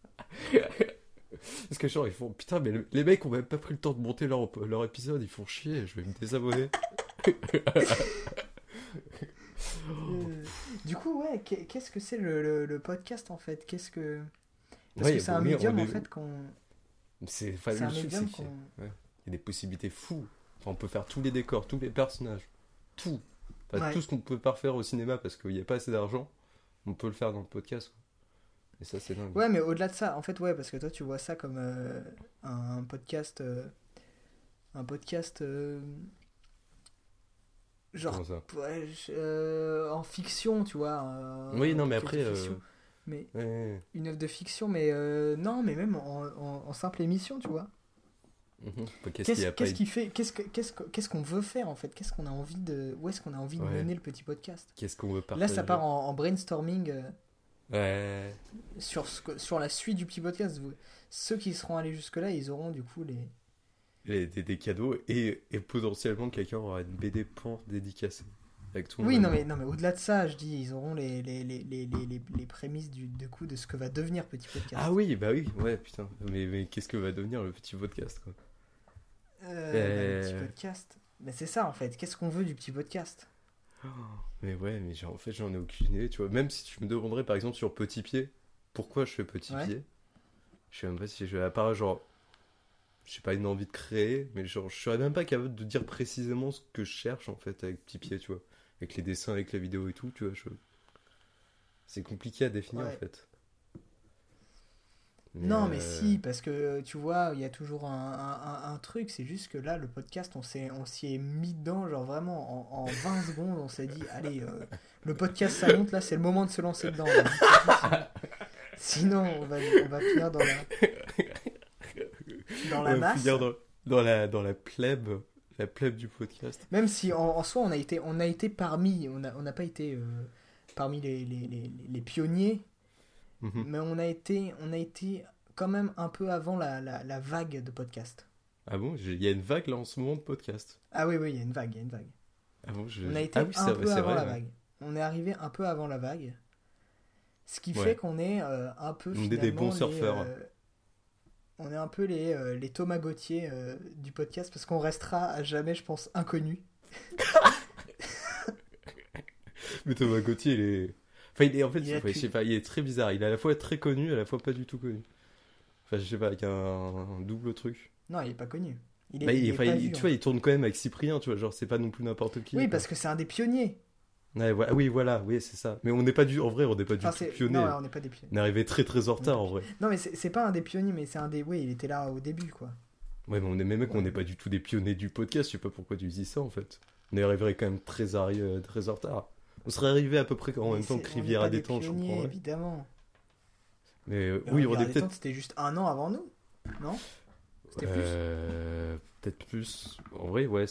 S2: Est-ce que genre, ils font putain, mais le- les mecs ont même pas pris le temps de monter leur, leur épisode, ils font chier, je vais me désabonner.
S1: Euh, du coup, ouais, qu'est- qu'est-ce que c'est le, le- le podcast en fait? Qu'est-ce que. Parce
S2: Ouais,
S1: que c'est
S2: bon,
S1: un médium en fait qu'on.
S2: C'est enfin,
S1: C'est un médium
S2: c'est
S1: qu'on.
S2: Y a des possibilités fous. Enfin, on peut faire tous les décors, tous les personnages, tout. Enfin,
S1: Ouais.
S2: Tout ce qu'on peut pas faire au cinéma parce qu'il n'y a pas assez d'argent, on peut le faire dans le podcast. quoi. Et ça, c'est dingue.
S1: Ouais, mais au-delà de ça, en fait, ouais, parce que toi, tu vois ça comme euh, un podcast. euh, un podcast. euh, genre. Ouais, je- en fiction, tu vois.
S2: Oui, non, mais après.
S1: Mais
S2: ouais,
S1: une œuvre de fiction, mais euh, non, mais même en, en- en simple émission, tu vois.
S2: Mhm. Qu'est-ce
S1: qui fait Qu'est-ce que- qu'est-ce que- qu'est-ce qu'on veut faire en fait? Qu'est-ce qu'on a envie de Où est-ce qu'on a envie de
S2: Ouais.
S1: mener le petit podcast?
S2: Qu'est-ce qu'on veut
S1: Là, ça part en, en brainstorming euh,
S2: Ouais.
S1: sur ce sur la suite du petit podcast. Ceux qui seront allés jusque là, ils auront du coup les.
S2: Les- des, des cadeaux et, et potentiellement quelqu'un aura une BD pour dédicacée. Avec tout
S1: Oui, non mais non mais au-delà de ça, je dis, ils auront les les, les, les, les, les- les prémices du de coup de ce que va devenir petit podcast.
S2: Ah oui, bah oui, ouais, putain. Mais, mais qu'est-ce que va devenir le petit podcast quoi?
S1: Euh,
S2: Euh.
S1: bah, petit podcast. Mais c'est ça en fait. Qu'est-ce qu'on veut du petit podcast?
S2: Mais ouais, mais en fait, j'en ai aucune idée, tu vois. Même si tu me demanderais, par exemple, sur Petit Pied, pourquoi je fais Petit
S1: Ouais.
S2: Pied, je sais même pas si je à part, genre, je sais pas, une envie de créer, mais genre, je serais même pas capable de dire précisément ce que je cherche, en fait, avec Petit Pied, tu vois. Avec les dessins, avec la vidéo et tout, tu vois, je... C'est compliqué à définir,
S1: Ouais.
S2: en fait.
S1: Non, mais
S2: euh,
S1: si, parce que tu vois, il y a toujours un, un- un- un truc, c'est juste que là, le podcast, on s'y est mis dedans, genre vraiment, en, en 20 secondes, on s'est dit, allez, euh, le podcast, ça monte, là, c'est le moment de se lancer dedans. là. Sinon, on va, on va finir dans la, dans la masse.
S2: finir dans, dans la, dans la plèbe, la plèbe du podcast.
S1: Même si, en, en soi, on a été, on a été parmi, on n'a on pas été euh, parmi les, les, les, les pionniers,
S2: Mhm.
S1: mais on a été, on a été quand même un peu avant la, la, la vague de podcast.
S2: Ah bon, il y a une vague là en ce moment de podcast.
S1: Ah oui, oui, il y a une vague, il y a une vague.
S2: Ah bon, je...
S1: On a été
S2: ah oui,
S1: un peu avant
S2: vrai,
S1: la
S2: ouais.
S1: vague. On est arrivé un peu avant la vague. Ce qui
S2: Ouais.
S1: fait qu'on est euh, un peu
S2: On est des bons
S1: les,
S2: surfeurs.
S1: euh, on est un peu les, euh, les Thomas Gauthier du podcast parce qu'on restera à jamais, je pense, inconnus.
S2: Mais Thomas Gauthier, il est. Enfin, il est en fait,
S1: Il
S2: je sais pas, il est très bizarre. Il est à la fois très connu, à la fois pas du tout connu. Enfin, je sais pas, avec un, un double truc.
S1: Non, il est pas connu. Il est,
S2: Bah, il-
S1: il est
S2: enfin,
S1: pas
S2: il-
S1: vu,
S2: tu vois, il tourne quand même avec Cyprien, tu vois, genre, c'est pas non plus n'importe qui.
S1: Oui,
S2: quoi.
S1: parce que c'est un des pionniers.
S2: Ouais, oui, voilà, oui, c'est ça. Mais on n'est pas du. En vrai, on n'est pas du
S1: Enfin,
S2: tout
S1: c'est-
S2: pionnier.
S1: Non, on n'est pas des pionniers.
S2: On est arrivé très très en retard en vrai.
S1: Non, mais c'est pas un des pionniers, mais c'est un des. Oui, il était là au début, quoi.
S2: Ouais, mais on est même mecs, on n'est pas du tout des pionniers du podcast. Je sais pas pourquoi tu dis ça en fait. On est arrivé quand même très, très en retard. On serait arrivé à peu près en même temps que Rivière à
S1: des
S2: détente, je comprends.
S1: évidemment.
S2: Mais euh,
S1: Mais
S2: oui, on est peut-être.
S1: C'était juste un an avant nous, non? C'était plus?
S2: Euh, peut-être plus. En vrai, ouais.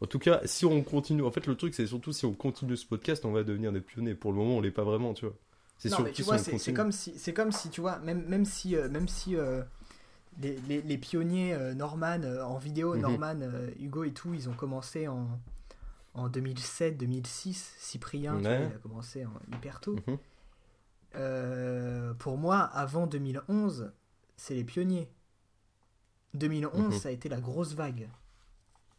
S2: En tout cas, si on continue, en fait, le truc, c'est surtout si on continue ce podcast, on va devenir des pionniers. Pour le moment, on l'est pas vraiment, tu vois. C'est
S1: mais tu vois, c'est comme si, c'est comme si, tu vois, même, même si, euh, même si euh, les, les, les pionniers euh, Norman en vidéo,
S2: Mhm.
S1: Norman, Hugo et tout, ils ont commencé en, en 2007-2006. Cyprien, vois, il a commencé en hyper tôt.
S2: Mhm.
S1: Euh, pour moi, avant 2011, c'est les pionniers. 2011,
S2: Mhm.
S1: ça a été la grosse vague.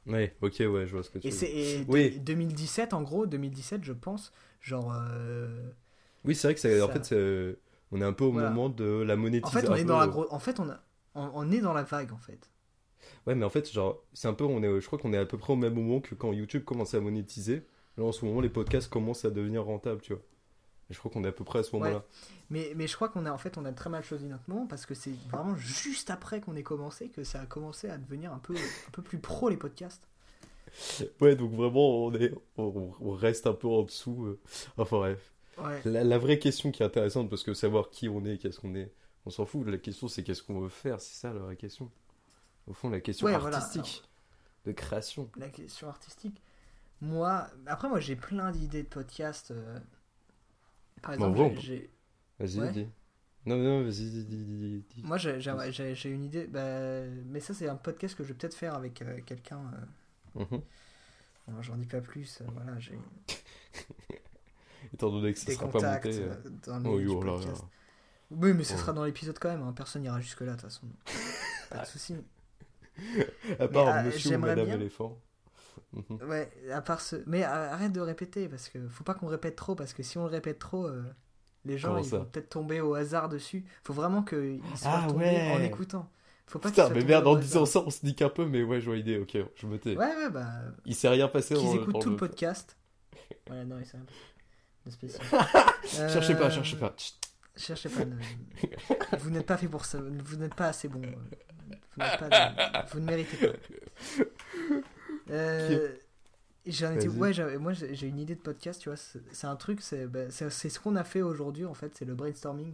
S2: Ouais, ok, ouais, je vois ce que tu
S1: Et
S2: veux
S1: et
S2: Oui.
S1: de- 2017, en gros, 2017, je pense, genre. euh,
S2: Oui, c'est vrai que c'est, en
S1: ça-
S2: fait, c'est- on est un peu au
S1: Voilà.
S2: moment de la
S1: En
S2: monétisation.
S1: fait, on est dans la grosse. En fait, on, a... on, on est dans la vague, en fait.
S2: Ouais, mais en fait, genre, c'est un peu, on est, je crois qu'on est à peu près au même moment que quand YouTube commençait à monétiser. Là, en ce moment, les podcasts commencent à devenir rentables, tu vois. Et je crois qu'on est à peu près à ce moment-là.
S1: Mais, mais je crois qu'on a en fait on a très mal choisi notre moment parce que c'est vraiment juste après qu'on ait commencé que ça a commencé à devenir un peu un peu plus pro les podcasts.
S2: Ouais, donc vraiment, on, est, on, on reste un peu en dessous. euh. Enfin bref.
S1: Ouais.
S2: La, la vraie question qui est intéressante, parce que savoir qui on est, qu'est-ce qu'on est, on s'en fout. La question, c'est qu'est-ce qu'on veut faire. C'est ça la vraie question. Au fond, la question
S1: Ouais, voilà.
S2: artistique, de création.
S1: La question artistique. Moi, après moi j'ai plein d'idées de podcasts. euh, Par
S2: Bon,
S1: exemple,
S2: bon,
S1: j'ai- j'ai-
S2: Vas-y,
S1: Ouais.
S2: dis. Non, non, vas-y, dis, dis,
S1: moi j'ai j'ai- une idée, bah, mais ça c'est un podcast que je vais peut-être faire avec euh, quelqu'un. euh,
S2: Mhm.
S1: bon, J'en dis pas plus. euh, voilà, j'ai
S2: Étant donné que ça
S1: des
S2: sera pas monté.
S1: euh, dans le
S2: Oh, oh là là.
S1: Oui, mais ce
S2: Oh.
S1: sera dans l'épisode quand même. hein, Personne n'ira jusque là de toute façon. pas de souci.
S2: À part
S1: ah,
S2: Monsieur ou Madame
S1: bien.
S2: éléphant.
S1: Ouais, à part ce. Mais euh, arrête de répéter parce que faut pas qu'on répète trop parce que si on le répète trop, euh, les gens
S2: Comment
S1: ils vont peut-être tomber au hasard dessus. Faut vraiment qu'ils soient
S2: Ah,
S1: tombés
S2: ouais.
S1: en écoutant. Faut pas
S2: Putain, mais merde, en disant ça, on se nique un peu, mais ouais, je vois l'idée, ok, je me tais.
S1: Ouais, ouais, bah.
S2: Il s'est rien passé
S1: Qu'ils
S2: le-
S1: écoutent
S2: dans
S1: tout le podcast. Voilà, non, ils savent pas. De spécial.
S2: Cherchez pas,
S1: Euh,
S2: cherchez pas. Chut.
S1: Cherchez pas. ne- Vous n'êtes pas fait pour ça. Vous n'êtes pas assez bon. Vous, n'êtes pas de- vous ne méritez pas. Euh, J'en étais... Ouais, moi j'ai une idée de podcast, tu vois. C'est un truc, c'est bah, ce qu'on a fait aujourd'hui en fait, c'est le brainstorming.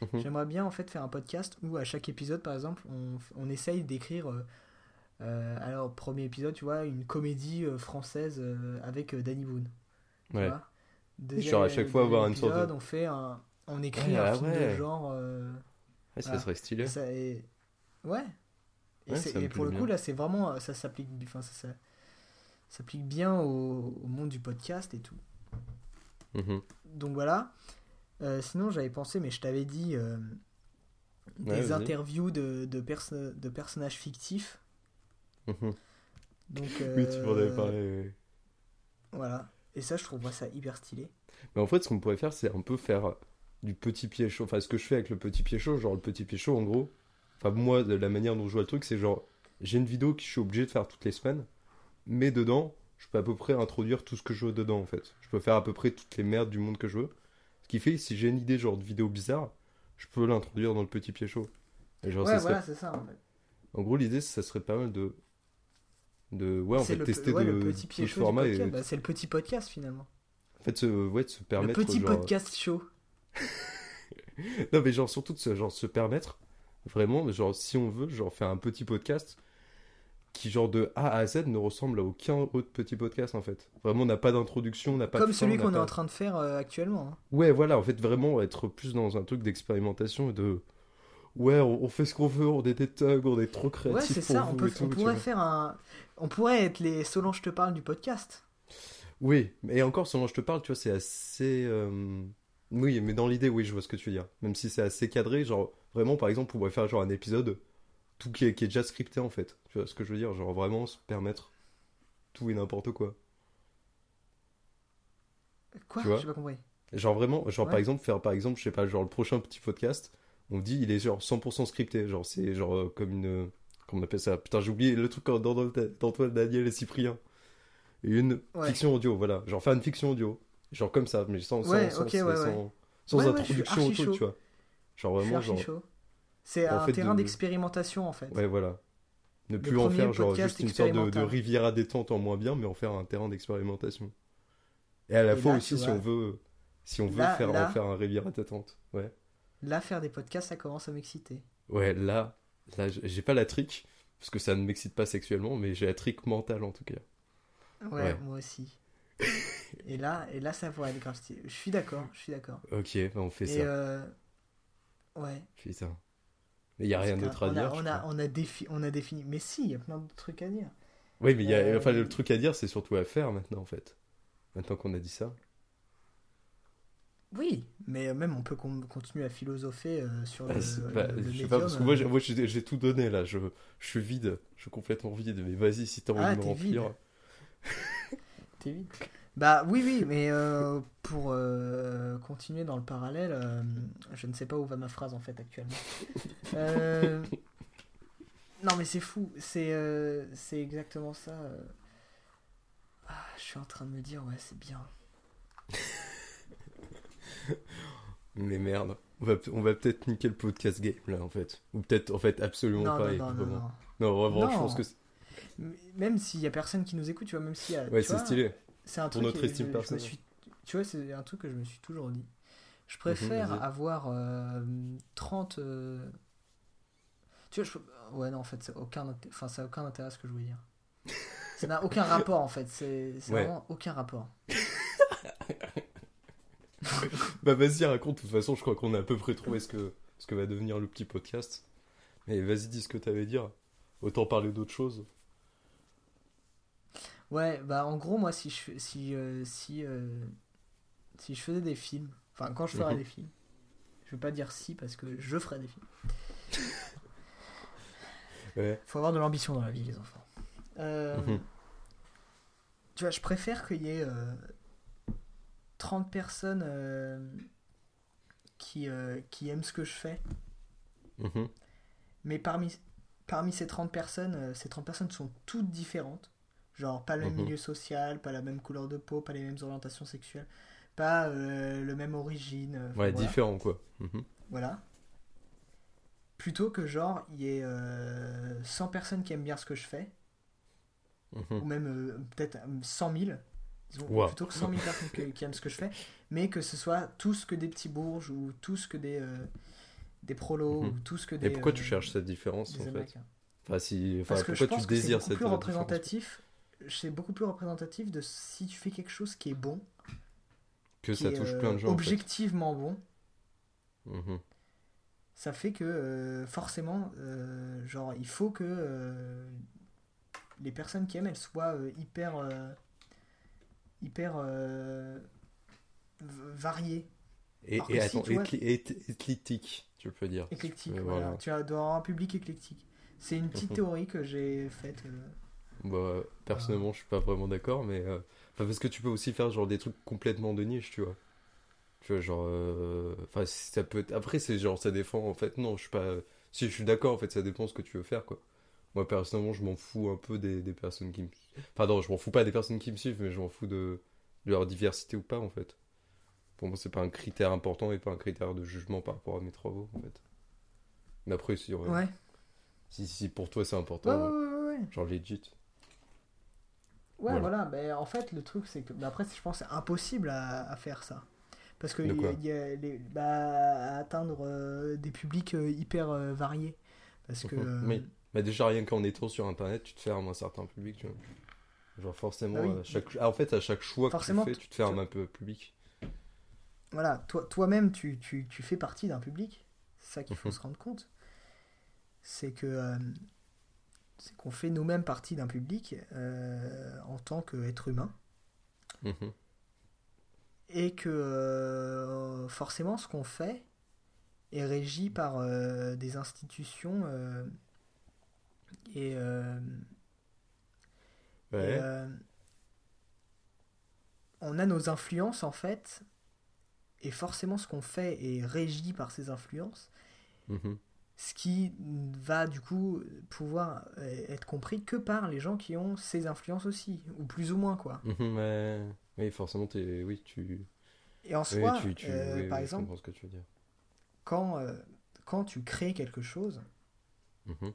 S2: Mhm.
S1: J'aimerais bien en fait faire un podcast où à chaque épisode par exemple, on, on essaye d'écrire. euh, euh, alors, premier épisode, tu vois, une comédie euh, française euh, avec euh, Danny Boone. tu vois?
S2: Genre, à chaque fois, avoir une sorte de-
S1: On fait un. On écrit un
S2: ah
S1: film de genre. euh,
S2: Ouais, ça serait stylé.
S1: ça est... Ouais. Et,
S2: Ouais,
S1: pour le coup, là, c'est vraiment. Ça s'applique enfin, ça, ça s'applique bien au, au monde du podcast et tout.
S2: Mhm.
S1: Donc voilà. Euh, sinon, j'avais pensé, mais je t'avais dit. euh, des interviews de, de, perso- de personnages fictifs.
S2: Mhm.
S1: Donc,
S2: Oui, tu m'en avais
S1: euh,
S2: parlé.
S1: Voilà. Et ça, je trouve ça hyper stylé.
S2: Mais en fait, ce qu'on pourrait faire, c'est un peu faire du petit pied chaud. Enfin, ce que je fais avec le petit pied chaud, genre le petit pied chaud, en gros. Enfin, moi, de la manière dont je vois le truc, c'est genre, j'ai une vidéo que je suis obligé de faire toutes les semaines, mais dedans, je peux à peu près introduire tout ce que je veux dedans, en fait. Je peux faire à peu près toutes les merdes du monde que je veux. Ce qui fait, si j'ai une idée, genre de vidéo bizarre, je peux l'introduire dans le petit pied chaud. Et genre,
S1: ouais,
S2: ça serait-
S1: voilà, c'est ça en fait.
S2: En gros, l'idée, ça serait pas mal de. de ouais, en fait,
S1: le,
S2: tester
S1: ouais,
S2: de,
S1: le petit pied chaud
S2: format et.
S1: Bah, c'est le petit podcast finalement.
S2: En fait, se, ouais, de se
S1: Le
S2: permettre.
S1: petit
S2: genre,
S1: podcast chaud.
S2: Non, mais genre, surtout de se, genre, se permettre, vraiment, genre, si on veut, genre, faire un petit podcast qui, genre, de A à Z ne ressemble à aucun autre petit podcast, en fait. Vraiment, on n'a pas d'introduction, on n'a pas
S1: Comme
S2: de
S1: celui qu'on est
S2: pas-
S1: en train de faire euh, actuellement. hein.
S2: Ouais, voilà, en fait, vraiment, être plus dans un truc d'expérimentation et de. Ouais, on, fait ce qu'on veut, on est des thugs, on est trop créatifs.
S1: Ouais, c'est ça. On, peut,
S2: tout,
S1: pourrait faire un. On pourrait être les Solange te parle du podcast.
S2: Oui, et encore, selon je te parle, tu vois, c'est assez. euh, Oui, mais dans l'idée, oui, je vois ce que tu veux dire. Même si c'est assez cadré, genre, vraiment, par exemple, on pourrait faire genre un épisode, tout qui est, qui est déjà scripté en fait. Tu vois ce que je veux dire? Genre, vraiment se permettre tout et n'importe quoi.
S1: Quoi? J'ai pas compris.
S2: Genre, vraiment, genre, par exemple, faire, par exemple, je sais pas, genre, le prochain petit podcast, on dit, il est genre 100% scripté. Genre, c'est genre euh, comme une. Comment on appelle ça? Putain, j'ai oublié le truc dans- dans- d'Antoine Daniel et Cyprien. Une
S1: Ouais.
S2: fiction audio, voilà. Genre, faire une fiction audio. Genre comme ça, mais sans, sans,
S1: Ouais,
S2: sans,
S1: ouais,
S2: introduction au truc, tu vois. Genre vraiment, genre.
S1: C'est un
S2: fait,
S1: terrain
S2: de-
S1: d'expérimentation en fait.
S2: Ouais, voilà. Ne plus en faire genre juste une sorte de, de rivière à détente en moins bien, mais en faire un terrain d'expérimentation. Et à la
S1: Et
S2: fois
S1: là,
S2: aussi, si on veut, si on veut
S1: là-
S2: faire,
S1: là-
S2: en faire un rivière à détente. Ouais.
S1: Là, faire des podcasts, ça commence à m'exciter.
S2: Ouais, là, là, j'ai pas la trick, parce que ça ne m'excite pas sexuellement, mais j'ai la trick mentale en tout cas.
S1: Ouais,
S2: Ouais.
S1: moi aussi. Et là, et là, ça pourrait être grave stylé. Je suis d'accord, je suis d'accord.
S2: Ok, bah on fait
S1: Et
S2: ça.
S1: euh... ouais.
S2: Putain. Mais il y a rien d'autre à
S1: on a,
S2: dire.
S1: on a, on a, défi- on a défini. Mais si, il y a plein de trucs à dire.
S2: Oui, mais il y a,
S1: Euh,
S2: enfin, le truc à dire, c'est surtout à faire maintenant, en fait. Maintenant qu'on a dit ça.
S1: Oui, mais même on peut con- continuer à philosopher euh, sur le,
S2: Bah, c'est-
S1: le-
S2: bah,
S1: le
S2: je sais pas, parce que moi,
S1: euh.
S2: j'ai, moi, j'ai, tout donné là. Je, je suis vide, je suis complètement vide. Mais vas-y, si t'as envie
S1: Ah,
S2: de me remplir.
S1: T'es vide. Bah oui, oui, mais euh, pour euh, continuer dans le parallèle, euh, je ne sais pas où va ma phrase en fait actuellement. Non mais c'est fou, c'est c'est exactement ça. Ah, je suis en train de me dire, ouais, c'est bien.
S2: Mais merde, on va, on va peut-être niquer le podcast game là, en fait. Ou peut-être, en fait, absolument
S1: Non,
S2: pas.
S1: non, non, non,
S2: vraiment.
S1: non.
S2: Non, vraiment, je pense que
S1: Même s'il y a personne qui nous écoute, tu vois, même s'il y a.
S2: ouais, c'est stylé.
S1: C'est un
S2: Pour
S1: truc
S2: notre
S1: que
S2: estime
S1: je- je me
S2: personnelle.
S1: suis- Tu vois, c'est un truc que je me suis toujours dit. Je préfère
S2: vas-y.
S1: avoir euh, 30. euh, Tu vois, je... Ouais, non, en fait, ça n'a aucun, enfin, ça a aucun intérêt à ce que je voulais dire. ça n'a aucun rapport, en fait. C'est
S2: Ouais.
S1: vraiment aucun rapport.
S2: Bah vas-y, raconte. De toute façon, je crois qu'on a à peu près trouvé ce que, ce que va devenir le petit podcast. Mais vas-y, dis ce que t'avais à dire. Autant parler d'autre chose.
S1: Ouais, bah, en gros, moi, si je, si, euh, si, euh, si je faisais des films, enfin, quand je ferais
S2: Mhm.
S1: des films, je vais pas dire si parce que je ferais des films.
S2: Ouais.
S1: Faut avoir de l'ambition dans la vie, les enfants. Euh,
S2: Mhm.
S1: Tu vois, je préfère qu'il y ait euh, 30 personnes euh, qui, euh, qui aiment ce que je fais,
S2: Mhm.
S1: mais parmi, parmi ces 30 personnes, euh, ces 30 personnes sont toutes différentes. Genre, pas le même
S2: Mhm.
S1: milieu social, pas la même couleur de peau, pas les mêmes orientations sexuelles, pas euh, le même origine. euh,
S2: Ouais,
S1: voilà.
S2: différent quoi. Mhm.
S1: Voilà. Plutôt que genre, il y ait euh, 100 personnes qui aiment bien ce que je fais,
S2: Mhm.
S1: ou même euh, peut-être euh, 100 000, disons,
S2: Wow.
S1: plutôt que 100 000 personnes qui, qui aiment ce que je fais, mais que ce soit tous que des petits bourges, ou tous que des, euh, des prolos,
S2: Mhm.
S1: ou tous que des...
S2: Et pourquoi
S1: euh,
S2: tu cherches cette différence en fait. Enfin, si... enfin
S1: Parce que je
S2: pourquoi
S1: pense
S2: tu
S1: que c'est
S2: désires
S1: beaucoup
S2: cette
S1: plus
S2: euh, différence
S1: représentatif, c'est beaucoup plus représentatif de si tu fais quelque chose qui est bon,
S2: Que ça
S1: est,
S2: touche
S1: euh,
S2: plein de gens. en fait.
S1: objectivement bon,
S2: Mhm.
S1: ça fait que euh, forcément, euh, genre, il faut que euh, les personnes qui aiment, elles soient euh, hyper, euh, hyper euh, variées,
S2: Et, et
S1: si,
S2: attends,
S1: tu vois-
S2: éclectique, peux dire.
S1: éclectiques.
S2: Euh,
S1: voilà.
S2: voilà.
S1: Tu as un public éclectique. C'est une petite
S2: Mhm.
S1: théorie que j'ai faite.
S2: Bah, personnellement, je suis pas vraiment d'accord, mais. euh, Enfin, parce que tu peux aussi faire genre des trucs complètement de niche, tu vois. Tu vois, genre. euh, Enfin, ça peut être. Après, c'est genre, ça défend. En fait, non, je suis pas. Si, je suis d'accord, en fait, ça dépend ce que tu veux faire, quoi. Moi, personnellement, je m'en fous un peu des, des personnes qui me. Enfin, non, je m'en fous pas des personnes qui me suivent, mais je m'en fous de... de leur diversité ou pas, en fait. Pour moi, c'est pas un critère important et pas un critère de jugement par rapport à mes travaux, en fait. Mais après, si, ouais,
S1: Ouais.
S2: si, si pour toi c'est
S1: Ouais,
S2: important,
S1: ouais, ouais, ouais.
S2: genre legit.
S1: Ouais,
S2: Voilà.
S1: voilà. Ben, en fait, le truc, c'est que. ben, après, je pense que c'est impossible à, à faire ça. Parce que il y a- il y a les, bah, à atteindre euh, des publics euh, hyper euh, variés. Parce que.
S2: Mhm. Mais déjà, rien qu'en étant sur internet, tu te fermes un certain public, tu vois. Genre, forcément,
S1: Ah oui.
S2: à chaque... ah, en fait, à chaque choix
S1: Forcément,
S2: que tu fais, tu te fermes un peu public.
S1: voilà, toi, toi-même, tu, tu, tu fais partie d'un public. C'est ça qu'il faut
S2: Mhm.
S1: se rendre compte. C'est que. C'est qu'on fait nous-mêmes partie d'un public euh, en tant qu'être humain.
S2: Mhm.
S1: Et que euh, forcément, ce qu'on fait est régi par euh, des institutions et. on a nos influences en fait, et forcément ce qu'on fait est régi par ces influences,
S2: Mhm.
S1: Ce qui va du coup pouvoir euh, être compris que par les gens qui ont ces influences aussi, ou plus ou moins quoi.
S2: Mhm, ouais. Oui, forcément, t'es... Oui, tu...
S1: Et en
S2: Oui,
S1: soi,
S2: tu, tu...
S1: euh,
S2: oui,
S1: par
S2: oui, je
S1: exemple,
S2: comprends ce que tu veux dire.
S1: quand, euh, quand tu crées quelque chose,
S2: Mhm.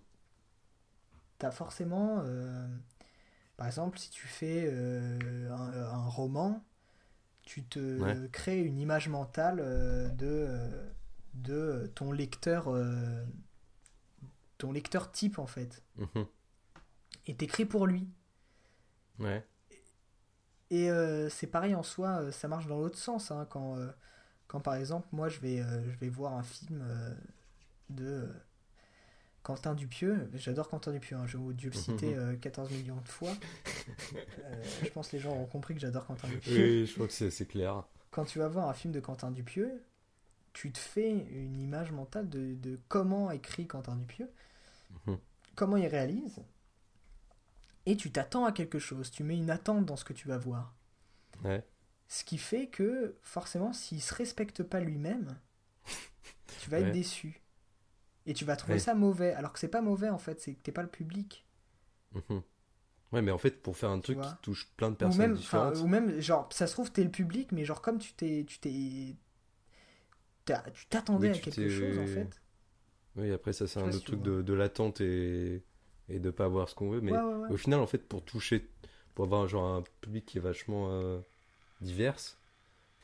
S1: tu as forcément, euh, par exemple, si tu fais un, un roman, tu te
S2: Ouais.
S1: crées une image mentale de, de ton lecteur, euh, ton lecteur type en fait,
S2: Mhm.
S1: et t'écris pour lui.
S2: Ouais.
S1: Et euh, c'est pareil en soi, euh, ça marche dans l'autre sens. hein, quand, euh, quand par exemple, moi je vais, euh, je vais voir un film de Quentin Dupieux, j'adore Quentin Dupieux, hein, j'ai dû le citer euh, 14 millions de fois. Je pense que les gens ont compris que j'adore Quentin Dupieux.
S2: Oui, je crois que c'est c'est clair.
S1: Quand tu vas voir un film de Quentin Dupieux, tu te fais une image mentale de, de comment écrit Quentin Dupieux,
S2: Mhm.
S1: comment il réalise, et tu t'attends à quelque chose, tu mets une attente dans ce que tu vas voir.
S2: Ouais.
S1: Ce qui fait que, forcément, s'il se respecte pas lui-même, tu vas être déçu. Et tu vas trouver
S2: Ouais.
S1: ça mauvais. Alors que c'est pas mauvais, en fait, c'est que t'es pas le public.
S2: Mhm. Ouais, mais en fait, pour faire un truc qui touche plein de
S1: Ou
S2: personnes
S1: même, enfin,
S2: différentes.
S1: ou même, genre, ça se trouve, t'es le public, mais genre, comme tu t'es. Tu t'es. Tu t'attendais
S2: Oui,
S1: à quelque chose, en fait.
S2: Oui, après, ça, c'est un autre truc de, de l'attente et... et de pas avoir ce qu'on veut. Mais
S1: Ouais, ouais, ouais.
S2: au final, en fait, pour toucher, pour avoir un, genre, un public qui est vachement euh, divers,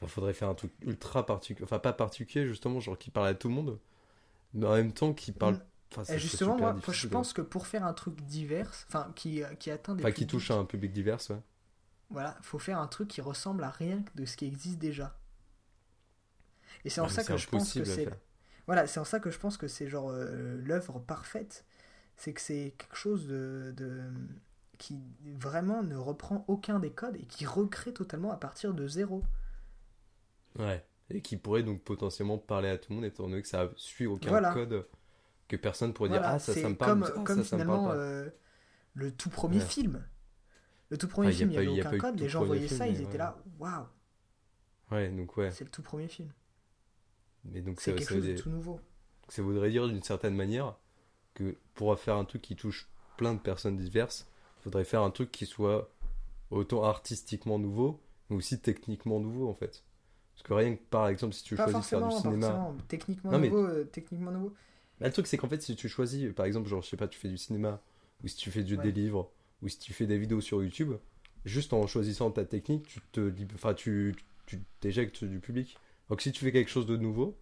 S2: il faudrait faire un truc ultra particulier. Enfin, pas particulier, justement, genre qui parle à tout le monde, mais en même temps qui parle.
S1: Mm.
S2: Enfin,
S1: justement, moi, je pense que pour faire un truc divers, enfin, qui, qui atteint des.
S2: Enfin, qui touche à un public divers, ouais.
S1: Voilà, faut faire un truc qui ressemble à rien de ce qui existe déjà. Et c'est en
S2: Ouais,
S1: ça que je pense que c'est. Voilà, c'est en ça que je pense que c'est genre euh, l'œuvre parfaite. C'est que c'est quelque chose de, de- qui vraiment ne reprend aucun des codes et qui recrée totalement à partir de zéro.
S2: Ouais. Et qui pourrait donc potentiellement parler à tout le monde étant donné que ça suit aucun
S1: Voilà.
S2: code. que personne pourrait
S1: Voilà,
S2: dire ah ça ça me parle
S1: comme,
S2: ah,
S1: comme
S2: ça ça me parle
S1: finalement euh, le tout premier
S2: Ouais.
S1: film. Le tout premier
S2: Ah,
S1: film, il n'y avait
S2: pas
S1: aucun code, les gens voyaient
S2: film,
S1: ça, ils étaient là, waouh,
S2: Ouais donc ouais.
S1: c'est le tout premier film.
S2: Mais donc
S1: C'est quelque
S2: ça,
S1: chose de tout nouveau.
S2: ça voudrait dire d'une certaine manière que pour faire un truc qui touche plein de personnes diverses, faudrait faire un truc qui soit autant artistiquement nouveau, mais aussi techniquement nouveau en fait. Parce que rien que par exemple si tu
S1: Pas
S2: choisis de faire du cinéma.
S1: Techniquement
S2: Non, mais-
S1: nouveau, euh, techniquement nouveau.
S2: Bah, le truc, c'est qu'en fait, si tu choisis, par exemple, genre, je sais pas, tu fais du cinéma, ou si tu fais du,
S1: Ouais.
S2: des livres, ou si tu fais des vidéos sur YouTube, juste en choisissant ta technique, tu te, enfin, tu, tu t'éjectes du public. Donc, si tu fais quelque chose de nouveau,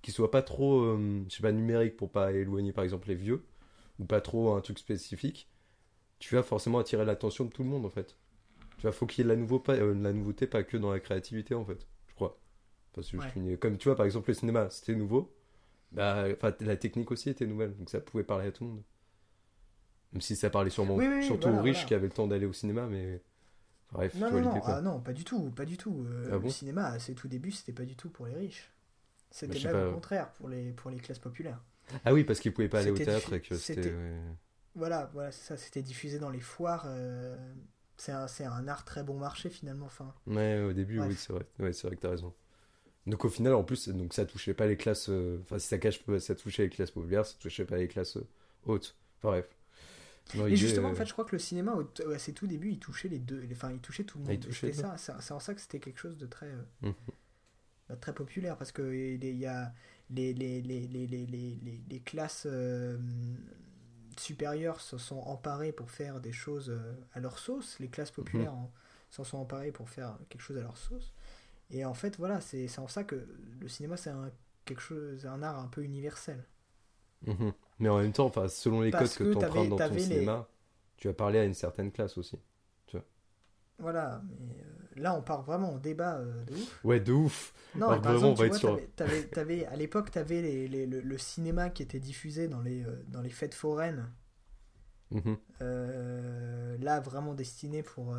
S2: qui soit pas trop, euh, je sais pas, numérique pour pas éloigner, par exemple, les vieux, ou pas trop un truc spécifique, tu vas forcément attirer l'attention de tout le monde, en fait. Tu vas, faut qu'il y ait de la, nouveau, pas, euh, de la nouveauté, pas que dans la créativité, en fait, je crois. Parce que je
S1: Ouais.
S2: finis- comme tu vois, par exemple, le cinéma, c'était nouveau. Bah, la technique aussi était nouvelle, donc ça pouvait parler à tout le monde. Même si ça parlait sûrement
S1: Oui, oui, oui,
S2: surtout
S1: voilà,
S2: aux riches
S1: voilà.
S2: qui avaient le temps d'aller au cinéma, mais bref,
S1: Non, non, non, ah, non, pas du tout, pas du tout. Euh,
S2: Ah bon
S1: le cinéma, à ses tout débuts, c'était pas du tout pour les riches. C'était même
S2: pas.
S1: au contraire pour les, pour les classes populaires.
S2: Ah oui, parce qu'ils pouvaient pas aller au théâtre et que c'était. ouais.
S1: Voilà, voilà, ça, c'était diffusé dans les foires. euh, c'est un, art très bon marché finalement. Enfin,
S2: Ouais, au début,
S1: Bref.
S2: oui, c'est vrai. Ouais, c'est vrai que t'as raison. Donc au final, en plus, donc ça touchait pas les classes. euh, Enfin, si ça cache, ça touchait les classes populaires, ça touchait pas les classes euh, hautes. Enfin, bref.
S1: Et justement, en
S2: euh,
S1: fait, je crois que le cinéma, à ses tout débuts, il touchait les deux. Enfin, il touchait tout le
S2: Ah,
S1: monde. C'était ça. C'est en ça que c'était quelque chose de très, euh,
S2: Mhm.
S1: bah, très populaire parce que il y a les, les, les, les, les, classes euh, supérieures se sont emparées pour faire des choses à leur sauce. Les classes populaires en- s'en sont emparées pour faire quelque chose à leur sauce. Et en fait, voilà, c'est en ça que le cinéma, c'est un, quelque chose, un art un peu universel.
S2: mhm. Mais en même temps, enfin, selon les
S1: Parce
S2: codes que
S1: que
S2: t'empruntes
S1: t'avais-
S2: dans ton
S1: t'avais les-
S2: cinéma, tu vas parler à une certaine classe aussi.
S1: Voilà, mais euh, là, on part vraiment en débat euh, de ouf.
S2: Ouais, de ouf.
S1: Non,
S2: Alors
S1: par
S2: vraiment,
S1: exemple,
S2: on va
S1: tu
S2: être
S1: vois,
S2: sur-
S1: t'avais- t'avais- t'avais- à l'époque, tu avais le, le cinéma qui était diffusé dans les, euh, dans les fêtes foraines.
S2: Mhm.
S1: Là, vraiment destiné pour,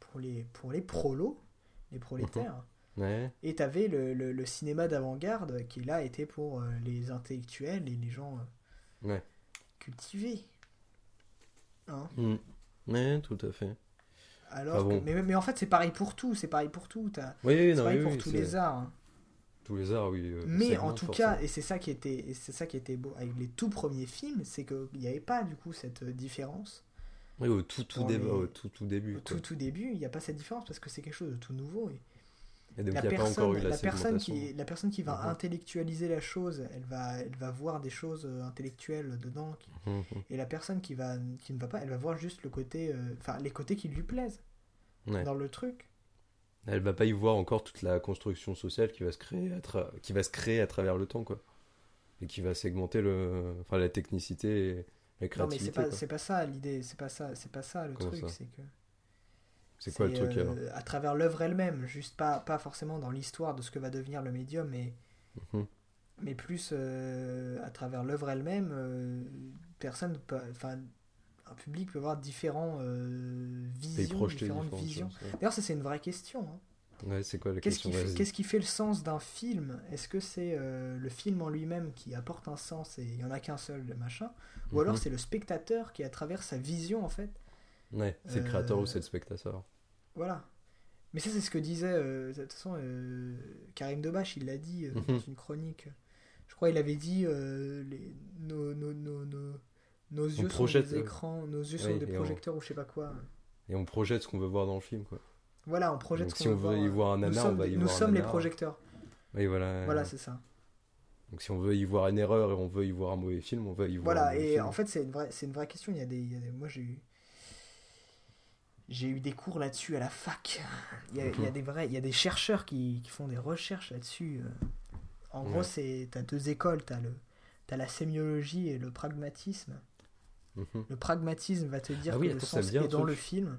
S1: pour, les, pour les prolos, les prolétaires.
S2: Ouais.
S1: Et tu avais le, le- le cinéma d'avant-garde qui, là, était pour les intellectuels et les gens
S2: Ouais.
S1: cultivés. Hein.
S2: Ouais, tout à fait.
S1: Alors
S2: Ah bon.
S1: que- mais, mais en fait, c'est pareil pour tout. C'est pareil pour tout. t'as-
S2: Oui,
S1: C'est pareil
S2: oui,
S1: pour
S2: oui,
S1: tous les arts. hein.
S2: Tous les arts, oui. euh,
S1: Mais en tout
S2: forcément.
S1: cas, et c'est ça qui était, c'est ça qui était beau avec les tout premiers films, c'est qu'il n'y avait pas du coup cette euh, différence.
S2: Oui, au tout, tout,
S1: dans
S2: dé-
S1: les-
S2: au tout, tout début.
S1: Au
S2: quoi.
S1: tout, tout début, il n'y a pas cette différence parce que c'est quelque chose de tout nouveau. Et
S2: Et donc,
S1: la,
S2: pas
S1: personne,
S2: encore eu la,
S1: la, personne qui, la personne qui va
S2: Mhm.
S1: intellectualiser la chose, elle va, elle va voir des choses euh, intellectuelles dedans. qui-
S2: Mhm.
S1: Et la personne qui, va, qui ne va pas, elle va voir juste le côté, euh, les côtés qui lui plaisent
S2: Ouais.
S1: dans le truc.
S2: Elle va pas y voir encore toute la construction sociale qui va se créer à, tra- qui va se créer à travers le temps, quoi. Et qui va segmenter le... enfin, la technicité et la
S1: Non mais
S2: créativité.
S1: c'est pas, pas ça l'idée, c'est pas ça, c'est pas ça le
S2: Comment
S1: truc, c'est que
S2: C'est quoi le truc
S1: euh,
S2: alors
S1: À travers l'œuvre elle-même, juste pas, pas forcément dans l'histoire de ce que va devenir le médium, mais,
S2: Mhm.
S1: mais plus euh, à travers l'œuvre elle-même, euh, personne peut, enfin, un public peut avoir différents visions, différentes
S2: différentes
S1: visions.
S2: ouais.
S1: D'ailleurs, ça c'est une vraie question. hein.
S2: Ouais, c'est quoi la
S1: Qu'est-ce
S2: question
S1: qui, fait,
S2: Vas-y.
S1: qu'est-ce qui fait le sens d'un film? Est-ce que c'est euh, le film en lui-même qui apporte un sens et il y en a qu'un seul, le machin? Ou alors
S2: Mhm.
S1: c'est le spectateur qui, à travers sa vision, en fait,
S2: Ouais, c'est le créateur
S1: Euh,
S2: ou c'est le spectateur
S1: Voilà. Mais ça, c'est ce que disait, euh, de toute façon, euh, Karim Debache, il l'a dit euh, dans
S2: Mhm.
S1: une chronique. Je crois il avait dit euh, les, nos, nos, nos, nos, nos yeux sont des
S2: euh,
S1: écrans, nos yeux sont des projecteurs ou je sais pas quoi.
S2: Et on projette ce qu'on veut voir dans le film, quoi.
S1: Voilà, on projette ce
S2: si
S1: qu'on
S2: on veut y
S1: euh,
S2: voir un nanar, on va y voir
S1: Nous sommes les projecteurs.
S2: Oui, voilà.
S1: Voilà, c'est ça.
S2: Donc si on veut y voir une erreur et on veut y voir un mauvais film, on va y voir
S1: Voilà, et en fait, c'est une vraie, c'est une vraie question. Il y a des, il y a des- moi, j'ai eu, j'ai eu des cours là-dessus à la fac. Il y a, il y a
S2: Mhm.
S1: des vrais, il y a des chercheurs qui, qui font des recherches là-dessus. euh. En
S2: Ouais.
S1: gros, c'est, t'as deux écoles, t'as le, t'as la sémiologie et le pragmatisme.
S2: Mhm.
S1: Le pragmatisme va te dire
S2: Ah oui,
S1: que le
S2: attends, me
S1: sens est dans
S2: truc.
S1: le film.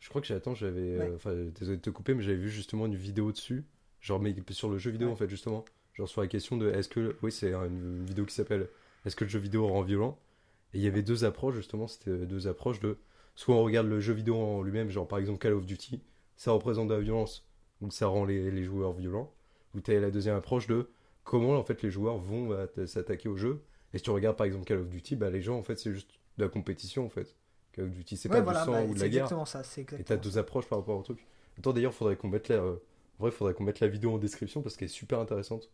S2: Je crois que j'attends, j'avais.
S1: Ouais.
S2: euh, désolé de te couper, mais j'avais vu justement une vidéo dessus. Genre, mais sur le jeu vidéo,
S1: Ouais.
S2: en fait, justement. Genre, sur la question de est-ce que. Oui, c'est une vidéo qui s'appelle Est-ce que le jeu vidéo rend violent? Et il y avait deux approches, justement. C'était deux approches de. Soit on regarde le jeu vidéo en lui-même, genre par exemple Call of Duty, ça représente de la violence, ou ça rend les, les joueurs violents. Ou tu as la deuxième approche de comment, en fait, les joueurs vont euh, s'attaquer au jeu, Et si tu regardes par exemple Call of Duty, bah les gens en fait c'est juste de la compétition en fait. Call of Duty c'est
S1: Ouais,
S2: pas
S1: voilà,
S2: du sang
S1: bah,
S2: ou de la guerre.
S1: ça. C'est
S2: Et t'as deux approches par rapport au truc. Attends d'ailleurs faudrait qu'on mette la... euh, En vrai faudrait qu'on mette la vidéo en description parce qu'elle est super intéressante.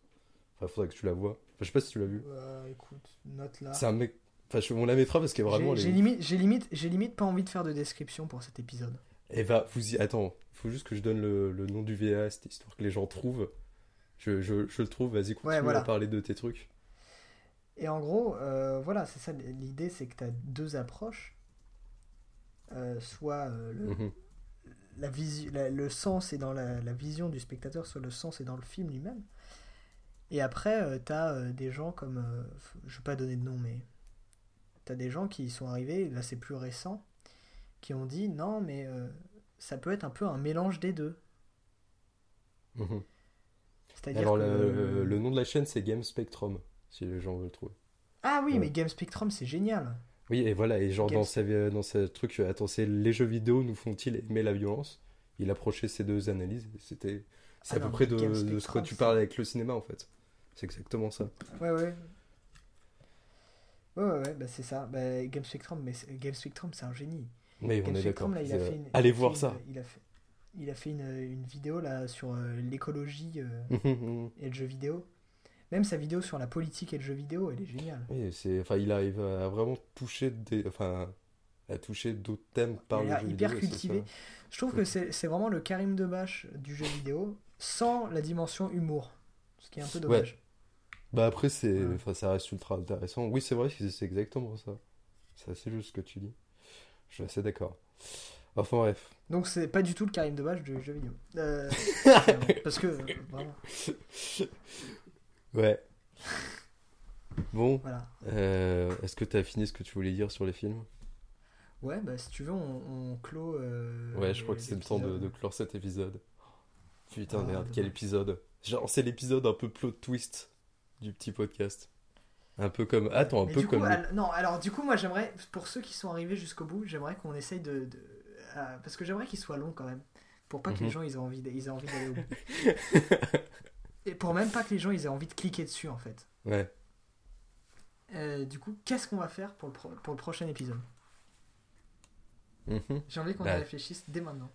S2: Enfin faudrait que tu la vois. Enfin, je sais pas si tu l'as vu.
S1: Euh, écoute, note là.
S2: C'est un mec... Enfin je- on la mettra parce est vraiment...
S1: J'ai limite, j'ai limite, j'ai limite pas envie de faire de description pour cet épisode.
S2: Et va, vous y... Attends, il faut juste que je donne le, le nom du VHS, histoire que les gens trouvent. Je, je, je le trouve, vas-y, continue
S1: Ouais, voilà.
S2: à parler de tes trucs.
S1: Et en gros, euh, voilà, c'est ça l'idée, c'est que tu as deux approches. Euh, soit euh, le,
S2: Mhm.
S1: la visu- la- le sens est dans la, la vision du spectateur, soit le sens est dans le film lui-même. Et après, tu as des gens comme. je vais pas donner de nom, mais. Tu as des gens qui sont arrivés, là c'est plus récent, qui ont dit non, mais euh, ça peut être un peu un mélange des deux.
S2: Mhm.
S1: C'est-à-dire
S2: Alors,
S1: que.
S2: le, le nom de la chaîne, c'est Game Spectrum, si les gens veulent le trouver.
S1: Ah oui,
S2: Ouais.
S1: mais Game Spectrum, c'est génial.
S2: Oui, et voilà, et genre
S1: Game-
S2: dans, sa, dans ce truc, attends, c'est les jeux vidéo nous font-ils aimer la violence? Il approchait ces deux analyses, c'était. C'est
S1: Ah
S2: à peu près de, de ce que tu parles avec le cinéma, en fait. C'est exactement ça.
S1: Ouais, ouais. Ouais, ouais, ouais, bah c'est ça. Bah, Game Spectrum, mais c'est- Game Spectrum, c'est un génie.
S2: Mais on
S1: Game
S2: est d'accord.
S1: Spectrum, là, il a fait une,
S2: Allez
S1: il
S2: voir
S1: fait
S2: ça.
S1: une- il a fait, il a fait une, une vidéo là sur euh, l'écologie euh,
S2: Mhm, mhm.
S1: et le jeu vidéo. Même sa vidéo sur la politique et le jeu vidéo, elle est géniale.
S2: Oui, c'est, enfin, il arrive à vraiment toucher des, enfin, à toucher d'autres thèmes par
S1: Il
S2: le jeu
S1: hyper
S2: vidéo,
S1: cultivé. Je trouve que c'est c'est vraiment le Karim Debache du jeu vidéo sans la dimension humour. Ce qui est un peu dommage.
S2: Bah après, c'est, enfin, ça reste ultra intéressant. Oui, c'est vrai, c'est exactement ça. C'est assez juste ce que tu dis. Je suis assez d'accord. Enfin bref.
S1: Donc c'est pas du tout le Karim Debache du jeu vidéo. Euh, parce que, euh, vraiment,
S2: Ouais. Bon,
S1: voilà.
S2: euh, est-ce que t'as fini ce que tu voulais dire sur les films?
S1: Ouais, bah si tu veux, on, on clôt.
S2: Ouais, je crois que c'est le temps de, de clore cet épisode. Putain,
S1: Ah,
S2: merde, quel épisode. Genre, c'est l'épisode un peu plot twist du petit podcast. Un peu comme. Attends, un
S1: Mais
S2: peu
S1: du
S2: comme.
S1: coup,
S2: le-
S1: al- non, alors du coup, moi j'aimerais, pour ceux qui sont arrivés jusqu'au bout, j'aimerais qu'on essaye de. de- euh, parce que j'aimerais qu'il soit long quand même. Pour pas que
S2: Mhm.
S1: les gens ils aient envie, d- ils aient envie d'aller au bout. Et pour même pas que les gens ils aient envie de cliquer dessus en fait.
S2: Ouais.
S1: Euh, du coup, qu'est-ce qu'on va faire pour le, pro- pour le prochain épisode?
S2: Mhm.
S1: J'ai envie qu'on
S2: Bah.
S1: réfléchisse dès maintenant.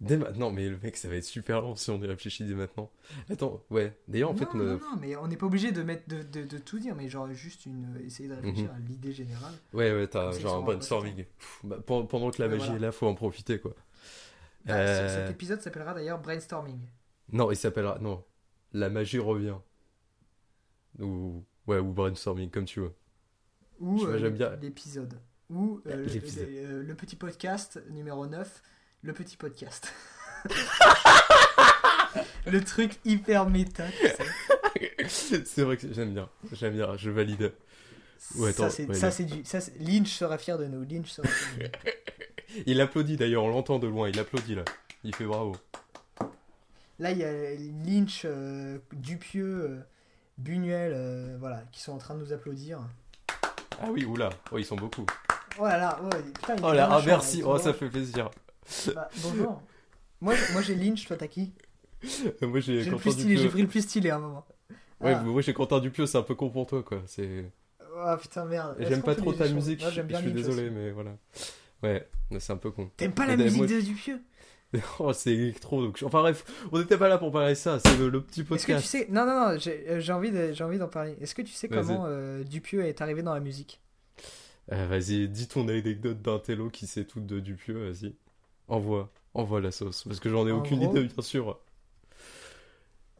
S2: Dès maintenant, mais le mec, ça va être super long si on y réfléchit dès maintenant. Attends, ouais. D'ailleurs, en
S1: non,
S2: fait,
S1: non,
S2: me-
S1: non, mais on n'est pas obligé de, mettre, de, de, de tout dire, mais genre juste une, essayer de réfléchir
S2: Mhm.
S1: à l'idée générale.
S2: ouais, ouais, t'as genre un brainstorming. Pff, bah, pen- pendant que la magie
S1: voilà.
S2: est là, faut en profiter, quoi.
S1: Bah,
S2: Euh,
S1: Cet épisode s'appellera d'ailleurs Brainstorming.
S2: Non, il s'appellera. Non, la magie revient. Ou. Ouais, ou brainstorming, comme tu veux.
S1: Ou euh, l'épisode. Ou euh, le, le- le petit podcast numéro 9, le petit podcast. le truc hyper méta, tu sais.
S2: c'est vrai que j'aime bien. J'aime bien, je valide. Ouais,
S1: ça, c'est
S2: ouais,
S1: ça,
S2: là.
S1: c'est du. ça, c'est- Lynch sera fier de nous. Lynch sera fier de nous.
S2: Il applaudit d'ailleurs, on l'entend de loin, il applaudit là. Il fait bravo.
S1: Là, il y a Lynch, euh, Dupieux, euh, Buñuel, euh, voilà, qui sont en train de nous applaudir.
S2: Ah oui, oula, oh, ils sont beaucoup.
S1: Oh là là, putain, il
S2: Oh là, ah merci, oh ça fait plaisir.
S1: Bah, bonjour. Moi, moi j'ai Lynch, toi t'as qui
S2: Moi j'ai
S1: J'ai pris le plus stylé à un moment.
S2: Ouais,
S1: Ah.
S2: moi j'ai Quentin Dupieux, c'est un peu con pour toi quoi. C'est.
S1: Oh putain, merde.
S2: J'aime pas trop ta musique,
S1: Moi,
S2: je
S1: j'aime bien
S2: je suis désolé,
S1: aussi.
S2: mais voilà. Ouais, mais c'est un peu con.
S1: T'aimes pas la
S2: Mais
S1: musique
S2: moi-
S1: de Dupieux
S2: Oh, c'est électro, donc. Enfin bref, on n'était pas là pour parler de ça, c'est le, le petit
S1: Est-ce que tu
S2: podcast.
S1: sais Non, non, non, j'ai euh, j'ai envie de- d'en parler. Est-ce que tu sais comment euh, Dupieux est arrivé dans la musique?
S2: Euh, vas-y, dis ton anecdote d'un télo qui sait tout de Dupieux, vas-y. Envoie, envoie la sauce, parce que j'en ai
S1: En
S2: aucune
S1: gros-
S2: idée, bien sûr.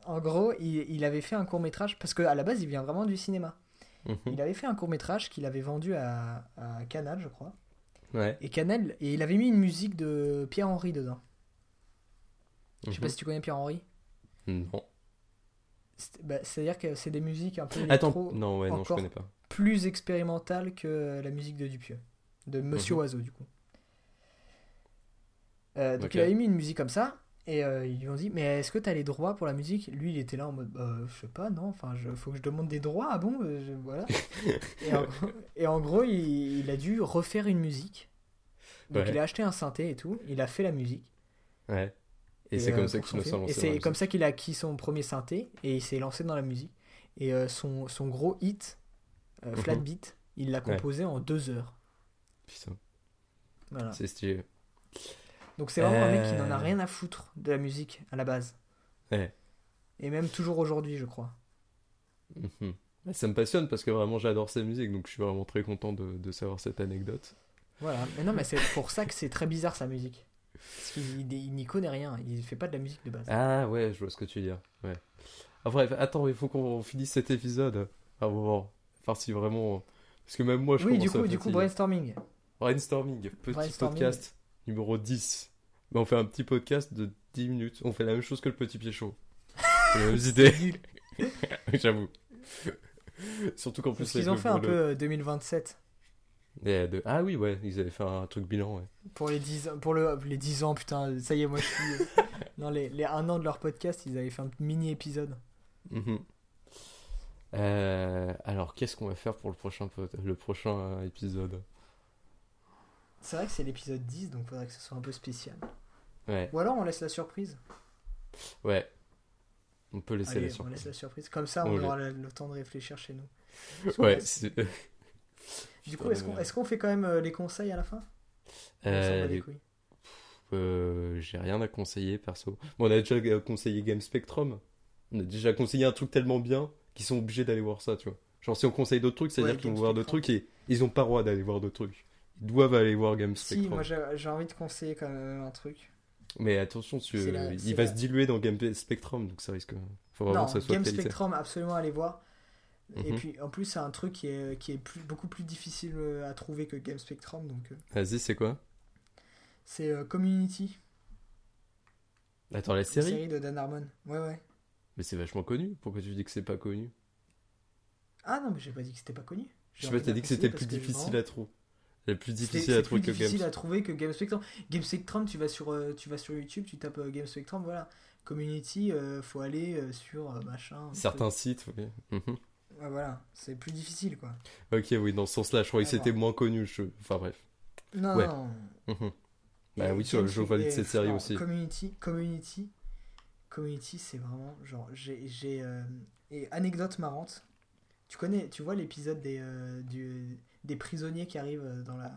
S1: En gros, il, il avait fait un court métrage, parce qu'à la base, il vient vraiment du cinéma.
S2: Mhm.
S1: Il avait fait un court métrage qu'il avait vendu à, à Canal, je crois.
S2: Ouais.
S1: Et Canal, et il avait mis une musique de Pierre-Henry dedans. Je sais pas
S2: Mhm.
S1: si tu connais Pierre-Henry.
S2: Non.
S1: Bah, C'est-à-dire que c'est des musiques un peu
S2: Attends, non, ouais, non, je connais pas.
S1: plus expérimentales que la musique de Dupieux. De Monsieur
S2: Mhm.
S1: Oiseau, du coup. Euh, donc il avait mis une musique comme ça. Et euh, ils lui ont dit, mais est-ce que tu as les droits pour la musique? Lui, il était là en mode, bah, je sais pas, non, enfin, je, faut que je demande des droits, ah bon Euh, je- Voilà. et, en, gros- et en gros, il, il a dû refaire une musique. Donc
S2: Ouais.
S1: il a acheté un synthé et tout, il a fait la musique.
S2: Ouais. Et, c'est
S1: euh,
S2: comme ça qu'il
S1: Et c'est comme ça qu'il a acquis son premier synthé et il s'est lancé dans la musique. Et son, son gros hit,
S2: Mhm.
S1: Flat Beat. Il l'a composé en deux heures.
S2: Putain,
S1: Voilà.
S2: c'est stylé.
S1: Donc c'est vraiment un mec qui n'en a
S2: Euh.
S1: rien à foutre de la musique à la base.
S2: Ouais.
S1: Et même toujours aujourd'hui, je crois.
S2: Mhm. Ouais, Ça me passionne parce que vraiment j'adore sa musique, donc je suis vraiment très content de, de savoir cette anecdote.
S1: Voilà. Mais non, mais c'est pour ça que c'est très bizarre sa musique. Parce qu'il il- il n'y connaît rien. Il fait pas de la musique de base.
S2: Ah ouais, je vois ce que tu veux dire. Ouais. Ah, bref, attends, il faut qu'on finisse cet épisode. Un moment. Enfin, si vraiment. Parce que même moi, je
S1: oui, du coup, du coup, brainstorming.
S2: Brainstorming, petit
S1: Brainstorming.
S2: podcast numéro 10. Ben, on fait un petit podcast de 10 minutes. On fait la même chose que le petit pied chaud. C'est les mêmes idées, j'avoue. Surtout qu'en plus,
S1: Parce qu'ils ont fait un peu euh, 2027
S2: Et de- Ah oui, ouais, ils avaient fait un truc bilan, ouais.
S1: pour les 10 ans, pour le, les 10 ans, putain, ça y est, moi je suis. euh, non, les, les 1 an de leur podcast, ils avaient fait un mini épisode.
S2: Mhm. Euh, alors, qu'est-ce qu'on va faire pour le prochain, le prochain euh, épisode?
S1: C'est vrai que c'est l'épisode 10, donc faudrait que ce soit un peu spécial.
S2: Ouais,
S1: Ou alors on laisse la surprise.
S2: ouais. On peut laisser
S1: Allez,
S2: la
S1: on
S2: surprise.
S1: laisse la surprise. Comme ça,
S2: On
S1: on aura le, le temps de réfléchir chez nous.
S2: Ouais,
S1: Du coup, est-ce qu'on est fait quand même euh, les conseils à la fin? On
S2: Euh,
S1: les
S2: euh, j'ai rien à conseiller perso. Bon, on a déjà euh, conseillé Game Spectrum. On a déjà conseillé un truc tellement bien qu'ils sont obligés d'aller voir ça, tu vois. Genre, si on conseille d'autres trucs, c'est-à-dire
S1: Ouais,
S2: qu'ils vont voir d'autres trucs et ils ont pas le droit d'aller voir d'autres trucs. Ils doivent aller voir Game
S1: Si,
S2: Spectrum.
S1: moi j'ai envie de conseiller quand même un truc.
S2: Mais attention,
S1: la-
S2: il va
S1: la-
S2: se diluer dans Game Spectrum, donc ça risque. Faut vraiment
S1: non,
S2: que ça soit
S1: Game
S2: qualité.
S1: Spectrum, absolument aller voir. Et
S2: Mhm.
S1: puis en plus, c'est un truc qui est, qui est plus, beaucoup plus difficile euh, à trouver que Game Spectrum. Donc euh,
S2: Vas-y, c'est quoi?
S1: C'est euh, Community,
S2: Attends, la série?
S1: série de Dan Harmon. Ouais, ouais.
S2: Mais c'est vachement connu. Pourquoi tu dis que c'est pas connu?
S1: Ah non, mais j'ai pas dit que c'était pas connu.
S2: Je sais pas, t'as dit que c'était plus difficile à trouver. Le plus difficile à trouver que
S1: difficile
S2: Game
S1: à trouver que Game Spectrum. Game Spectrum, tu vas sur, euh, tu vas sur YouTube, tu tapes euh, Game Spectrum, voilà. Community, euh, faut aller euh, sur euh, machin.
S2: Certains sites, oui. Mhm.
S1: Ouais, voilà, c'est plus difficile quoi.
S2: Ok, oui, dans ce sens-là, je croyais que c'était moins connu. Je... Enfin bref.
S1: Non,
S2: Ouais.
S1: non.
S2: Mhm. Bah oui, je, je valide
S1: et-
S2: cette série
S1: non,
S2: aussi.
S1: Community, Community, Community, c'est vraiment genre j'ai j'ai euh, et anecdote marrante. Tu connais, tu vois l'épisode des euh, du, des prisonniers qui arrivent euh, dans la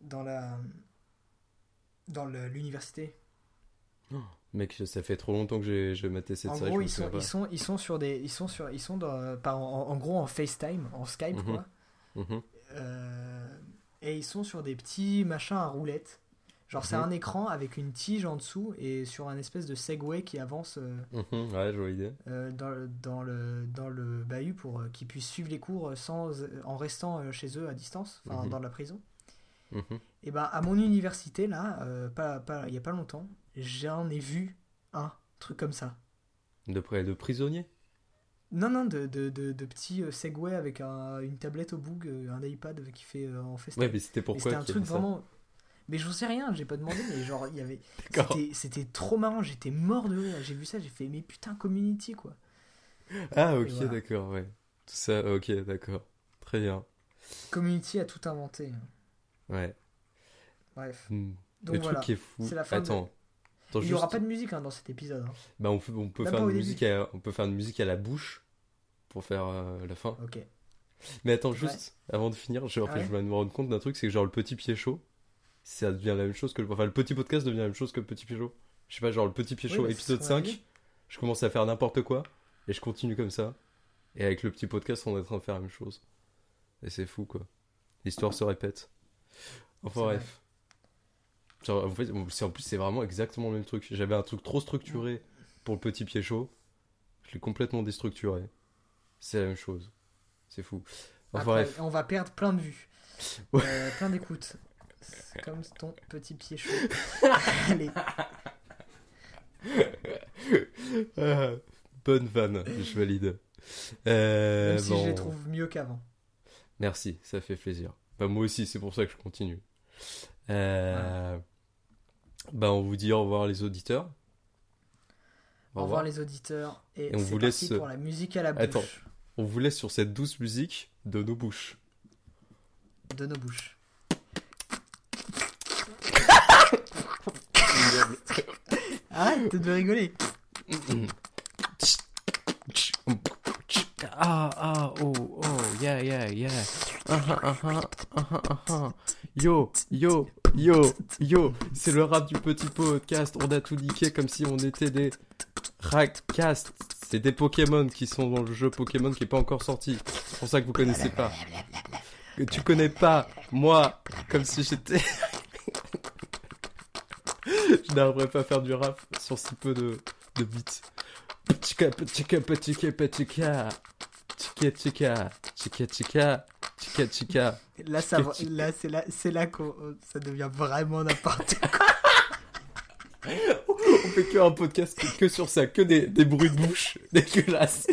S1: dans la dans l'université.
S2: Mec, ça fait trop longtemps que j'ai j'ai maté cette
S1: En
S2: série.
S1: gros,
S2: je me
S1: ils sont, ils sont ils sont sur des ils sont sur ils sont dans, par en, en gros en FaceTime, en Skype
S2: Mhm.
S1: quoi.
S2: pas. Mhm.
S1: Euh, et ils sont sur des petits machins à roulettes. Genre c'est
S2: Mhm.
S1: un écran avec une tige en dessous et sur un espèce de Segway qui avance euh,
S2: Mhm, Ouais, jolie idée.
S1: euh, dans, le- dans, le, dans le bahut pour euh, qu'ils puissent suivre les cours sans, en restant chez eux à distance, enfin
S2: Mhm.
S1: dans la prison. Et ben à mon université là, pas, pas, il y a pas longtemps, j'en ai vu un truc comme ça.
S2: De près de prisonnier?
S1: Non, non, de, de, de, de petits Segway avec un- une tablette au bout, un iPad qui fait en FaceTime.
S2: Ouais, mais c'était
S1: Et
S2: pourquoi
S1: C'était un truc vraiment. Mais je sais rien, j'ai pas demandé, mais genre, il y avait. C'était- trop marrant, j'étais mort de rire. J'ai vu ça, j'ai fait, mais putain, community quoi.
S2: Ah, ok,
S1: voilà.
S2: d'accord, ouais. Tout ça, ok, d'accord. Très bien.
S1: Community a tout inventé.
S2: Ouais.
S1: Bref.
S2: Hmm.
S1: Donc
S2: Le
S1: voilà.
S2: truc qui est fou.
S1: C'est la fin de-
S2: Attends. Attends,
S1: Il y aura pas de musique hein, dans cet épisode. hein.
S2: Bah, on peut, on peut faire une musique à, on peut faire une musique à la bouche pour faire euh, la fin.
S1: Ok.
S2: Mais attends, juste avant de finir, je, en fait,
S1: Ouais.
S2: je me rendre compte d'un truc, c'est que genre le petit pied chaud, ça devient la même chose que le, enfin le petit podcast devient la même chose que le petit pied chaud. Je sais pas, genre le petit pied
S1: Oui,
S2: chaud
S1: bah,
S2: épisode
S1: ce qu'on a
S2: 5,
S1: dit.
S2: je commence à faire n'importe quoi et je continue comme ça. Et avec le petit podcast, on est en train de faire la même chose. Et c'est fou quoi. L'histoire se répète. Enfin bref. Genre, en fait, en plus, c'est vraiment exactement le même truc. J'avais un truc trop structuré pour le petit pied chaud. Je l'ai complètement déstructuré. C'est la même chose. C'est fou. Enfin
S1: Après,
S2: bref.
S1: on va perdre plein de vues.
S2: Ouais.
S1: Euh, plein d'écoutes. Comme ton petit pied chaud. Allez.
S2: Ah, bonne vanne, je valide. Euh,
S1: Même si je les trouve mieux qu'avant.
S2: Merci, ça fait plaisir. Bah, moi aussi, c'est pour ça que je continue. Euh, Bah, on vous dit au revoir les auditeurs.
S1: Au revoir les auditeurs. Et,
S2: Et on vous laisse-
S1: pour la musique à la bouche.
S2: Attends. On vous laisse sur cette douce musique de nos bouches.
S1: De nos bouches. Arrête de rigoler.
S2: Ah, ah, oh, oh, yeah, yeah, yeah. Uh -huh, uh -huh, uh -huh, uh -huh. Yo, yo, yo, yo. C'est le rap du petit podcast. On a tout niqué comme si on était des Rackcast. C'est des Pokémon qui sont dans le jeu Pokémon qui est pas encore sorti. C'est pour ça que vous connaissez pas. Que tu connais pas, moi, comme si j'étais. Je n'arriverai pas à faire du rap sur si peu de, de beats. Chica, chica, chica, chica. Chica, chica, chica, chica, chica, chica.
S1: Là, ça, là c'est là, c'est là que ça devient vraiment n'importe quoi.
S2: On fait que un podcast que, que sur ça, que des, des bruits de bouche dégueulasses.